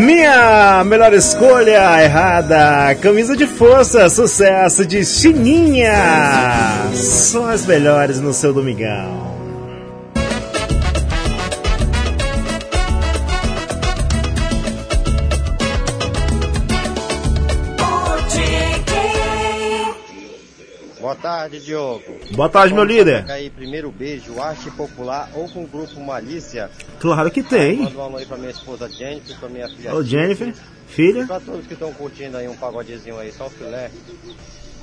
Minha melhor escolha errada. Camisa de força, sucesso de Chininha. Só as melhores no seu domingão. Boa tarde, meu líder. Aí, primeiro beijo, arte popular ou com o grupo Malícia? Claro que tem. Manda um alô aí pra minha esposa Jennifer, pra minha filha. Ô, Jennifer, filha. E pra todos que estão curtindo aí um pagodezinho aí, só o filé.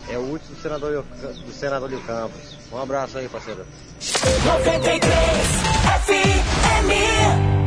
É o último do senador, do senador Lio Campos. Um abraço aí, parceiro. 93 FMI.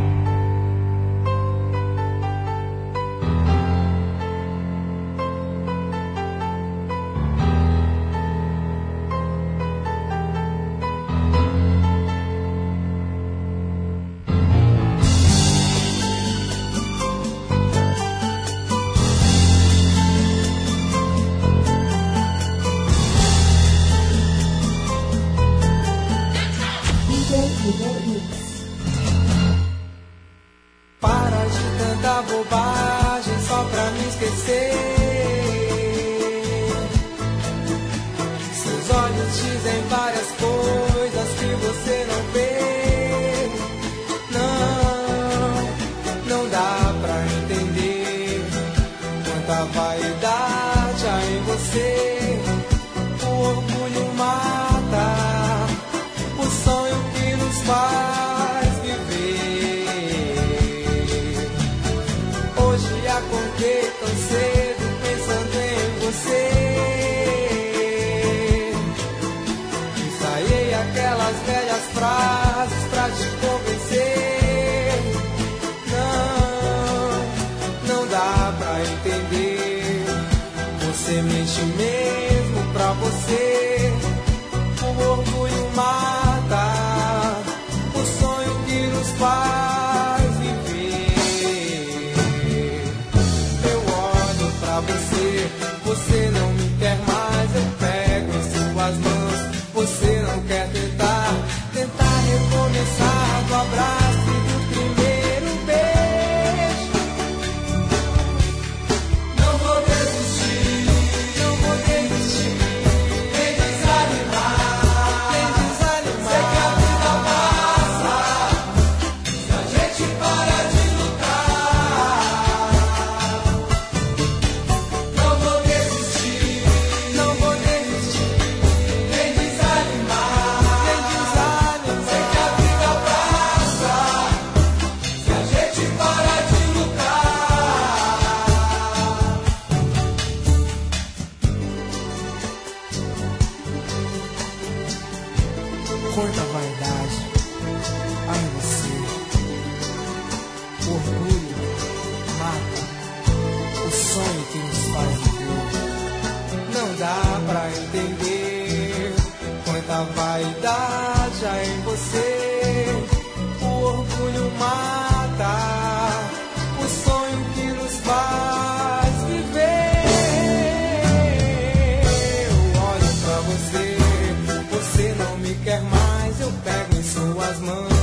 nas mãos.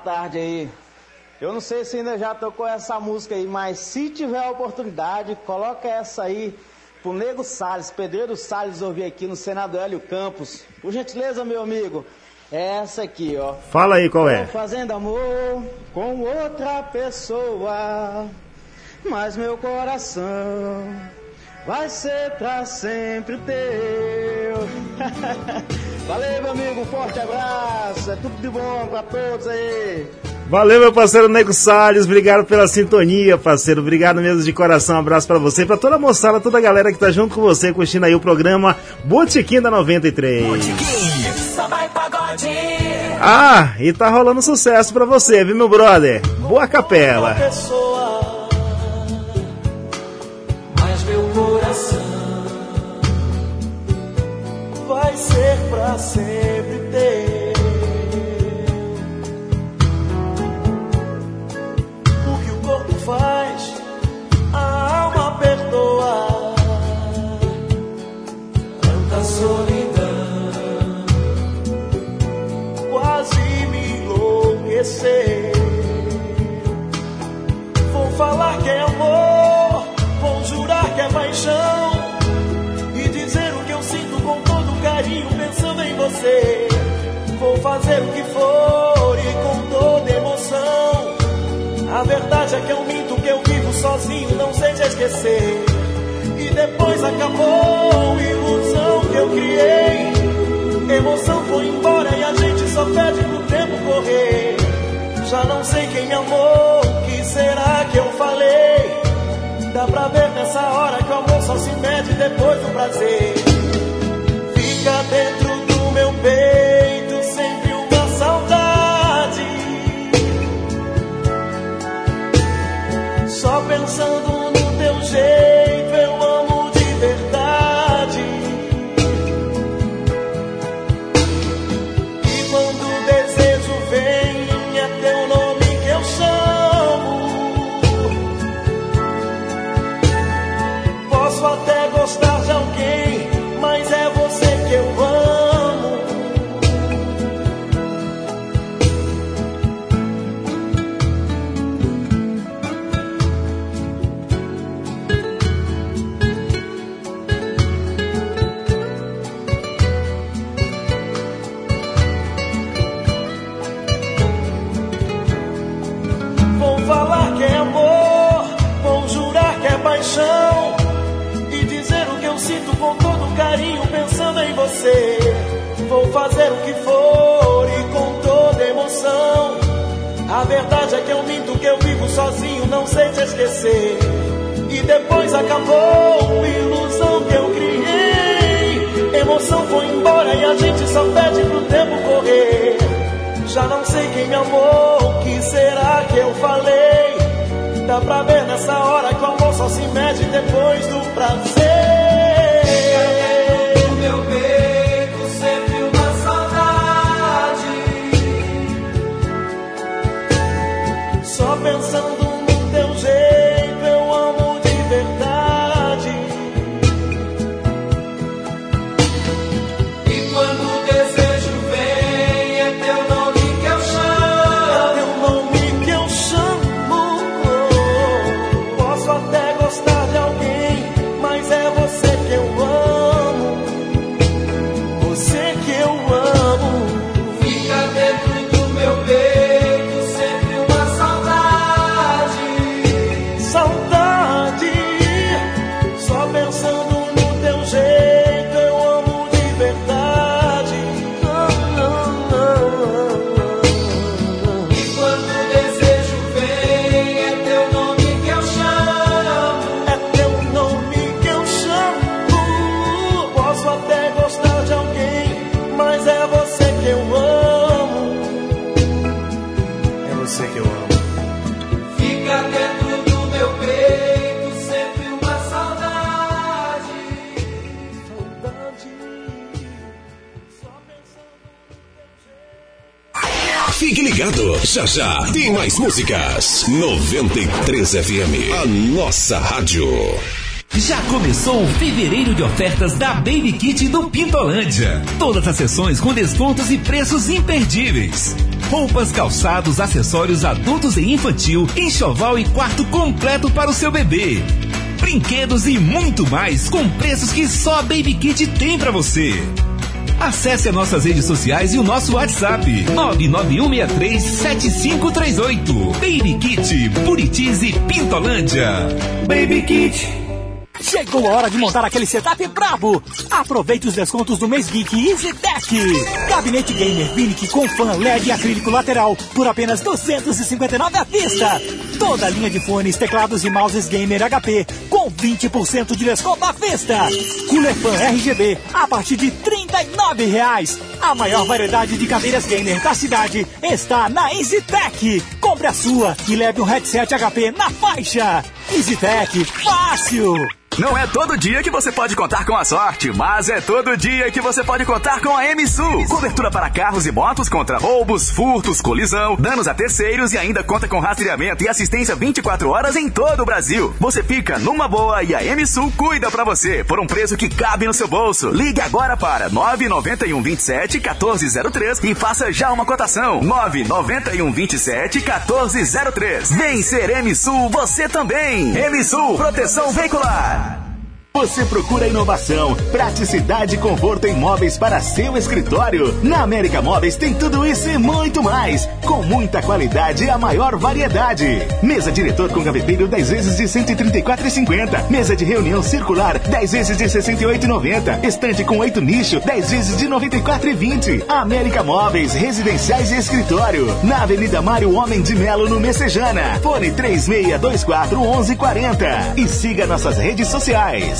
Tarde aí. Eu não sei se ainda já tocou essa música aí, mas se tiver a oportunidade, coloca essa aí pro Nego Salles, Pedreiro Salles ouvir aqui no Senado Hélio Campos. Por gentileza, meu amigo, é essa aqui, ó. Fala aí qual é. Tô fazendo amor com outra pessoa, mas meu coração vai ser pra sempre teu. Valeu, meu amigo, um forte abraço, é tudo de bom pra todos aí. Valeu, meu parceiro Nego Salles. Obrigado pela sintonia, parceiro. Obrigado mesmo de coração. Um abraço pra você, pra toda a moçada, toda a galera que tá junto com você, curtindo aí o programa Botequim da 93. Só vai pagode. Ah, e tá rolando sucesso pra você, viu, meu brother? Boa capela. pessoa, ser Vou fazer o que for e com toda emoção. A verdade é que eu minto que eu vivo sozinho, não sei te esquecer. E depois acabou ilusão que eu criei. Emoção foi embora e a gente só pede pro tempo correr. Já não sei quem me amou, o que será que eu falei? Dá pra ver nessa hora que o amor só se mede depois do prazer. Fica dentro peito sempre uma saudade. Só pensando no teu jeito Vou fazer o que for e com toda emoção. A verdade é que eu minto que eu vivo sozinho, não sei te esquecer. E depois acabou ilusão que eu criei. Emoção foi embora e a gente só pede pro tempo correr. Já não sei quem me amou, o que será que eu falei? Dá pra ver nessa hora que o amor só se mede depois do prazer. Pensando no teu jeito já já tem mais músicas. 93 FM, a nossa rádio. Já começou o fevereiro de ofertas da Baby Kit do Pintolândia. Todas as sessões com descontos e preços imperdíveis. Roupas, calçados, acessórios adultos e infantil, enxoval e quarto completo para o seu bebê. Brinquedos e muito mais com preços que só a Baby Kit tem para você. Acesse as nossas redes sociais e o nosso WhatsApp 991637538. Baby Kit, Buritis e Pintolândia. Baby Kit. Chegou a hora de montar aquele setup brabo! Aproveite os descontos do mês Geek EasyTech! Gabinete Gamer Vinic com fan LED e acrílico lateral por apenas 259 à vista! Toda a linha de fones, teclados e mouses Gamer HP com 20% de desconto à vista! Cooler Fan RGB a partir de 39 reais. A maior variedade de cadeiras gamer da cidade está na EasyTech! Compre a sua e leve um headset HP na faixa! EasyTech, fácil! Não é todo dia que você pode contar com a sorte, mas é todo dia que você pode contar com a MSU. Cobertura para carros e motos contra roubos, furtos, colisão, danos a terceiros e ainda conta com rastreamento e assistência 24 horas em todo o Brasil. Você fica numa boa e a MSU cuida para você por um preço que cabe no seu bolso. Ligue agora para 991 27 1403 e faça já uma cotação. 991 27 1403. Vem ser MSU você também. MSU Proteção Veicular. Você procura inovação, praticidade e conforto em móveis para seu escritório? Na América Móveis tem tudo isso e muito mais, com muita qualidade e a maior variedade. Mesa diretor com gaveteiro 10 vezes de 134,50. Mesa de reunião circular 10 vezes de 68,90. Estante com 8 nicho 10 vezes de 94,20. América Móveis, residenciais e escritório. Na Avenida Mário Homem de Melo, no Messejana. Fone 3624 1140. E siga nossas redes sociais.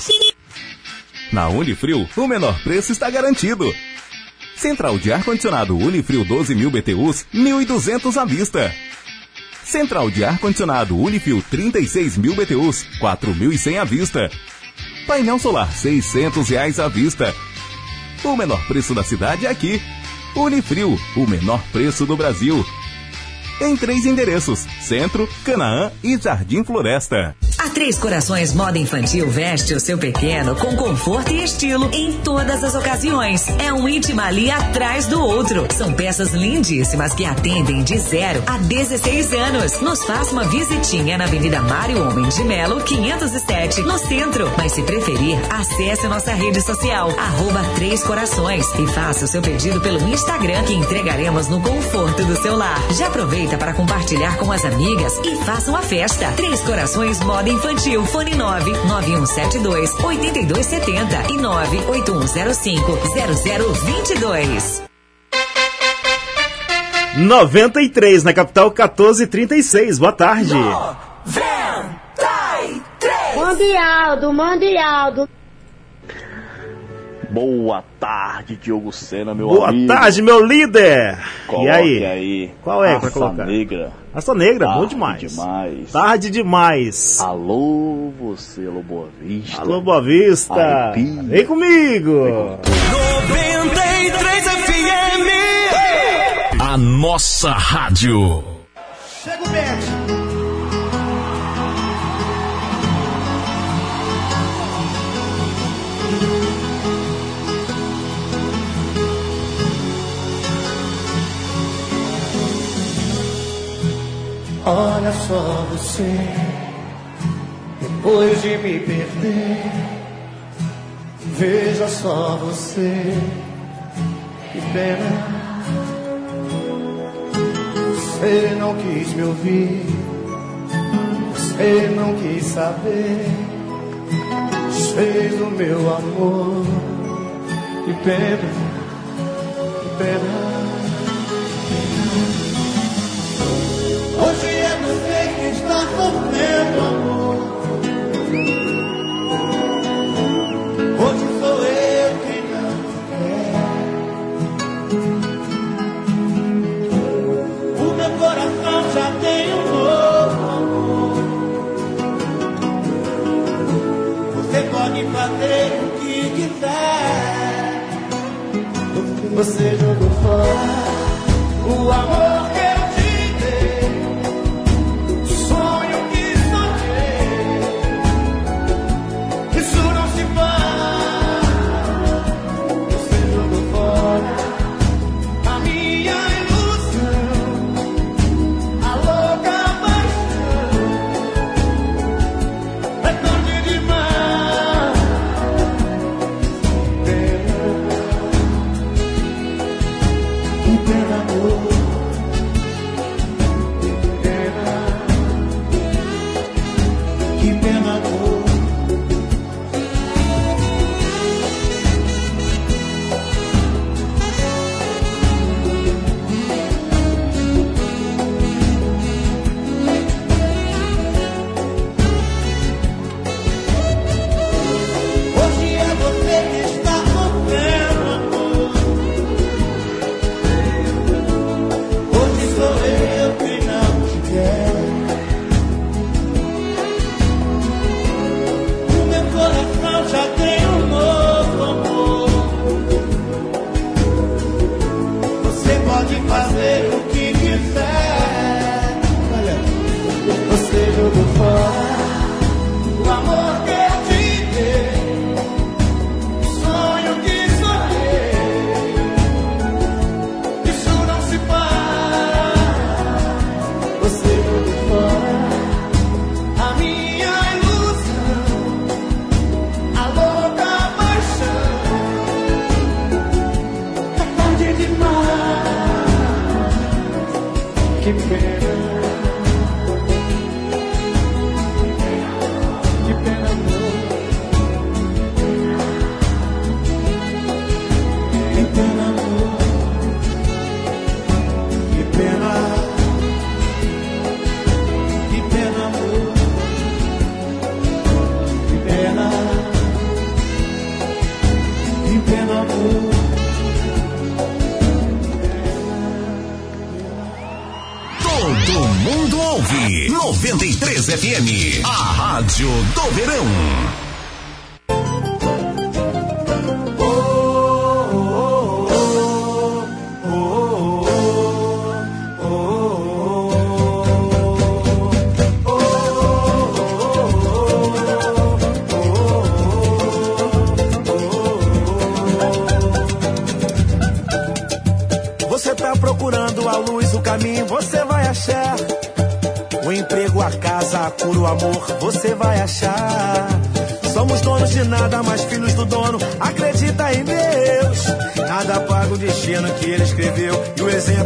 Na Unifrio, o menor preço está garantido. Central de ar-condicionado Unifrio 12 mil BTUs, 1.200 à vista. Central de ar-condicionado Unifrio 36 mil BTUs, 4.100 à vista. Painel solar 600 reais à vista. O menor preço da cidade é aqui. Unifrio, o menor preço do Brasil. Em três endereços: Centro, Canaã e Jardim Floresta. A Três Corações Moda Infantil veste o seu pequeno com conforto e estilo em todas as ocasiões. É um íntima ali atrás do outro. São peças lindíssimas que atendem de 0 a 16 anos. Nos faça uma visitinha na Avenida Mário Homem de Melo, 507, no centro. Mas se preferir, acesse a nossa rede social, arroba Três Corações, e faça o seu pedido pelo Instagram, que entregaremos no conforto do seu lar. Já aproveita para compartilhar com as amigas e faça uma festa. Três Corações Moda Infantil, fone 9 9172 8270 e 98105 0022. 93 na capital 1436. Boa tarde. Mundialdo, Mundialdo. Boa tarde, Diogo Sena, meu Boa amigo. tarde, meu líder. Coloque e aí? aí. Qual é Raça colocar? Negra. Raça Negra, bom Tarde demais. demais. Tarde demais. Alô, você, Alô Boa Vista. Alô, Boa Vista. Arrepio. Vem comigo. 93 FM. A nossa rádio. Olha só você, depois de me perder, veja só você, que pena. Você não quis me ouvir, você não quis saber, fez o meu amor, que pena, que pena. Hoje é você que está sofrendo, amor. Hoje sou eu que não quer. O meu coração já tem um novo amor. Você pode fazer o que quiser. Você jogou fora o amor.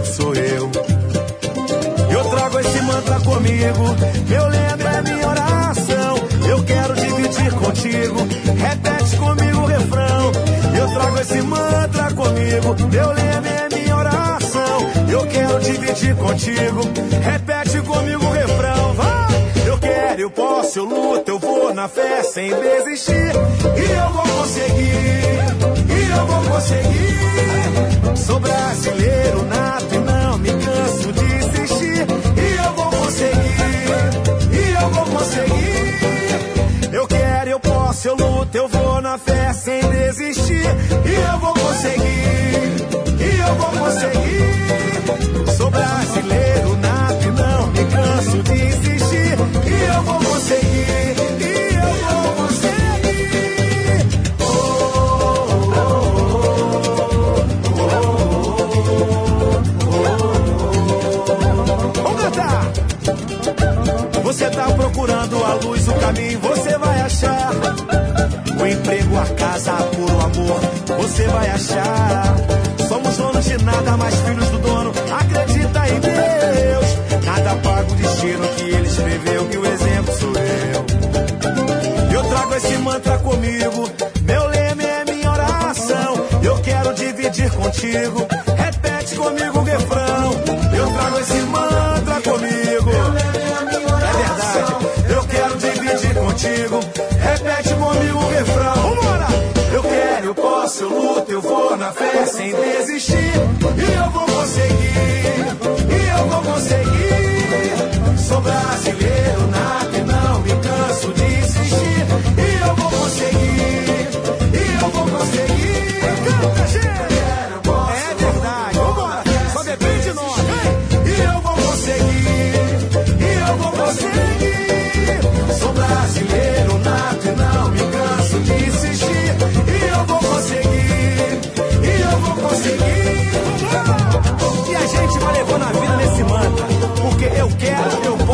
Sou eu. Eu trago esse mantra comigo, meu lembro é minha oração. Eu quero dividir contigo, repete comigo o refrão. Eu trago esse mantra comigo, meu lembro é minha oração. Eu quero dividir contigo, repete comigo o refrão. Vai! Eu quero, eu posso, eu luto, eu vou na fé sem desistir. E eu vou conseguir, e eu vou conseguir. Sou brasileiro nato conseguir. Eu quero, eu posso, eu luto, eu vou na fé sem desistir. E eu vou conseguir, e eu vou conseguir. Luz, o caminho, você vai achar. O emprego, a casa, cura, o amor, você vai achar. Somos donos de nada, mas filhos do dono, acredita em Deus. Nada paga o destino que ele escreveu, que o exemplo sou eu. Eu trago esse mantra comigo, meu lema é minha oração. Eu quero dividir contigo, repete comigo o refrão. Eu trago esse mantra contigo, repete comigo o refrão. Vambora! Eu quero, eu posso, eu luto, eu vou na fé sem desistir. E eu vou conseguir, e eu vou conseguir. Sou brasileiro, nato na vida nesse mantra. Porque eu quero, eu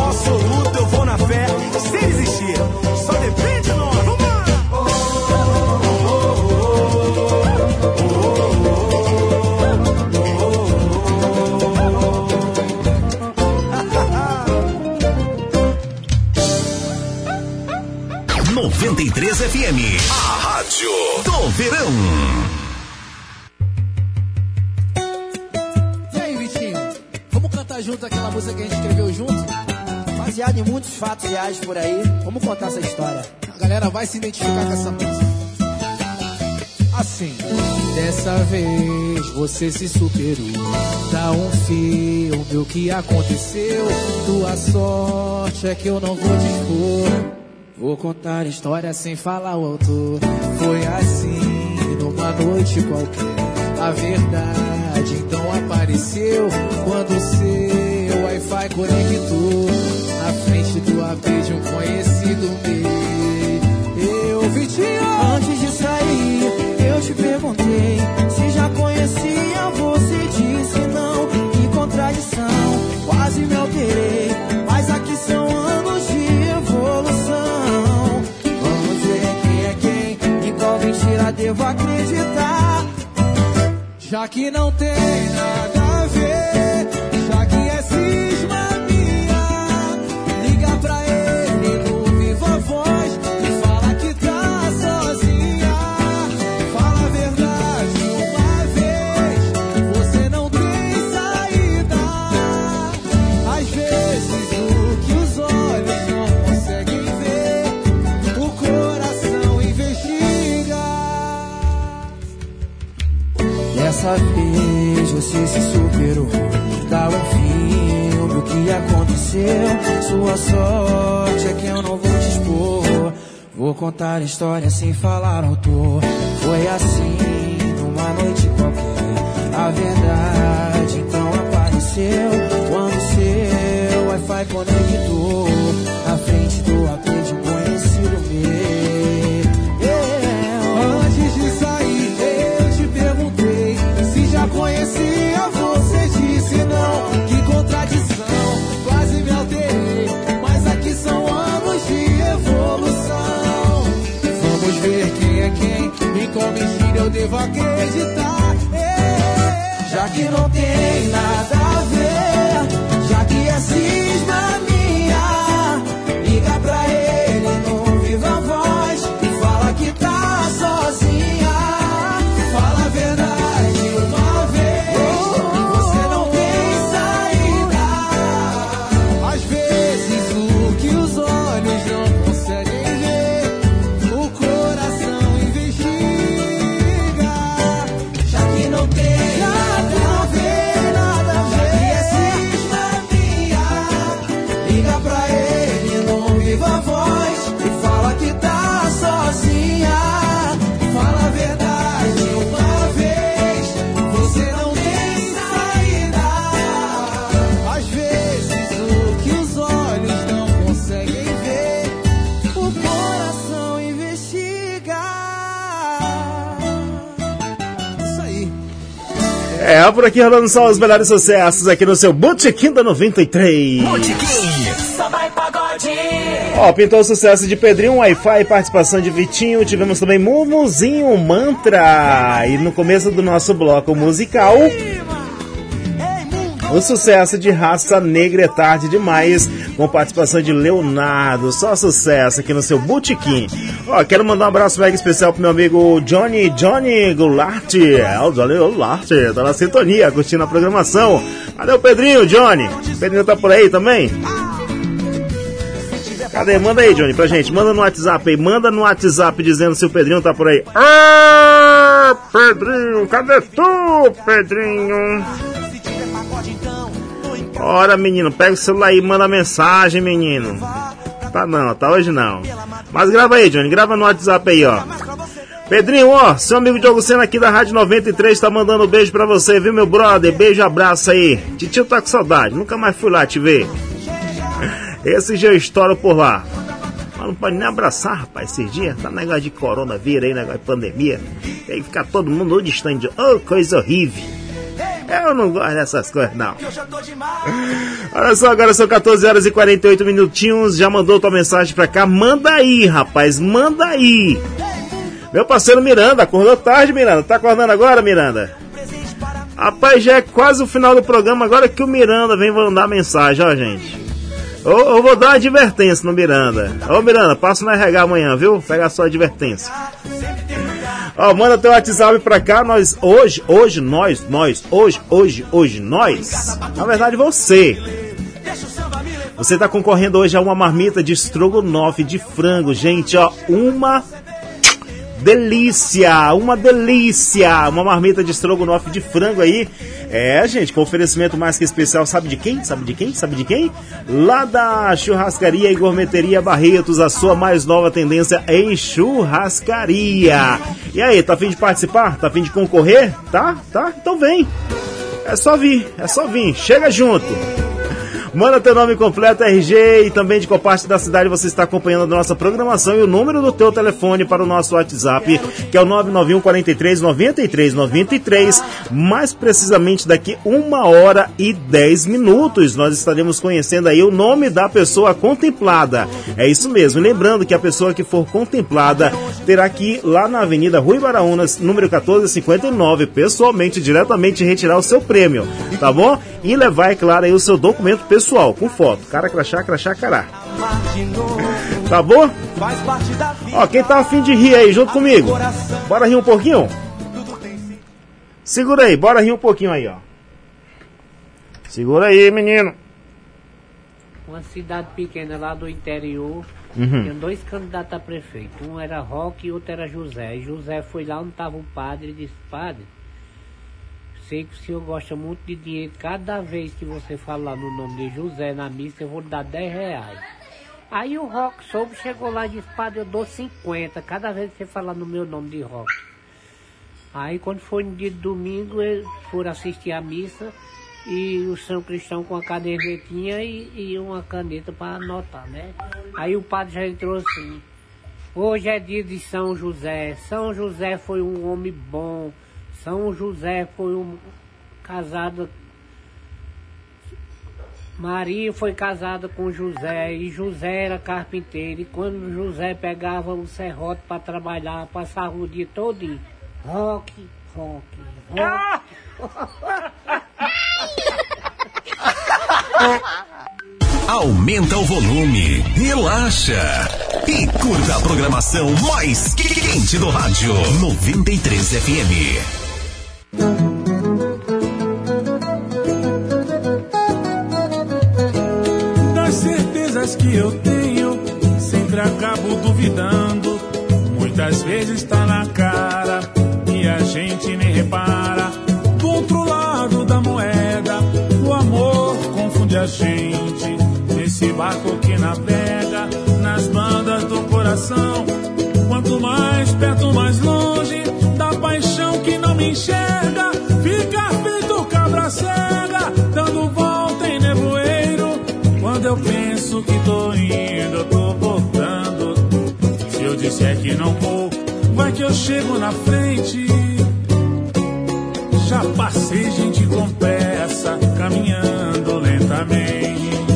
vai se identificar com essa música. Assim, dessa vez você se superou. Dá um filme o que aconteceu. Tua sorte é que eu não vou te. Vou contar história sem falar o autor. Foi assim, numa noite qualquer. A verdade então apareceu quando seu Wi-Fi conectou na frente do AP de um conhecido meu. Você disse não. Que contradição, quase me alterei. Mas aqui são anos de evolução. Vamos ver quem é quem, em qual mentira devo acreditar. Já que não tem nada Dessa vez você se superou. Dá um filme o que aconteceu. Sua sorte é que eu não vou te expor. Vou contar a história sem falar autor. Foi assim, numa noite qualquer. A verdade então apareceu. Quando seu Wi-Fi conectou. Na frente do AP devo acreditar. Já que não tem nada a ver, por aqui rolando só os melhores sucessos aqui no seu Botequim da 93. Samba e pagode. Ó, pintou o sucesso de Pedrinho, Wi-Fi, participação de Vitinho, tivemos também Mumuzinho Mantra. E no começo do nosso bloco musical, o sucesso de Raça Negra é Tarde Demais, com participação de Leonardo. Só sucesso aqui no seu Botequim. Ó, quero mandar um abraço mega especial pro meu amigo Johnny, Johnny Goulart. É, o Johnny Goulart, tá na sintonia, curtindo a programação. Valeu, Pedrinho, Johnny. Pedrinho tá por aí também? Cadê? Manda aí, Johnny, pra gente. Manda no WhatsApp aí. Manda no WhatsApp dizendo se o Pedrinho tá por aí. Ah, Pedrinho, cadê tu, Pedrinho? Ora, menino, pega o celular aí manda mensagem, menino. Tá não, tá hoje não. Mas grava aí, Johnny, grava no WhatsApp aí, ó. Pedrinho, ó, seu amigo Diogo Sena aqui da Rádio 93 tá mandando um beijo pra você, viu, meu brother? Beijo, abraço aí. Titio tá com saudade, nunca mais fui lá te ver. Esse dia eu estouro por lá. Mas não pode nem abraçar, rapaz, esses dias. Tá negócio de coronavírus aí, negócio de pandemia. Tem que ficar todo mundo distante. Oh, coisa horrível. Eu não gosto dessas coisas, não. Olha só, agora são 14 horas e 48 minutinhos. Já mandou tua mensagem pra cá? Manda aí, rapaz, manda aí. Meu parceiro Miranda, acordou tarde, Miranda. Tá acordando agora, Miranda? Rapaz, já é quase o final do programa. Agora que o Miranda vem mandar mensagem, ó, gente. Eu, eu vou dar uma advertência no Miranda. Ô Miranda, passa no RH amanhã, viu? Pega a sua advertência. Ó, manda teu WhatsApp pra cá, nós hoje, hoje, nós, nós, hoje, hoje, hoje, nós. Na verdade, você. Você tá concorrendo hoje a uma marmita de estrogonofe de frango, gente, ó, uma delícia, uma delícia, uma marmita de estrogonofe de frango aí. É, gente, com oferecimento mais que especial, sabe de quem? Sabe de quem? Sabe de quem? Lá da Churrascaria e Gourmeteria Barretos, a sua mais nova tendência em churrascaria. E aí, tá afim de participar? Tá afim de concorrer? Tá? Tá? Então vem. É só vir, é só vir. Chega junto. Manda teu nome completo, RG e também de qual parte da cidade você está acompanhando a nossa programação e o número do teu telefone para o nosso WhatsApp, que é o 991 43 93 93. Mais precisamente daqui uma hora e 10 minutos, nós estaremos conhecendo aí o nome da pessoa contemplada. É isso mesmo. Lembrando que a pessoa que for contemplada terá que ir lá na Avenida Rui Baraunas, número 1459, pessoalmente, diretamente retirar o seu prêmio, tá bom? E levar, é claro, aí o seu documento pessoal, com foto. Cara, crachá, crachá, cará. Tá bom? Ó, quem tá afim de rir aí, junto comigo? Bora rir um pouquinho? Segura aí, bora rir um pouquinho aí, ó. Segura aí, menino. Uma cidade pequena lá do interior, Uhum. tinha dois candidatos a prefeito. Um era Roque e outro era José. E José foi lá onde estava o padre e disse, padre, sei que o senhor gosta muito de dinheiro. Cada vez que você falar no nome de José na missa, eu vou dar 10 reais. Aí o Roque soube, chegou lá e disse, padre, eu dou 50 cada vez que você falar no meu nome de Roque. Aí quando foi no dia de domingo, eles foram assistir a missa e o São Cristão com a cadernetinha e, e uma caneta para anotar, né? Aí o padre já entrou assim. Hoje é dia de São José. São José foi um homem bom. São José foi um casado. Maria foi casada com José e José era carpinteiro. E quando José pegava o serrote para trabalhar, passava o dia todo rock, rock, rock. Aumenta o volume, relaxa e curta a programação mais quente do rádio 93 FM. Das certezas que eu tenho, sempre acabo duvidando. Muitas vezes tá na cara e a gente nem repara. Do outro lado da moeda, o amor confunde a gente. Nesse barco que navega nas bandas do coração. Quanto mais perto, mais longe me enxerga. Fica feito cabra cega, dando volta em nevoeiro. Quando eu penso que tô indo, eu tô voltando. Se eu disser que não vou, vai que eu chego na frente. Já passei gente com pressa, caminhando lentamente.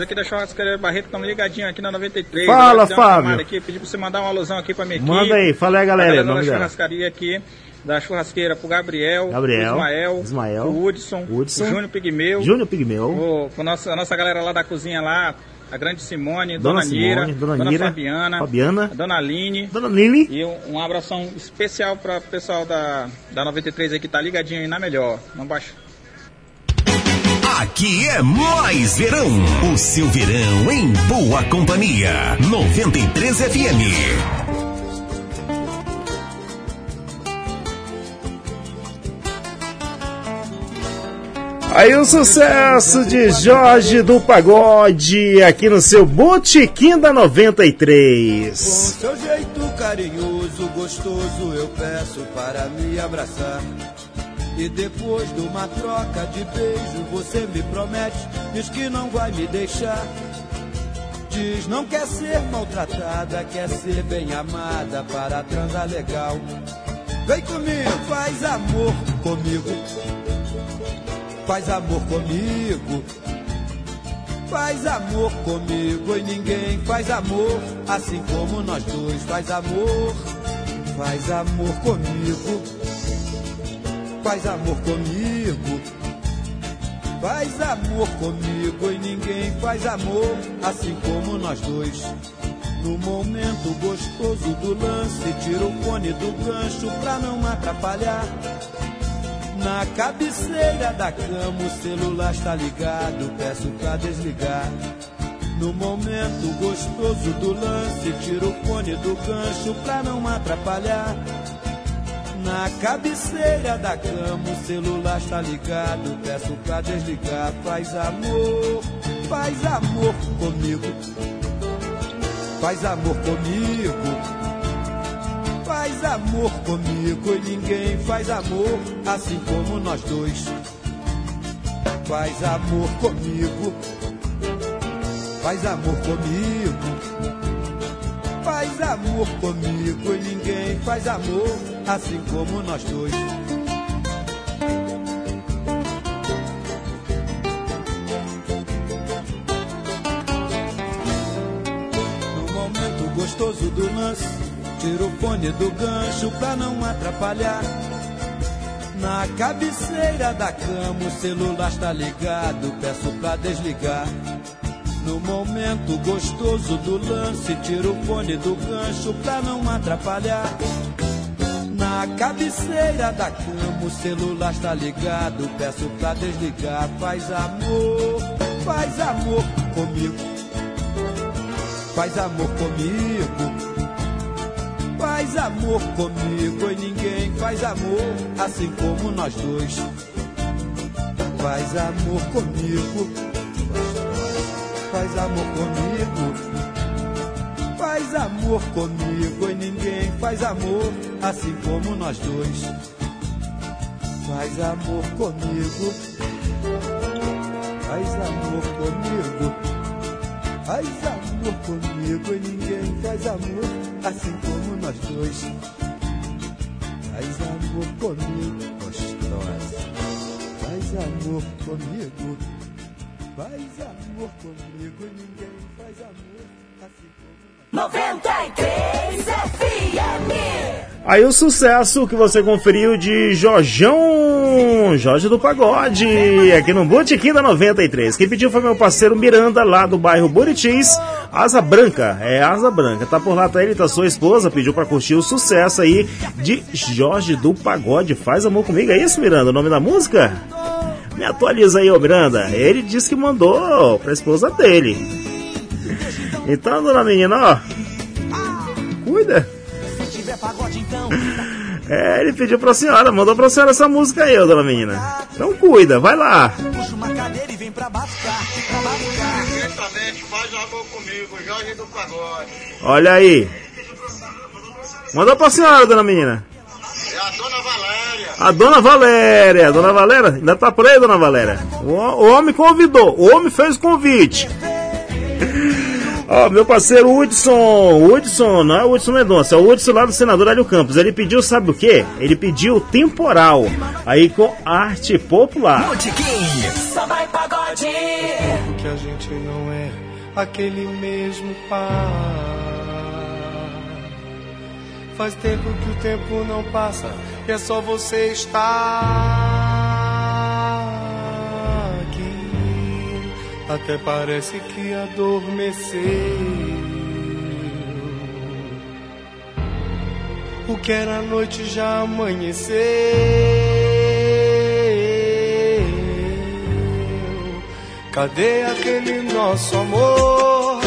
Nós aqui da Churrascaria Barreto estamos ligadinhos aqui na 93. Fala, uma Fábio. Aqui, pedi pra você mandar uma alusão aqui pra minha equipe. Manda aí, fala aí, galera, A nome da churrascaria aqui, da churrasqueira pro Gabriel, Gabriel, Ismael, Ismael, Hudson, Hudson, pro Júnior Pigmeu, Júnior Pigmeu, nossa, a nossa galera lá da cozinha lá, a grande Simone, Dona Dona, Nira, Simone, Dona Nira, Fabiana, Fabiana, Dona Aline. Dona Lili. E um, um abração especial para o pessoal da, da 93 aí que tá ligadinho aí na melhor. Não baixa. Aqui é mais verão. O seu verão em boa companhia. 93 FM. Aí o sucesso de Jorge do Pagode aqui no seu Botequim da 93. Seu jeito carinhoso, gostoso, eu peço para me abraçar. E depois de uma troca de beijo, você me promete, diz que não vai me deixar. Diz não quer ser maltratada, quer ser bem amada para transar legal. Vem comigo, faz amor comigo. Faz amor comigo. Faz amor comigo e ninguém faz amor assim como nós dois. Faz amor, faz amor comigo. Faz amor comigo. Faz amor comigo e ninguém faz amor assim como nós dois. No momento gostoso do lance, tira o fone do gancho pra não atrapalhar. Na cabeceira da cama o celular está ligado, peço pra desligar. No momento gostoso do lance, tira o fone do gancho pra não atrapalhar. Na cabeceira da cama o celular está ligado, peço pra desligar. Faz amor, faz amor comigo. Faz amor comigo. Faz amor comigo e ninguém faz amor assim como nós dois. Faz amor comigo. Faz amor comigo. Faz amor comigo ninguém faz amor assim como nós dois. No momento gostoso do lance, tira o fone do gancho pra não atrapalhar. Na cabeceira da cama o celular está ligado, peço pra desligar. No momento gostoso do lance, tira o fone do gancho pra não atrapalhar. Na cabeceira da cama o celular está ligado, peço pra desligar. Faz amor, faz amor comigo. Faz amor comigo. Faz amor comigo e ninguém faz amor assim como nós dois. Faz amor comigo. Faz amor comigo. Faz amor comigo e ninguém faz amor assim como nós dois. Faz amor comigo. Faz amor comigo. Faz amor comigo e ninguém faz amor assim como nós dois. Faz amor comigo, gostosa. Faz amor comigo. Faz amor comigo e ninguém faz amor assim como 93 FM. Aí o sucesso que você conferiu de Jorjão, Jorge do Pagode, aqui no Botequim da 93. Quem pediu foi meu parceiro Miranda, lá do bairro Buritis, Asa Branca, é Asa Branca. Tá por lá, tá ele, tá sua esposa, pediu pra curtir o sucesso aí de Jorge do Pagode. Faz amor comigo, é isso, Miranda, o nome da música? Me atualiza aí, ô Miranda. Ele disse que mandou pra esposa dele. Então, dona menina, ó, cuida. É, ele pediu pra senhora, mandou pra senhora essa música aí, ô dona menina. Então cuida, vai lá. Puxa uma cadeira e vem pra batucar, pra batucar. Diretamente faz amor comigo, Jorge do Pagode. Olha aí. Mandou pra senhora, dona menina. É a dona Valéria. A dona Valéria. Dona Valéria, ainda tá por aí, dona Valéria? O, o homem convidou, o homem fez o convite. Ó, meu parceiro Hudson, Hudson, não é o Hudson Mendonça, é o Hudson lá do senador Hélio Campos. Ele pediu, sabe o quê? Ele pediu temporal, aí com arte popular. Samba e pagode. que a gente não é aquele mesmo par. Faz tempo que o tempo não passa e é só você estar aqui. Até parece que adormeceu. O que era noite já amanheceu. Cadê aquele nosso amor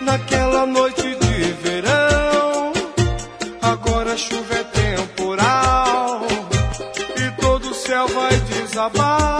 naquela noite de verão? Chuva é temporal e todo o céu vai desabar.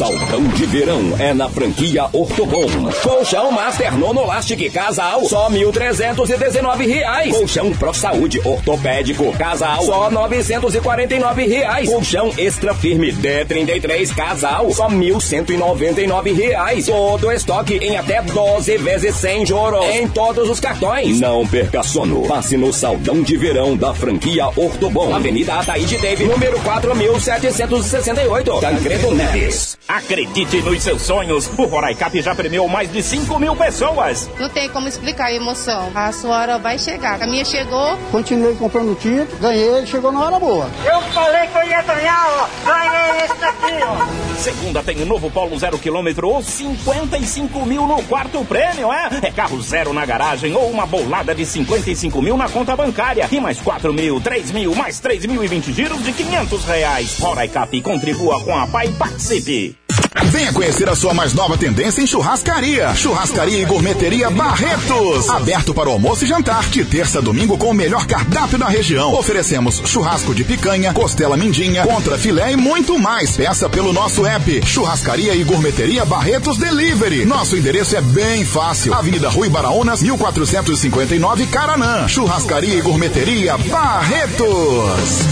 Saldão de verão é na franquia Ortobon. Colchão Master Nonolastic Casal, só 1.319 reais. Colchão Pro Saúde Ortopédico Casal, só 949 reais. Colchão Extra Firme D33 Casal, só 1.199 reais. Todo estoque em até 12 vezes sem juros em todos os cartões. Não perca sono. Passe no Saldão de verão da franquia Ortobon. Avenida Ataíde Teve, número 4768. Tancredo Neves. Acredite nos seus sonhos. O Roraicap já premiou mais de 5 mil pessoas. Não tem como explicar a emoção. A sua hora vai chegar. A minha chegou. Continuei comprando tinta, ganhei, chegou na hora boa. Eu falei que eu ia ganhar, ó. Ganhei esse daqui, ó. Segunda tem o novo Polo zero quilômetro ou 55 mil no quarto prêmio, é? É carro zero na garagem ou uma bolada de 55 mil na conta bancária. E mais 4 mil, 3 mil, mais 3 mil e 20 giros de 500 reais. Roraicap contribua com a PAI participe. Venha conhecer a sua mais nova tendência em churrascaria. Churrascaria e Gourmeteria Barretos. Aberto para o almoço e jantar, de terça a domingo com o melhor cardápio da região. Oferecemos churrasco de picanha, costela mindinha, contra filé e muito mais. Peça pelo nosso app. Churrascaria e Gourmeteria Barretos Delivery. Nosso endereço é bem fácil. Avenida Rui Baraunas, 1459 Caranã. Churrascaria e Gourmeteria Barretos.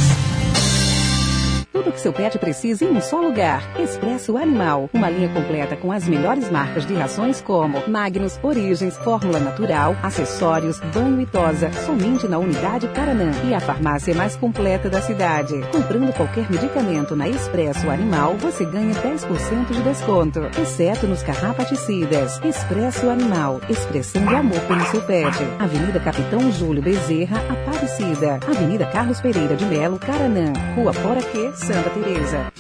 Seu pet precisa em um só lugar. Expresso Animal. Uma linha completa com as melhores marcas de rações como Magnus, Origens, Fórmula Natural, acessórios, banho e tosa. Somente na unidade Paranã. E a farmácia mais completa da cidade. Comprando qualquer medicamento na Expresso Animal, você ganha 10% de desconto. Exceto nos carrapaticidas. Expresso Animal. Expressando amor pelo seu pet. Avenida Capitão Júlio Bezerra, Aparecida. Avenida Carlos Pereira de Melo, Caranã. Rua Poraquê, Santa Teresa.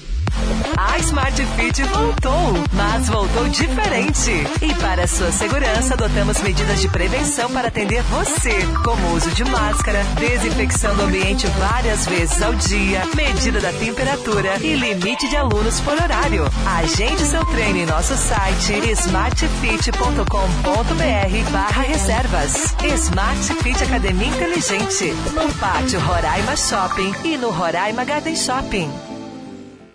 Smart Fit voltou, mas voltou diferente. E para sua segurança, adotamos medidas de prevenção para atender você, como uso de máscara, desinfecção do ambiente várias vezes ao dia, medida da temperatura e limite de alunos por horário. Agende seu treino em nosso site smartfit.com.br barra reservas. Smart Fit Academia Inteligente, no Pátio Roraima Shopping e no Roraima Garden Shopping.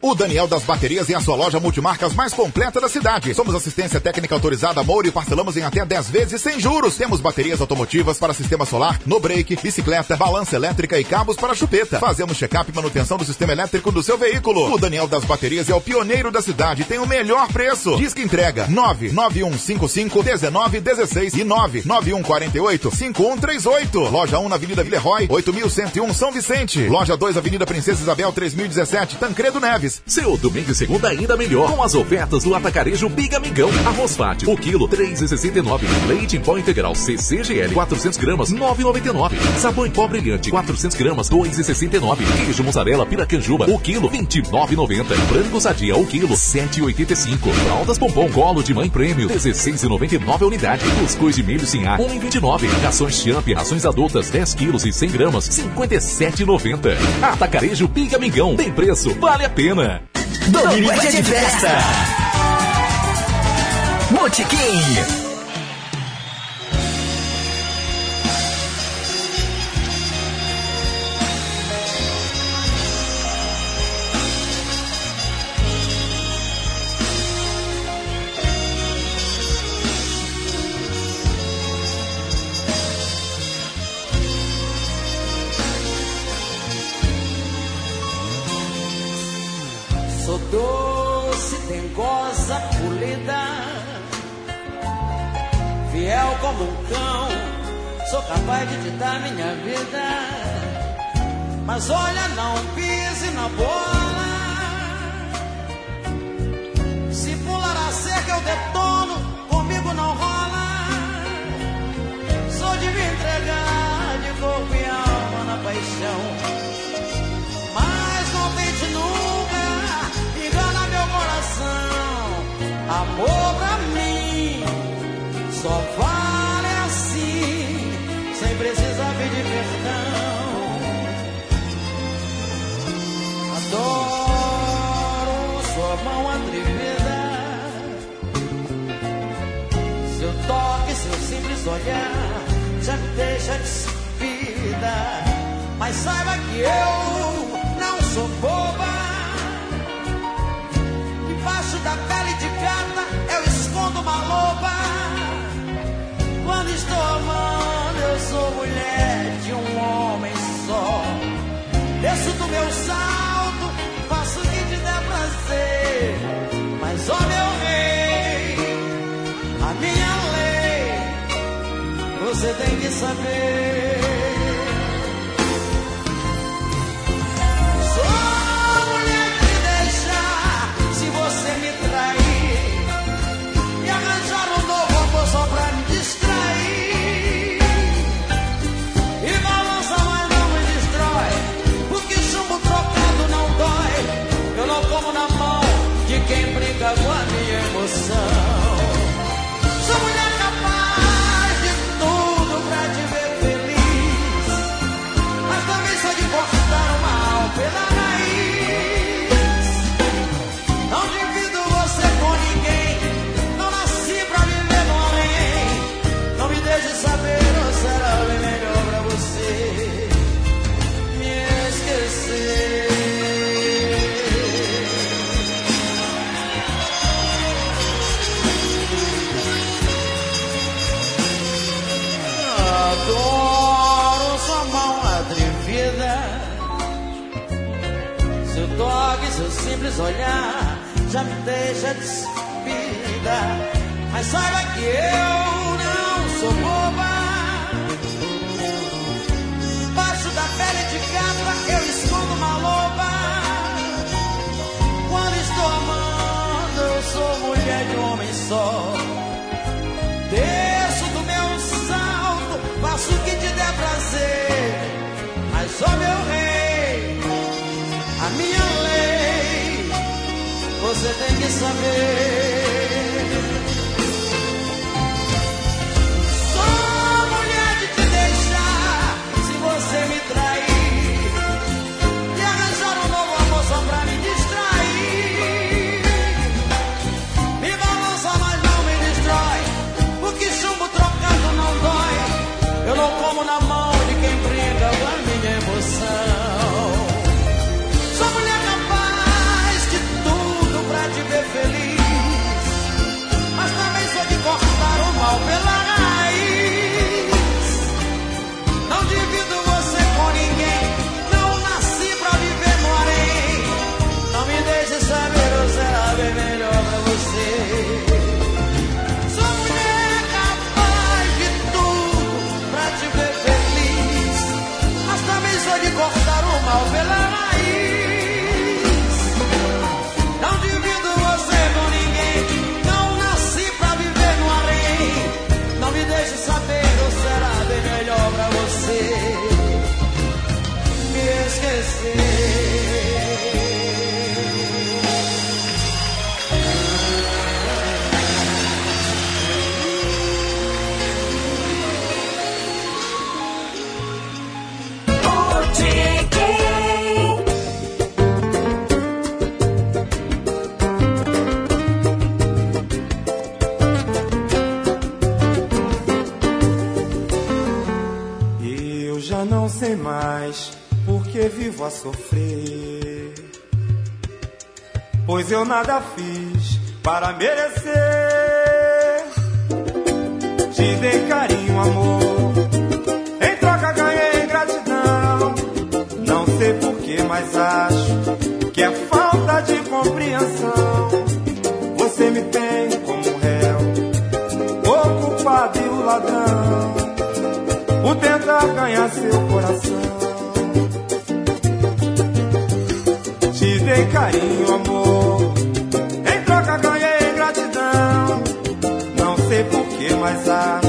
O Daniel das Baterias é a sua loja multimarcas mais completa da cidade. Somos assistência técnica autorizada Moura e parcelamos em até 10 vezes sem juros. Temos baterias automotivas para sistema solar, no break, bicicleta, balança elétrica e cabos para chupeta. Fazemos check-up e manutenção do sistema elétrico do seu veículo. O Daniel das Baterias é o pioneiro da cidade e tem o melhor preço. Diz que entrega 991551916 e 991485138. Loja 1 na Avenida Villeroy, 8101 São Vicente. Loja 2 Avenida Princesa Isabel 3017 Tancredo Neves. Seu domingo e segunda ainda melhor com as ofertas do Atacarejo Big Amigão. Arroz fati, o quilo 3,69. Leite em pó integral CCGL 400 gramas 9,99. Sabão em pó brilhante 400 gramas 2,69. Queijo mussarela piracanjuba, o quilo 29,90. Frango sadia, o quilo 7,85. Fraldas pompom colo de mãe prêmio 16,99 a unidade. Cuscuz de milho sem ar 1,29. Rações champ, rações adultas 10 quilos e 100 gramas 57,90. Atacarejo Big Amigão. Tem preço, vale a pena. Domingo é de festa. Botequim. tem que saber. Olhar já me deixa despida. Mas saiba que eu não sou boba. Baixo da pele de gata eu escondo uma loba. Quando estou amando, eu sou mulher de um homem só. Desço do meu salto, faço o que te der prazer. Mas só meu rei. se tem que saber. sobrevivo a sofrer. Pois eu nada fiz para merecer. Te dei carinho, amor. Em troca ganhei gratidão. Não sei porquê, mas acho que é falta de compreensão. Você me tem como réu, o culpado e o ladrão. carinho, amor. Em troca ganhei gratidão. Não sei por que, mas há.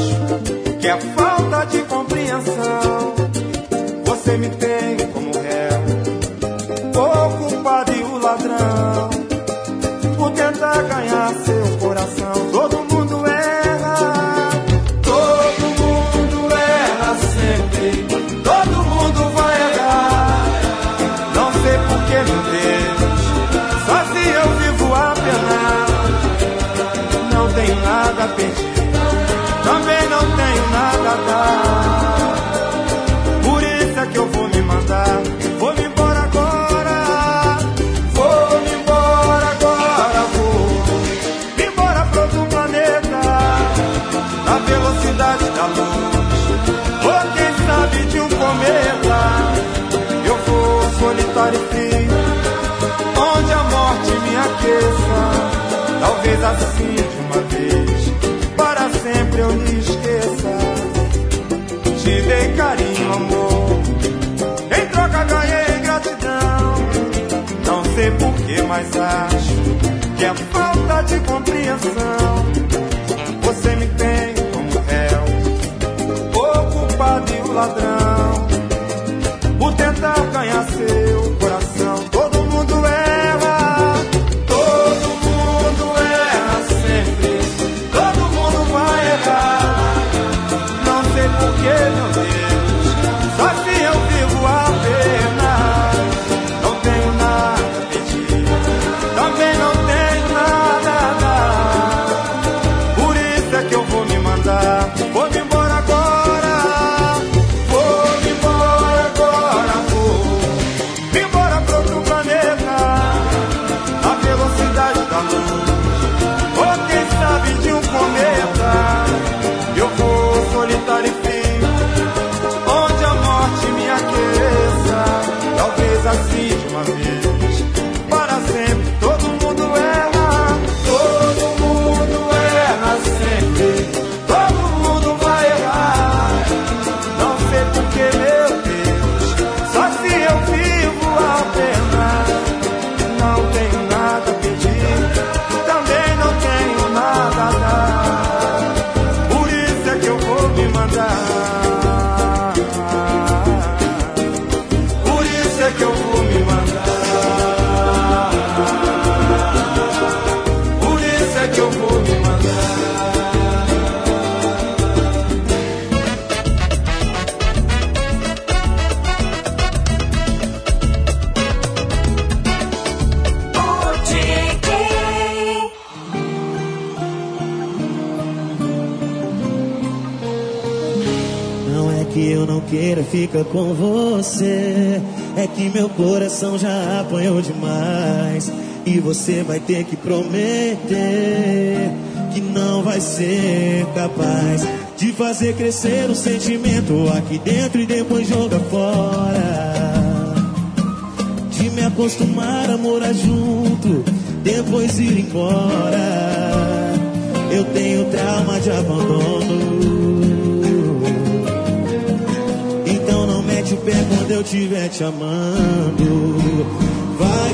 mas acho que é falta de compreensão. Você me tem como réu, o culpado e o ladrão. fica com você. É que meu coração já apanhou demais. E você vai ter que prometer que não vai ser capaz de fazer crescer o sentimento aqui dentro e depois jogar fora. De me acostumar a morar junto, depois ir embora. Eu tenho trauma de abandono. quando eu tiver te amando. Vai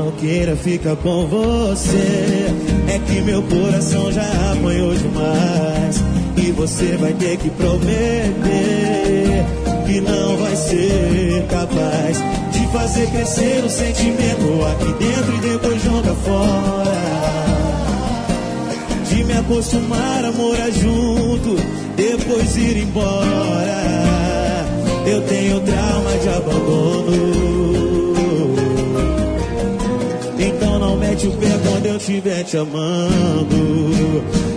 não queira ficar com você. É que meu coração já apanhou demais. E você vai ter que prometer que não vai ser capaz de fazer crescer o sentimento aqui dentro e depois joga fora. De me acostumar a morar junto, depois ir embora. Eu tenho trauma de abandono. O pé quando eu estiver te amando.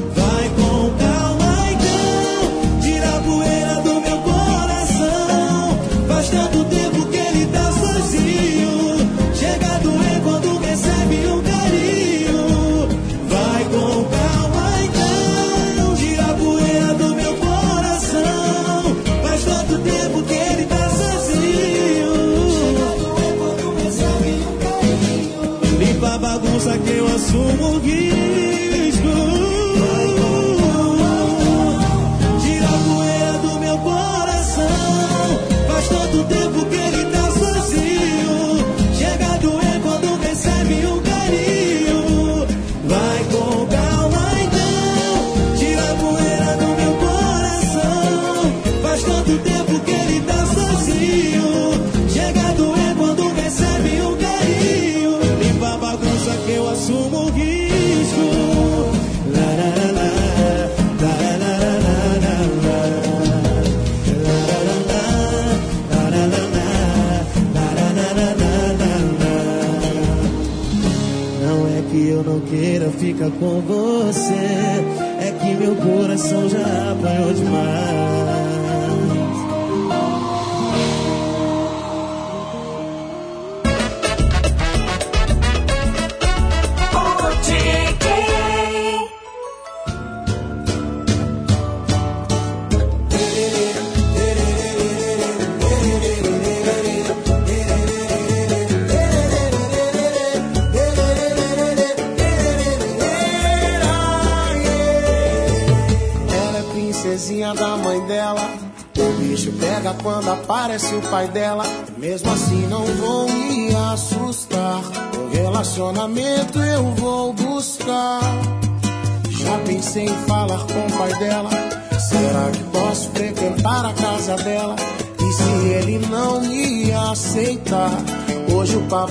fica com você. É que meu coração já apanhou demais.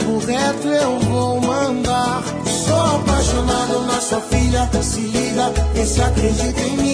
papo reto eu vou mandar. Sou apaixonado na sua filha, se liga, esse acredita em mim.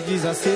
diz assim.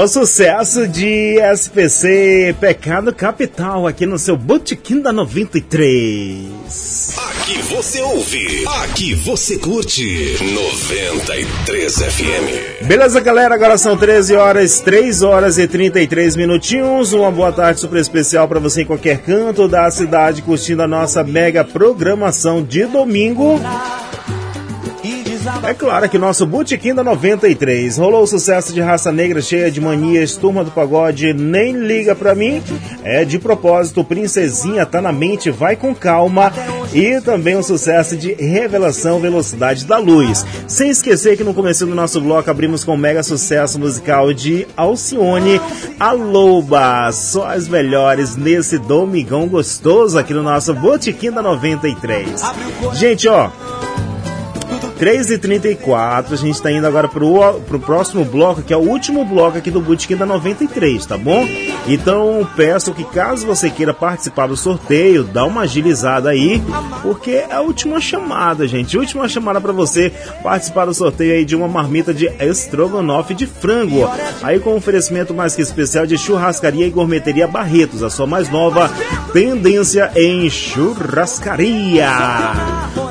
O sucesso de SPC Pecado Capital aqui no seu Botequim da 93. Aqui você ouve, aqui você curte 93 FM. Beleza, galera? Agora são 13 horas, 3 horas e 33 minutinhos. Uma boa tarde super especial para você em qualquer canto da cidade, curtindo a nossa mega programação de domingo. É claro que nosso Botequim da 93 rolou o sucesso de raça negra cheia de manias, turma do pagode, nem liga pra mim. É de propósito, Princesinha tá na mente, vai com calma. E também o sucesso de Revelação Velocidade da Luz. Sem esquecer que no começo do nosso bloco abrimos com o mega sucesso musical de Alcione, a Loba. Só as melhores nesse domingão gostoso aqui no nosso Botequim da 93. Gente, ó. 3h34, a gente está indo agora pro, pro próximo bloco, que é o último bloco aqui do Bootkin da 93, tá bom? Então peço que caso você queira participar do sorteio, dá uma agilizada aí, porque é a última chamada, gente. Última chamada para você participar do sorteio aí de uma marmita de estrogonofe de frango. Aí com oferecimento mais que especial de churrascaria e gourmeteria Barretos, a sua mais nova tendência em churrascaria.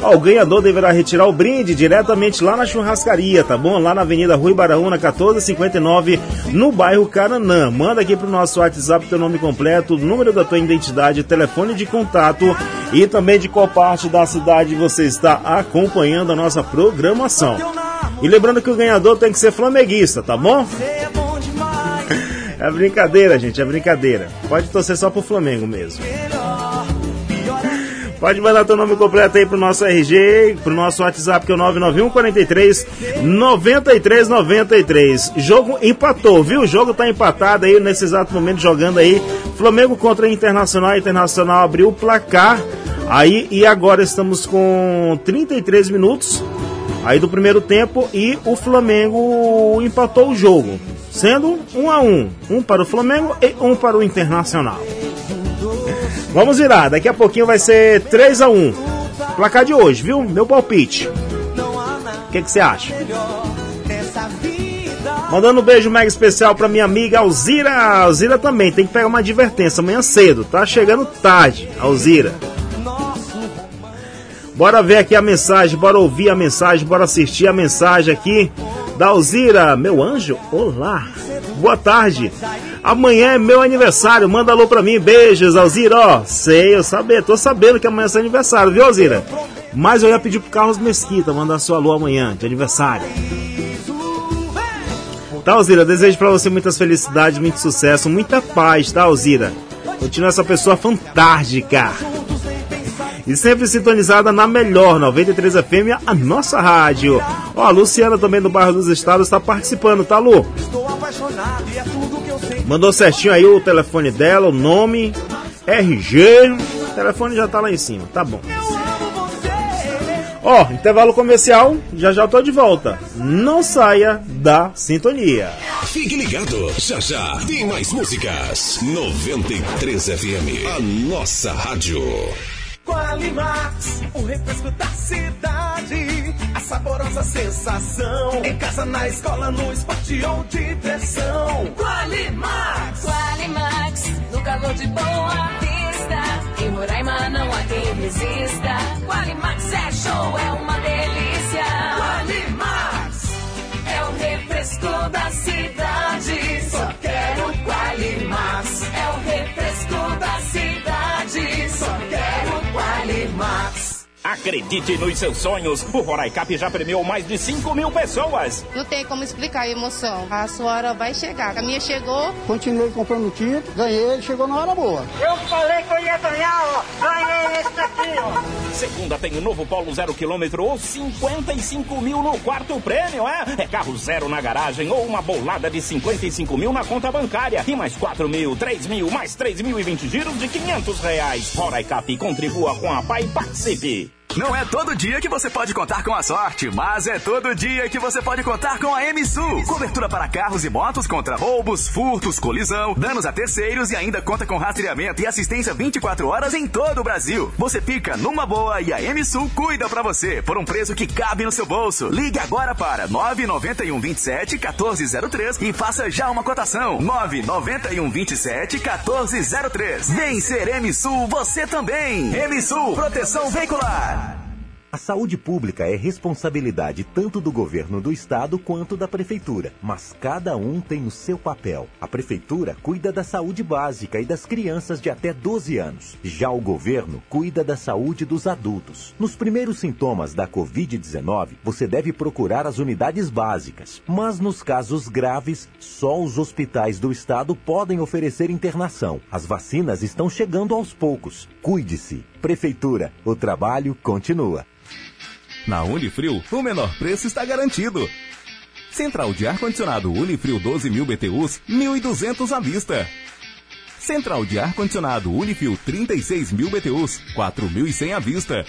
Ó, o ganhador deverá retirar o brinde diretamente lá na churrascaria, tá bom? Lá na Avenida Rui Baraúna, 1459, no bairro Caranã. Manda aqui pro nosso WhatsApp teu nome completo, número da tua identidade, telefone de contato e também de qual parte da cidade você está acompanhando a nossa programação. E lembrando que o ganhador tem que ser flamenguista, tá bom? É brincadeira, gente, é brincadeira. Pode torcer só pro Flamengo mesmo. Pode mandar teu nome completo aí pro nosso RG, pro nosso WhatsApp, que é o 991 43 93 93. Jogo empatou, viu? O jogo tá empatado aí nesse exato momento, jogando aí. Flamengo contra Internacional. Internacional abriu o placar. Aí, e agora estamos com 33 minutos aí do primeiro tempo e o Flamengo empatou o jogo, sendo um a um, um para o Flamengo e um para o Internacional. Vamos virar, daqui a pouquinho vai ser 3 a 1 Placar de hoje, viu? Meu palpite. O que você acha? Mandando um beijo mega especial pra minha amiga Alzira. Alzira também tem que pegar uma advertência amanhã cedo, tá chegando tarde, Alzira. Bora ver aqui a mensagem, bora ouvir a mensagem, bora assistir a mensagem aqui da Alzira. Meu anjo, olá. Boa tarde. Amanhã é meu aniversário. Manda alô pra mim. Beijos, Alzira. Ó, sei, eu saber. Tô sabendo que amanhã é seu aniversário, viu, Alzira? Mas eu ia pedir pro Carlos Mesquita mandar sua alô amanhã, de aniversário. Tá, Alzira? Desejo pra você muitas felicidades, muito sucesso, muita paz, tá, Alzira? Continua essa pessoa fantástica. E sempre sintonizada na melhor 93 FM, a nossa rádio. Ó, a Luciana também do bairro dos Estados está participando, tá, Lu? Mandou certinho aí o telefone dela, o nome, RG. O telefone já tá lá em cima, tá bom. Ó, intervalo comercial, já já tô de volta. Não saia da sintonia. Fique ligado, já já tem mais músicas. 93 FM, a nossa rádio. Qualimax, o refresco da cidade, a saborosa sensação. Em casa, na escola, no esporte ou diversão. Qualimax, Qualimax, no calor de boa vista. Em Roraima não há quem resista. Qualimax é show, é uma delícia. Qualimax é o refresco da cidade. Só quero Qualimax. É o refresco Qualimax. Acredite nos seus sonhos. O Roraicap já premiou mais de 5 mil pessoas. Não tem como explicar a emoção. A sua hora vai chegar. A minha chegou. Continuei comprando título, ganhei, chegou na hora boa. Eu falei que eu ia ganhar, ó. Ganhei esse daqui, ó. Segunda tem o novo Polo zero quilômetro ou 55 mil no quarto prêmio, é? É carro zero na garagem ou uma bolada de 55 mil na conta bancária. E mais 4 mil, 3 mil, mais 3 mil e 20 giros de 500 reais. Roraicap contribua com a PAI e participe. Não é todo dia que você pode contar com a sorte, mas é todo dia que você pode contar com a MSU. Cobertura para carros e motos contra roubos, furtos, colisão, danos a terceiros e ainda conta com rastreamento e assistência 24 horas em todo o Brasil. Você fica numa boa e a MSU cuida para você por um preço que cabe no seu bolso. Ligue agora para 991 27 1403 e faça já uma cotação. 991 27 1403. Vem ser MSU você também. MSU Proteção Veicular. A saúde pública é responsabilidade tanto do governo do estado quanto da prefeitura, mas cada um tem o seu papel. A prefeitura cuida da saúde básica e das crianças de até 12 anos. Já o governo cuida da saúde dos adultos. Nos primeiros sintomas da Covid-19, você deve procurar as unidades básicas, mas nos casos graves, só os hospitais do estado podem oferecer internação. As vacinas estão chegando aos poucos. Cuide-se. Prefeitura, o trabalho continua. Na Unifrio, o menor preço está garantido. Central de ar-condicionado Unifrio 12 mil BTUs, 1.200 à vista. Central de ar-condicionado Unifrio 36 mil BTUs, 4.100 à vista.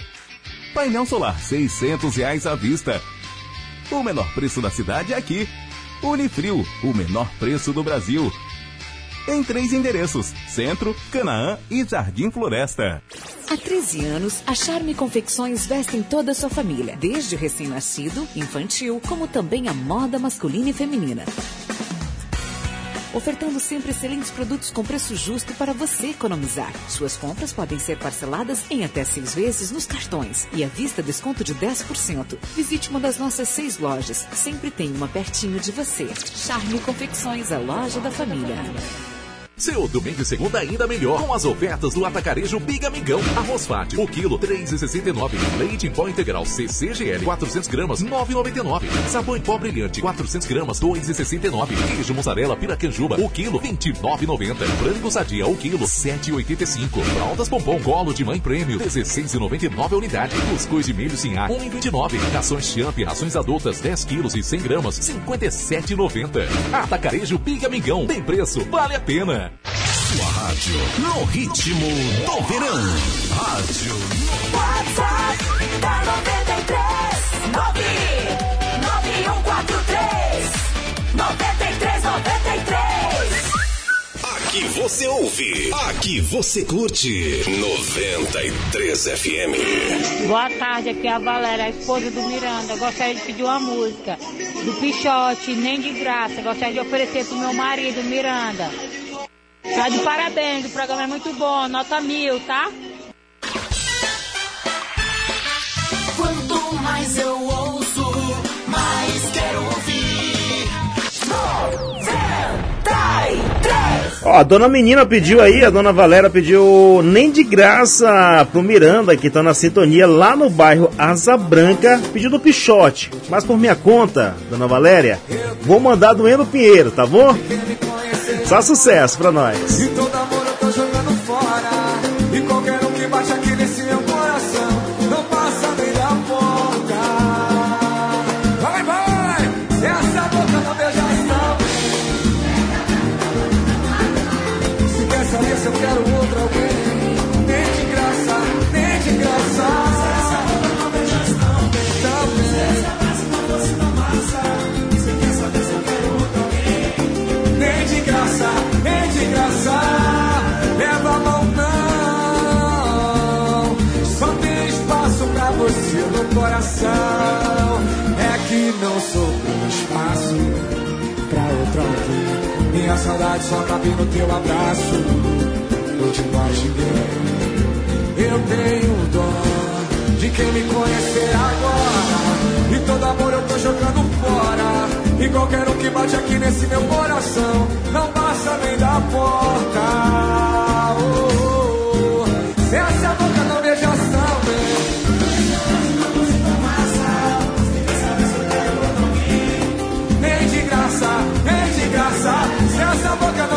Painel solar 600 reais à vista. O menor preço da cidade é aqui. Unifrio, o menor preço do Brasil. Em três endereços: Centro, Canaã e Jardim Floresta. Há 13 anos, a Charme Confecções vestem toda a sua família, desde o recém-nascido, infantil, como também a moda masculina e feminina. Ofertando sempre excelentes produtos com preço justo para você economizar. Suas compras podem ser parceladas em até seis vezes nos cartões e à vista desconto de 10%. Visite uma das nossas seis lojas. Sempre tem uma pertinho de você. Charme Confecções, a loja da família. Seu domingo e segunda ainda melhor com as ofertas do Atacarejo Big Amigão. Arroz fácil, o quilo 3,69. Leite em pó integral CCGL 400 gramas 9,99. Sabão em pó brilhante 400 gramas 2,69. Queijo mussarela piracanjuba, o quilo 29,90. Frango sadia, o quilo 7,85. Fraldas pompom colo de mãe prêmio 16,99 a unidade. Cuscuz de milho sem ar 1,29. Rações champ, rações adultas 10 quilos e 100 gramas 57,90. Atacarejo Big Amigão. Tem preço, vale a pena. Sua rádio no ritmo do verão. Rádio WhatsApp da 93 99143 9393 Aqui você ouve, aqui você curte. 93 FM. Boa tarde, aqui é a Valéria, a esposa do Miranda. Gostaria de pedir uma música do Pichote, nem de graça. Gostaria de oferecer pro meu marido, Miranda. Tá de parabéns, o programa é muito bom, nota mil, tá? Quanto mais eu ouço, mais quero ouvir. 93 Ó, a dona menina pediu aí, a dona Valéria pediu nem de graça pro Miranda, que tá na sintonia lá no bairro Asa Branca, pediu do Pichote. Mas por minha conta, dona Valéria, vou mandar do Eno Pinheiro, tá bom? Só sucesso pra nós. saudade só tá cabe no teu abraço. Não te ninguém. Eu tenho dó de quem me conhecer agora. E todo amor eu tô jogando fora. E qualquer um que bate aqui nesse meu coração, não passa nem da porta.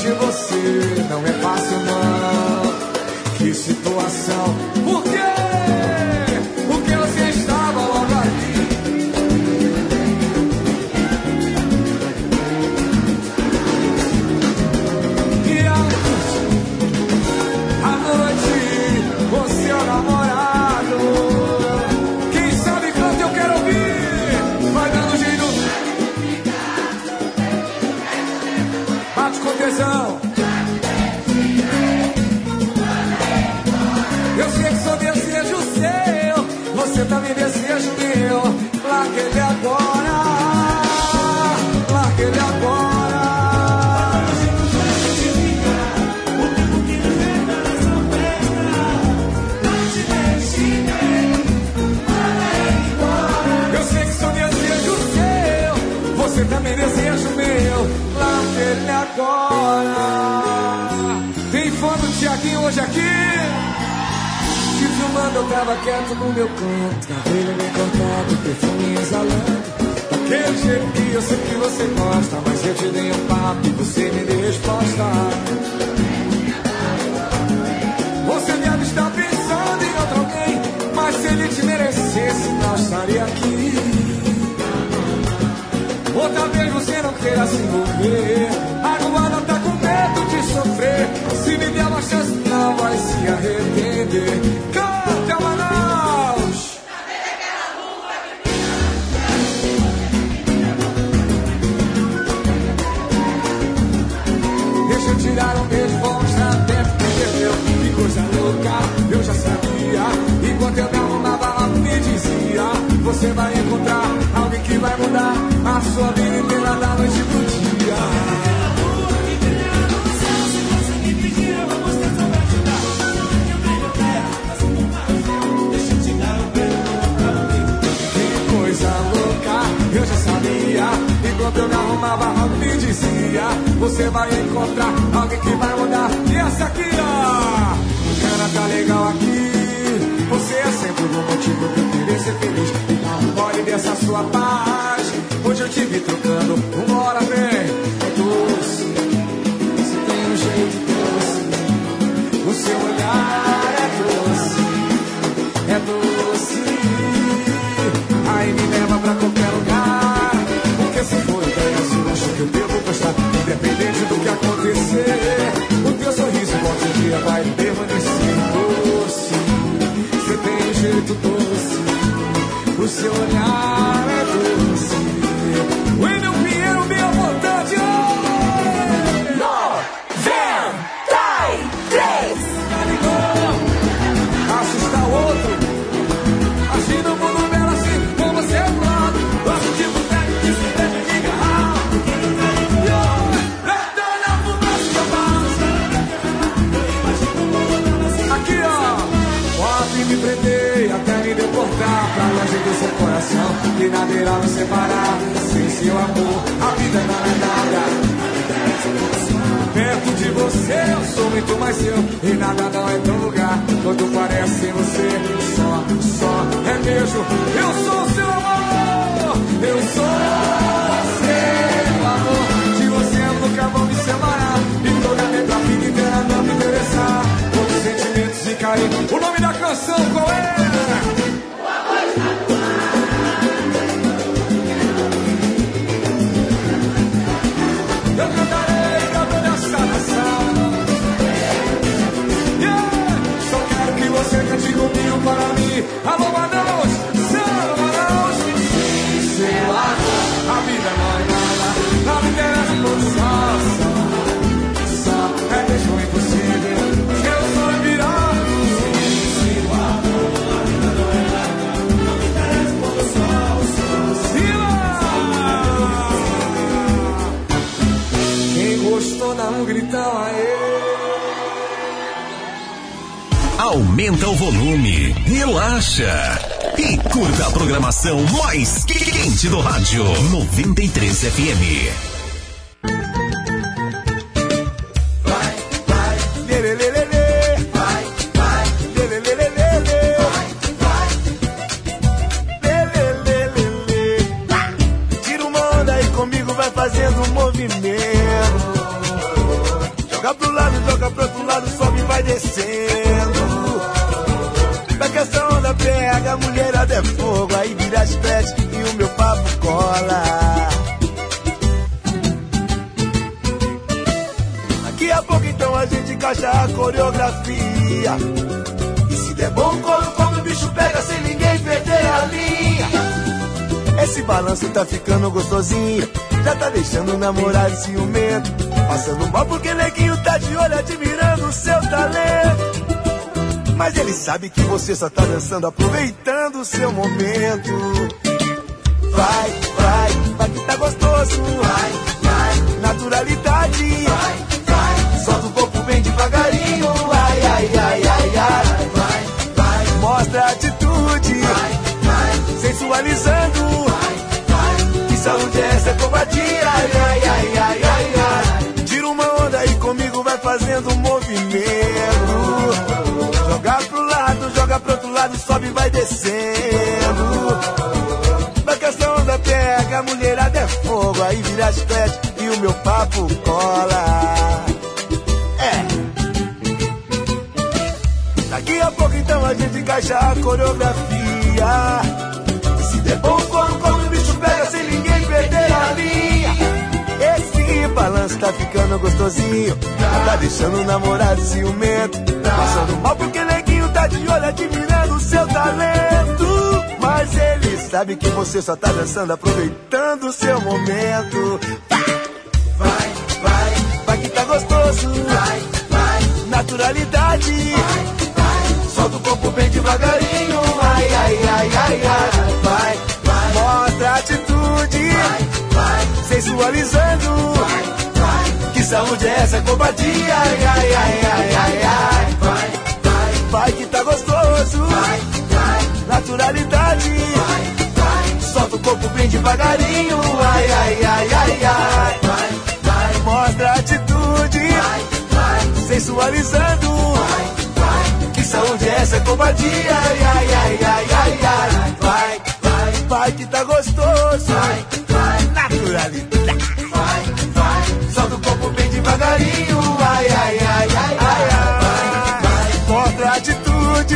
de você não é fácil não. Que situação? Por que? 93 FM. Namorado ciumento. Passando mal porque neguinho tá de olho admirando o seu talento. Mas ele sabe que você só tá dançando, aproveitando o seu momento. Vai, vai, vai que tá gostoso. Vai, vai, naturalidade. Vai, fazendo movimento. Joga pro lado, joga pro outro lado, sobe e vai descendo. Vai que essa onda pega, a mulherada é fogo, aí vira pés e o meu papo cola. É. Daqui a pouco então a gente encaixa a coreografia. Tá ficando gostosinho. Já tá deixando o namorado ciumento. Passando mal porque neguinho tá de olho admirando o seu talento. Mas ele sabe que você só tá dançando, aproveitando o seu momento. Vai, vai, vai que tá gostoso. Vai, vai, naturalidade. Vai, vai, solta o corpo bem devagarinho. Ai, ai, ai, ai, ai. Vai, vai, mostra atitude. Vai, vai, sensualizando. Vai, que saúde é essa covardia? Ai, ai, ai, ai, ai, ai. Vai, vai, vai que tá gostoso. Vai, vai, naturalidade. Vai, vai, solta o corpo bem devagarinho. Ai, ai, ai, ai, ai. Vai, vai, mostra atitude. Vai, vai, sensualizando. Vai, vai, que saúde é essa covardia? Ai, ai, ai, ai, ai, ai. Vai, vai, vai que tá gostoso. Vai, vai,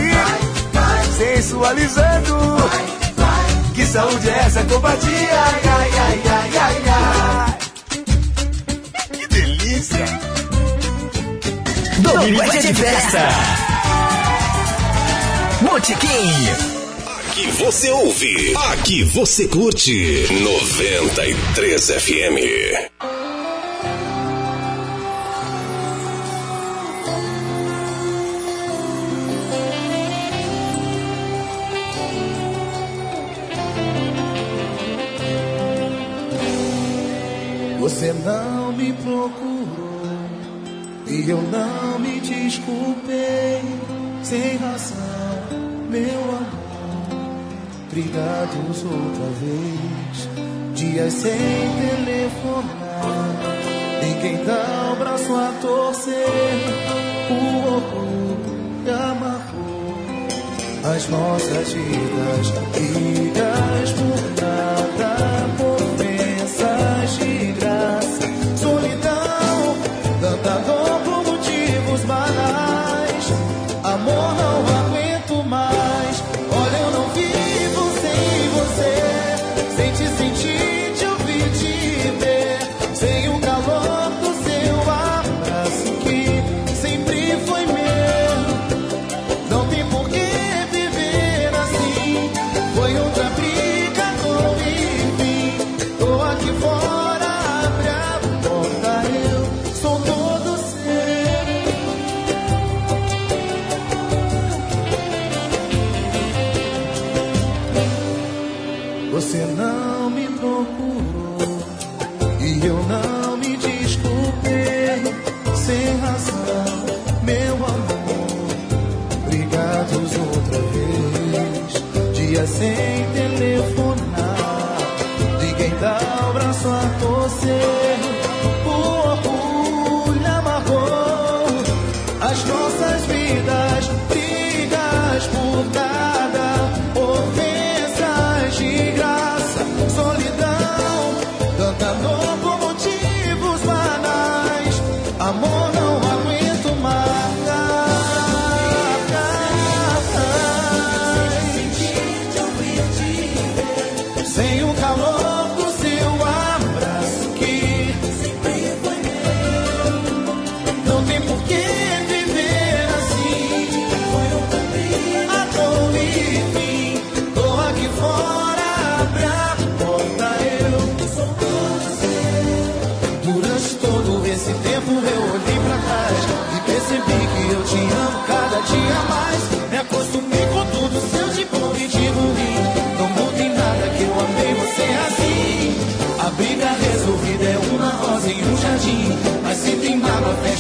Vai, vai, sensualizando. Vai, vai, que saúde é essa covardia? Ai, ai, ai, ai, ai, ai. Que delícia! Domingo é de festa. Botequim. Aqui você ouve, aqui você curte. 93 FM. Não me desculpei. Sem razão, meu amor. Brigados outra vez, dias sem telefonar, ninguém dá o braço a torcer. O orgulho amarrou. As nossas vidas, brigas por nada,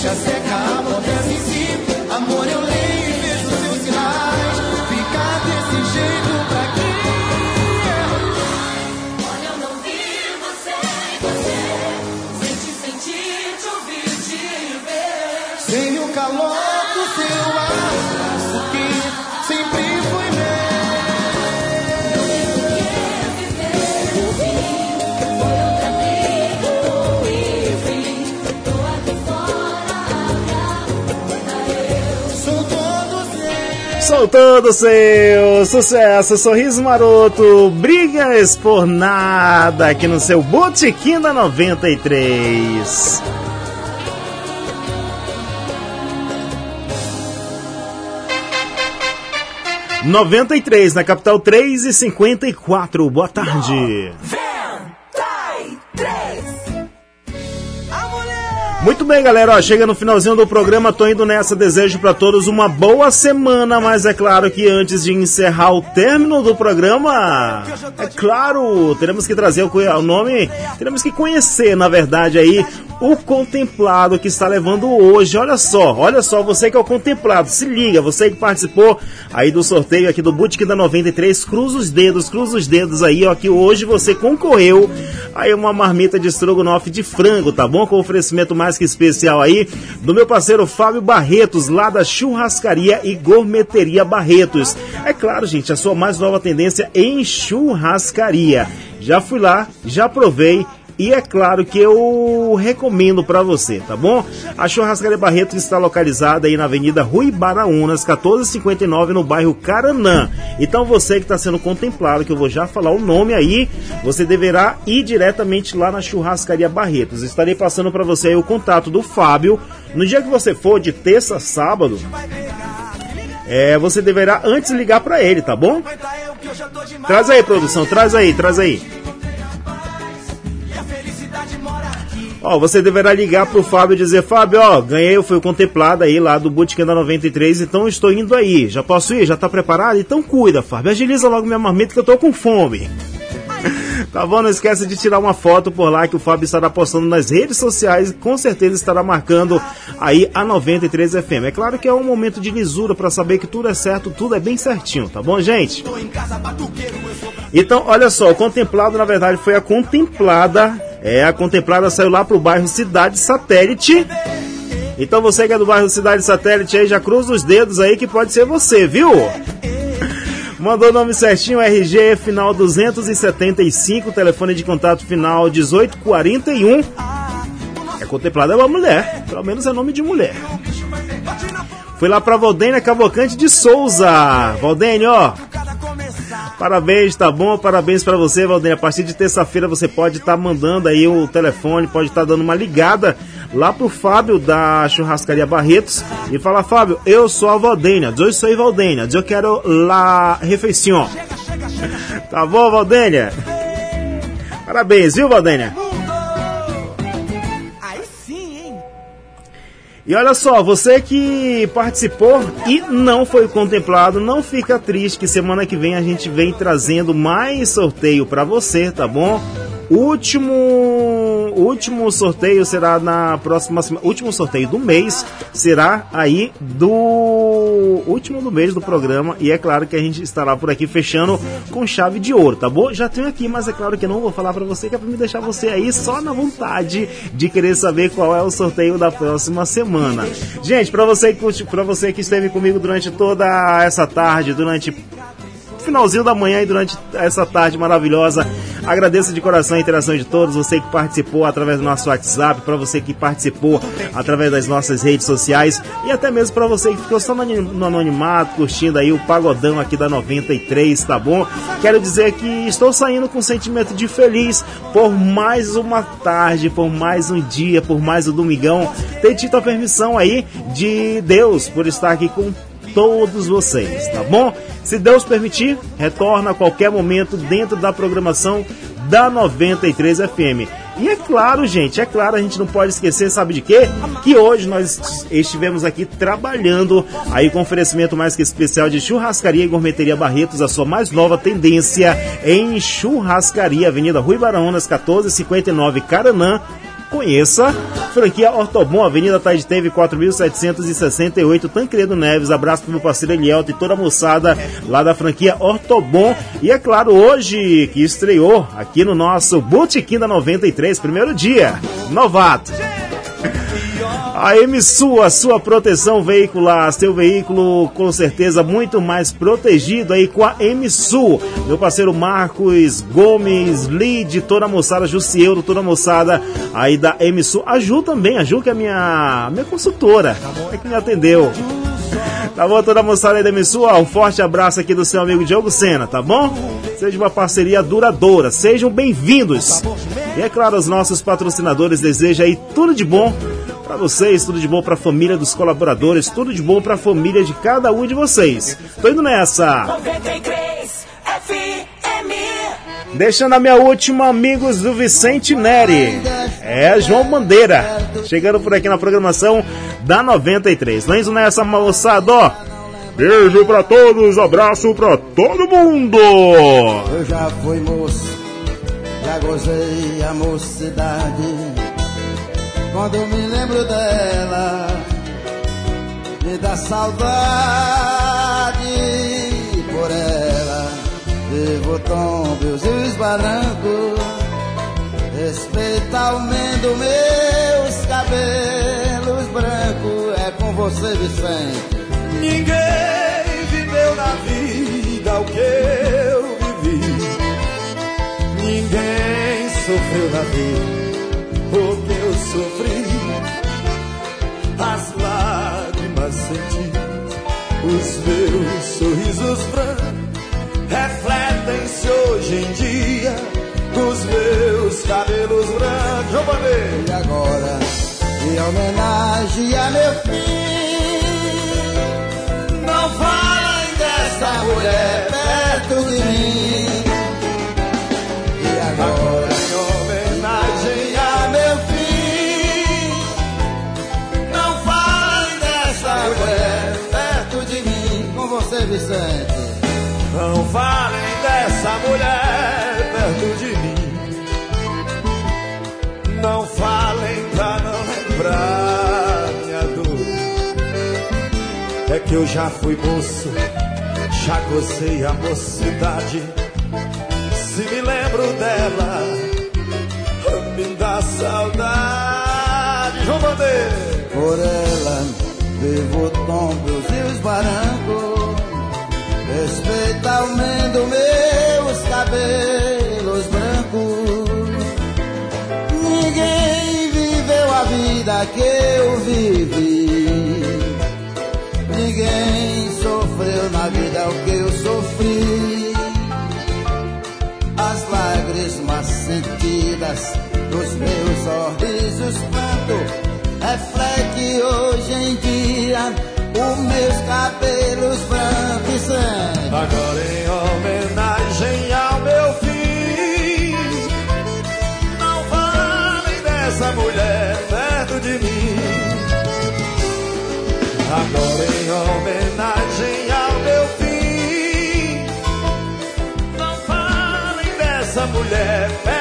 deixa ser Todo seu sucesso, sorriso maroto, brigas por nada aqui no seu Botequim da 93. Noventa e três na capital três e cinquenta e quatro. Boa tarde. Muito bem, galera. Ó, chega no finalzinho do programa, tô indo nessa. Desejo para todos uma boa semana, mas é claro que antes de encerrar o término do programa, é claro, teremos que trazer o, o nome, teremos que conhecer, na verdade, aí o contemplado que está levando hoje. Olha só, olha só, você que é o contemplado, se liga, você que participou aí do sorteio aqui do Boutique da 93, cruza os dedos, cruza os dedos aí, ó, que hoje você concorreu aí uma marmita de estrogonofe de frango, tá bom? Com oferecimento mais que especial aí do meu parceiro Fábio Barretos, lá da Churrascaria e Gourmeteria Barretos. É claro, gente, a sua mais nova tendência em churrascaria. Já fui lá, já provei e é claro que eu recomendo para você, tá bom? A Churrascaria Barreto está localizada aí na Avenida Rui Baraunas, 1459, no bairro Caranã. Então você que está sendo contemplado, que eu vou já falar o nome aí, você deverá ir diretamente lá na Churrascaria Barretos. Estarei passando para você aí o contato do Fábio. No dia que você for, de terça a sábado, é, você deverá antes ligar para ele, tá bom? Traz aí, produção, traz aí, traz aí. Ó, você deverá ligar pro Fábio e dizer, Fábio, ó, ganhei, eu fui contemplado aí lá do Bootcamp da 93, então estou indo aí. Já posso ir? Já tá preparado? Então cuida, Fábio. Agiliza logo minha marmita que eu tô com fome. Tá bom? Não esqueça de tirar uma foto por lá que o Fábio estará postando nas redes sociais e com certeza estará marcando aí a 93 FM. É claro que é um momento de lisura para saber que tudo é certo, tudo é bem certinho, tá bom, gente? Então, olha só, o contemplado na verdade foi a contemplada. É, a contemplada saiu lá pro bairro Cidade Satélite. Então você que é do bairro Cidade Satélite aí, já cruza os dedos aí que pode ser você, viu? Mandou o nome certinho, RG final 275, telefone de contato final 1841. É contemplada é uma mulher, pelo menos é nome de mulher. Fui lá pra Valdênia Cavalcante de Souza. Valdênia, ó. Parabéns, tá bom? Parabéns para você, Valdênia. A partir de terça-feira você pode estar tá mandando aí o telefone, pode estar tá dando uma ligada lá pro Fábio da Churrascaria Barretos e falar, Fábio, eu sou a Valdênia, eu sou Valdênia, eu quero la refeição. Tá bom, Valdênia? Parabéns, viu, Valdênia? E olha só, você que participou e não foi contemplado, não fica triste que semana que vem a gente vem trazendo mais sorteio para você, tá bom? Último, último sorteio será na próxima semana. Último sorteio do mês será aí do último do mês do programa. E é claro que a gente estará por aqui fechando com chave de ouro, tá bom? Já tenho aqui, mas é claro que eu não vou falar para você, que é pra me deixar você aí só na vontade de querer saber qual é o sorteio da próxima semana. Gente, para você, pra você que esteve comigo durante toda essa tarde, durante finalzinho da manhã e durante essa tarde maravilhosa. Agradeço de coração a interação de todos, você que participou através do nosso WhatsApp, para você que participou através das nossas redes sociais e até mesmo para você que ficou só no anonimato, curtindo aí o pagodão aqui da 93, tá bom? Quero dizer que estou saindo com um sentimento de feliz por mais uma tarde, por mais um dia, por mais um domingão. Ter tido a permissão aí de Deus por estar aqui com todos vocês, tá bom? Se Deus permitir, retorna a qualquer momento dentro da programação da 93 FM. E é claro, gente, é claro, a gente não pode esquecer, sabe de quê? Que hoje nós estivemos aqui trabalhando aí com oferecimento mais que especial de churrascaria e gourmeteria Barretos, a sua mais nova tendência em churrascaria, Avenida Rui Barões, 1459 Caranã. Conheça. Franquia Ortobon, Avenida Taide Teve 4768, Tancredo Neves. Abraço pro meu parceiro Elielto e toda a moçada lá da franquia Ortobon. E é claro, hoje que estreou aqui no nosso Botequim da 93, primeiro dia. Novato. A MSU, a sua proteção veicular, seu veículo com certeza muito mais protegido aí com a MSU. Meu parceiro Marcos Gomes, Lid, toda a moçada, Jussieldo, toda a moçada aí da MSU. A Ju também, a Ju que é minha, minha consultora, é que me atendeu. Tá bom, toda a moçada aí da MSU, um forte abraço aqui do seu amigo Diogo Sena, tá bom? Seja uma parceria duradoura, sejam bem-vindos. E é claro, os nossos patrocinadores desejam aí tudo de bom para vocês, tudo de bom para a família dos colaboradores, tudo de bom para a família de cada um de vocês. Tô indo nessa. 93 FM. Deixando a minha última, amigos do Vicente Neri. É João Bandeira. Chegando por aqui na programação da 93. Tô indo nessa, moçada, ó. Beijo pra todos, abraço pra todo mundo. Eu já fui moço, já gozei a mocidade. Quando me lembro dela, me dá saudade por ela. Vivo tombos e esbarranco, respeita aumento meus cabelos brancos. É com você, Vicente. Ninguém viveu na vida o que eu vivi. Ninguém sofreu na vida lágrimas senti, os meus sorrisos brancos refletem-se hoje em dia nos meus cabelos brancos. Vamos ver. E agora, em homenagem a meu filho, não falem dessa mulher perto de mim. Vicente. Não falem dessa mulher perto de mim. Não falem pra não lembrar minha dor. É que eu já fui moço, já gozei a mocidade. Se me lembro dela, me dá saudade. João Bandeira. Por ela, vivo tombos e os barrancos. Respeita aumento meus cabelos brancos. Ninguém viveu a vida que eu vivi. Ninguém sofreu na vida o que eu sofri. As lágrimas sentidas dos meus sorrisos pranto reflete hoje em dia os meus cabelos brancos e sangue. Agora em homenagem ao meu filho, não falem dessa mulher perto de mim. Agora em homenagem ao meu filho, não falem dessa mulher perto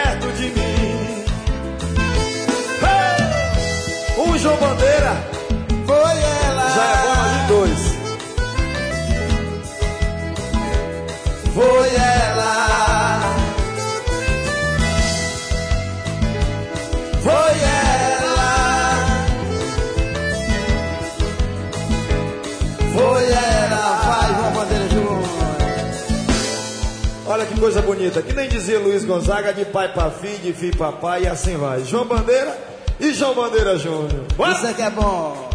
coisa bonita. Que nem dizia Luiz Gonzaga, de pai pra filho, de filho pra pai, e assim vai. João Bandeira e João Bandeira Júnior. Isso que é bom.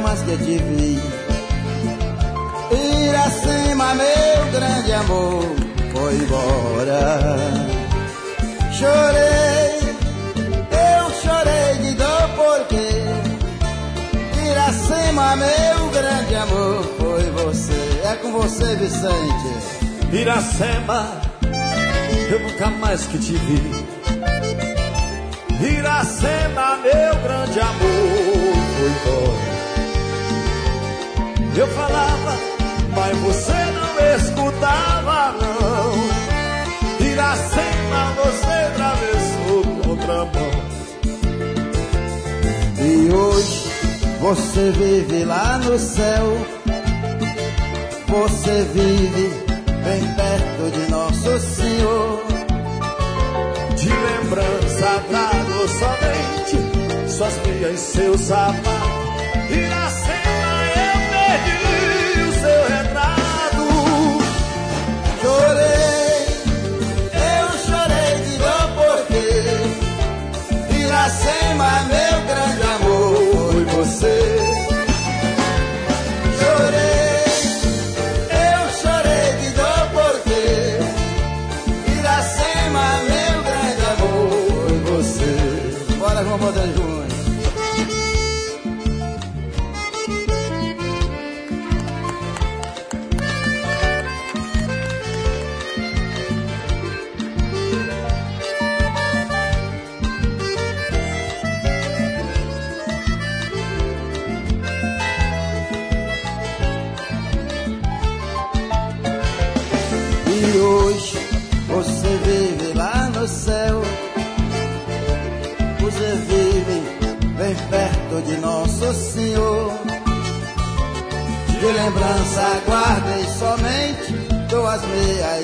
Mais que te vi. Iracema, meu grande amor, foi embora. Chorei, eu chorei de dor porque Iracema, meu grande amor, foi você. É com você, Vicente. Iracema, eu nunca mais que te vi. Iracema, meu grande amor, Eu falava, mas você não escutava, não. Iracema, você atravessou contramão. E hoje você vive lá no céu. Você vive bem perto de Nosso Senhor. De lembrança trago somente suas meias e seu sapato. Iracema, eu perdi guardei somente duas meias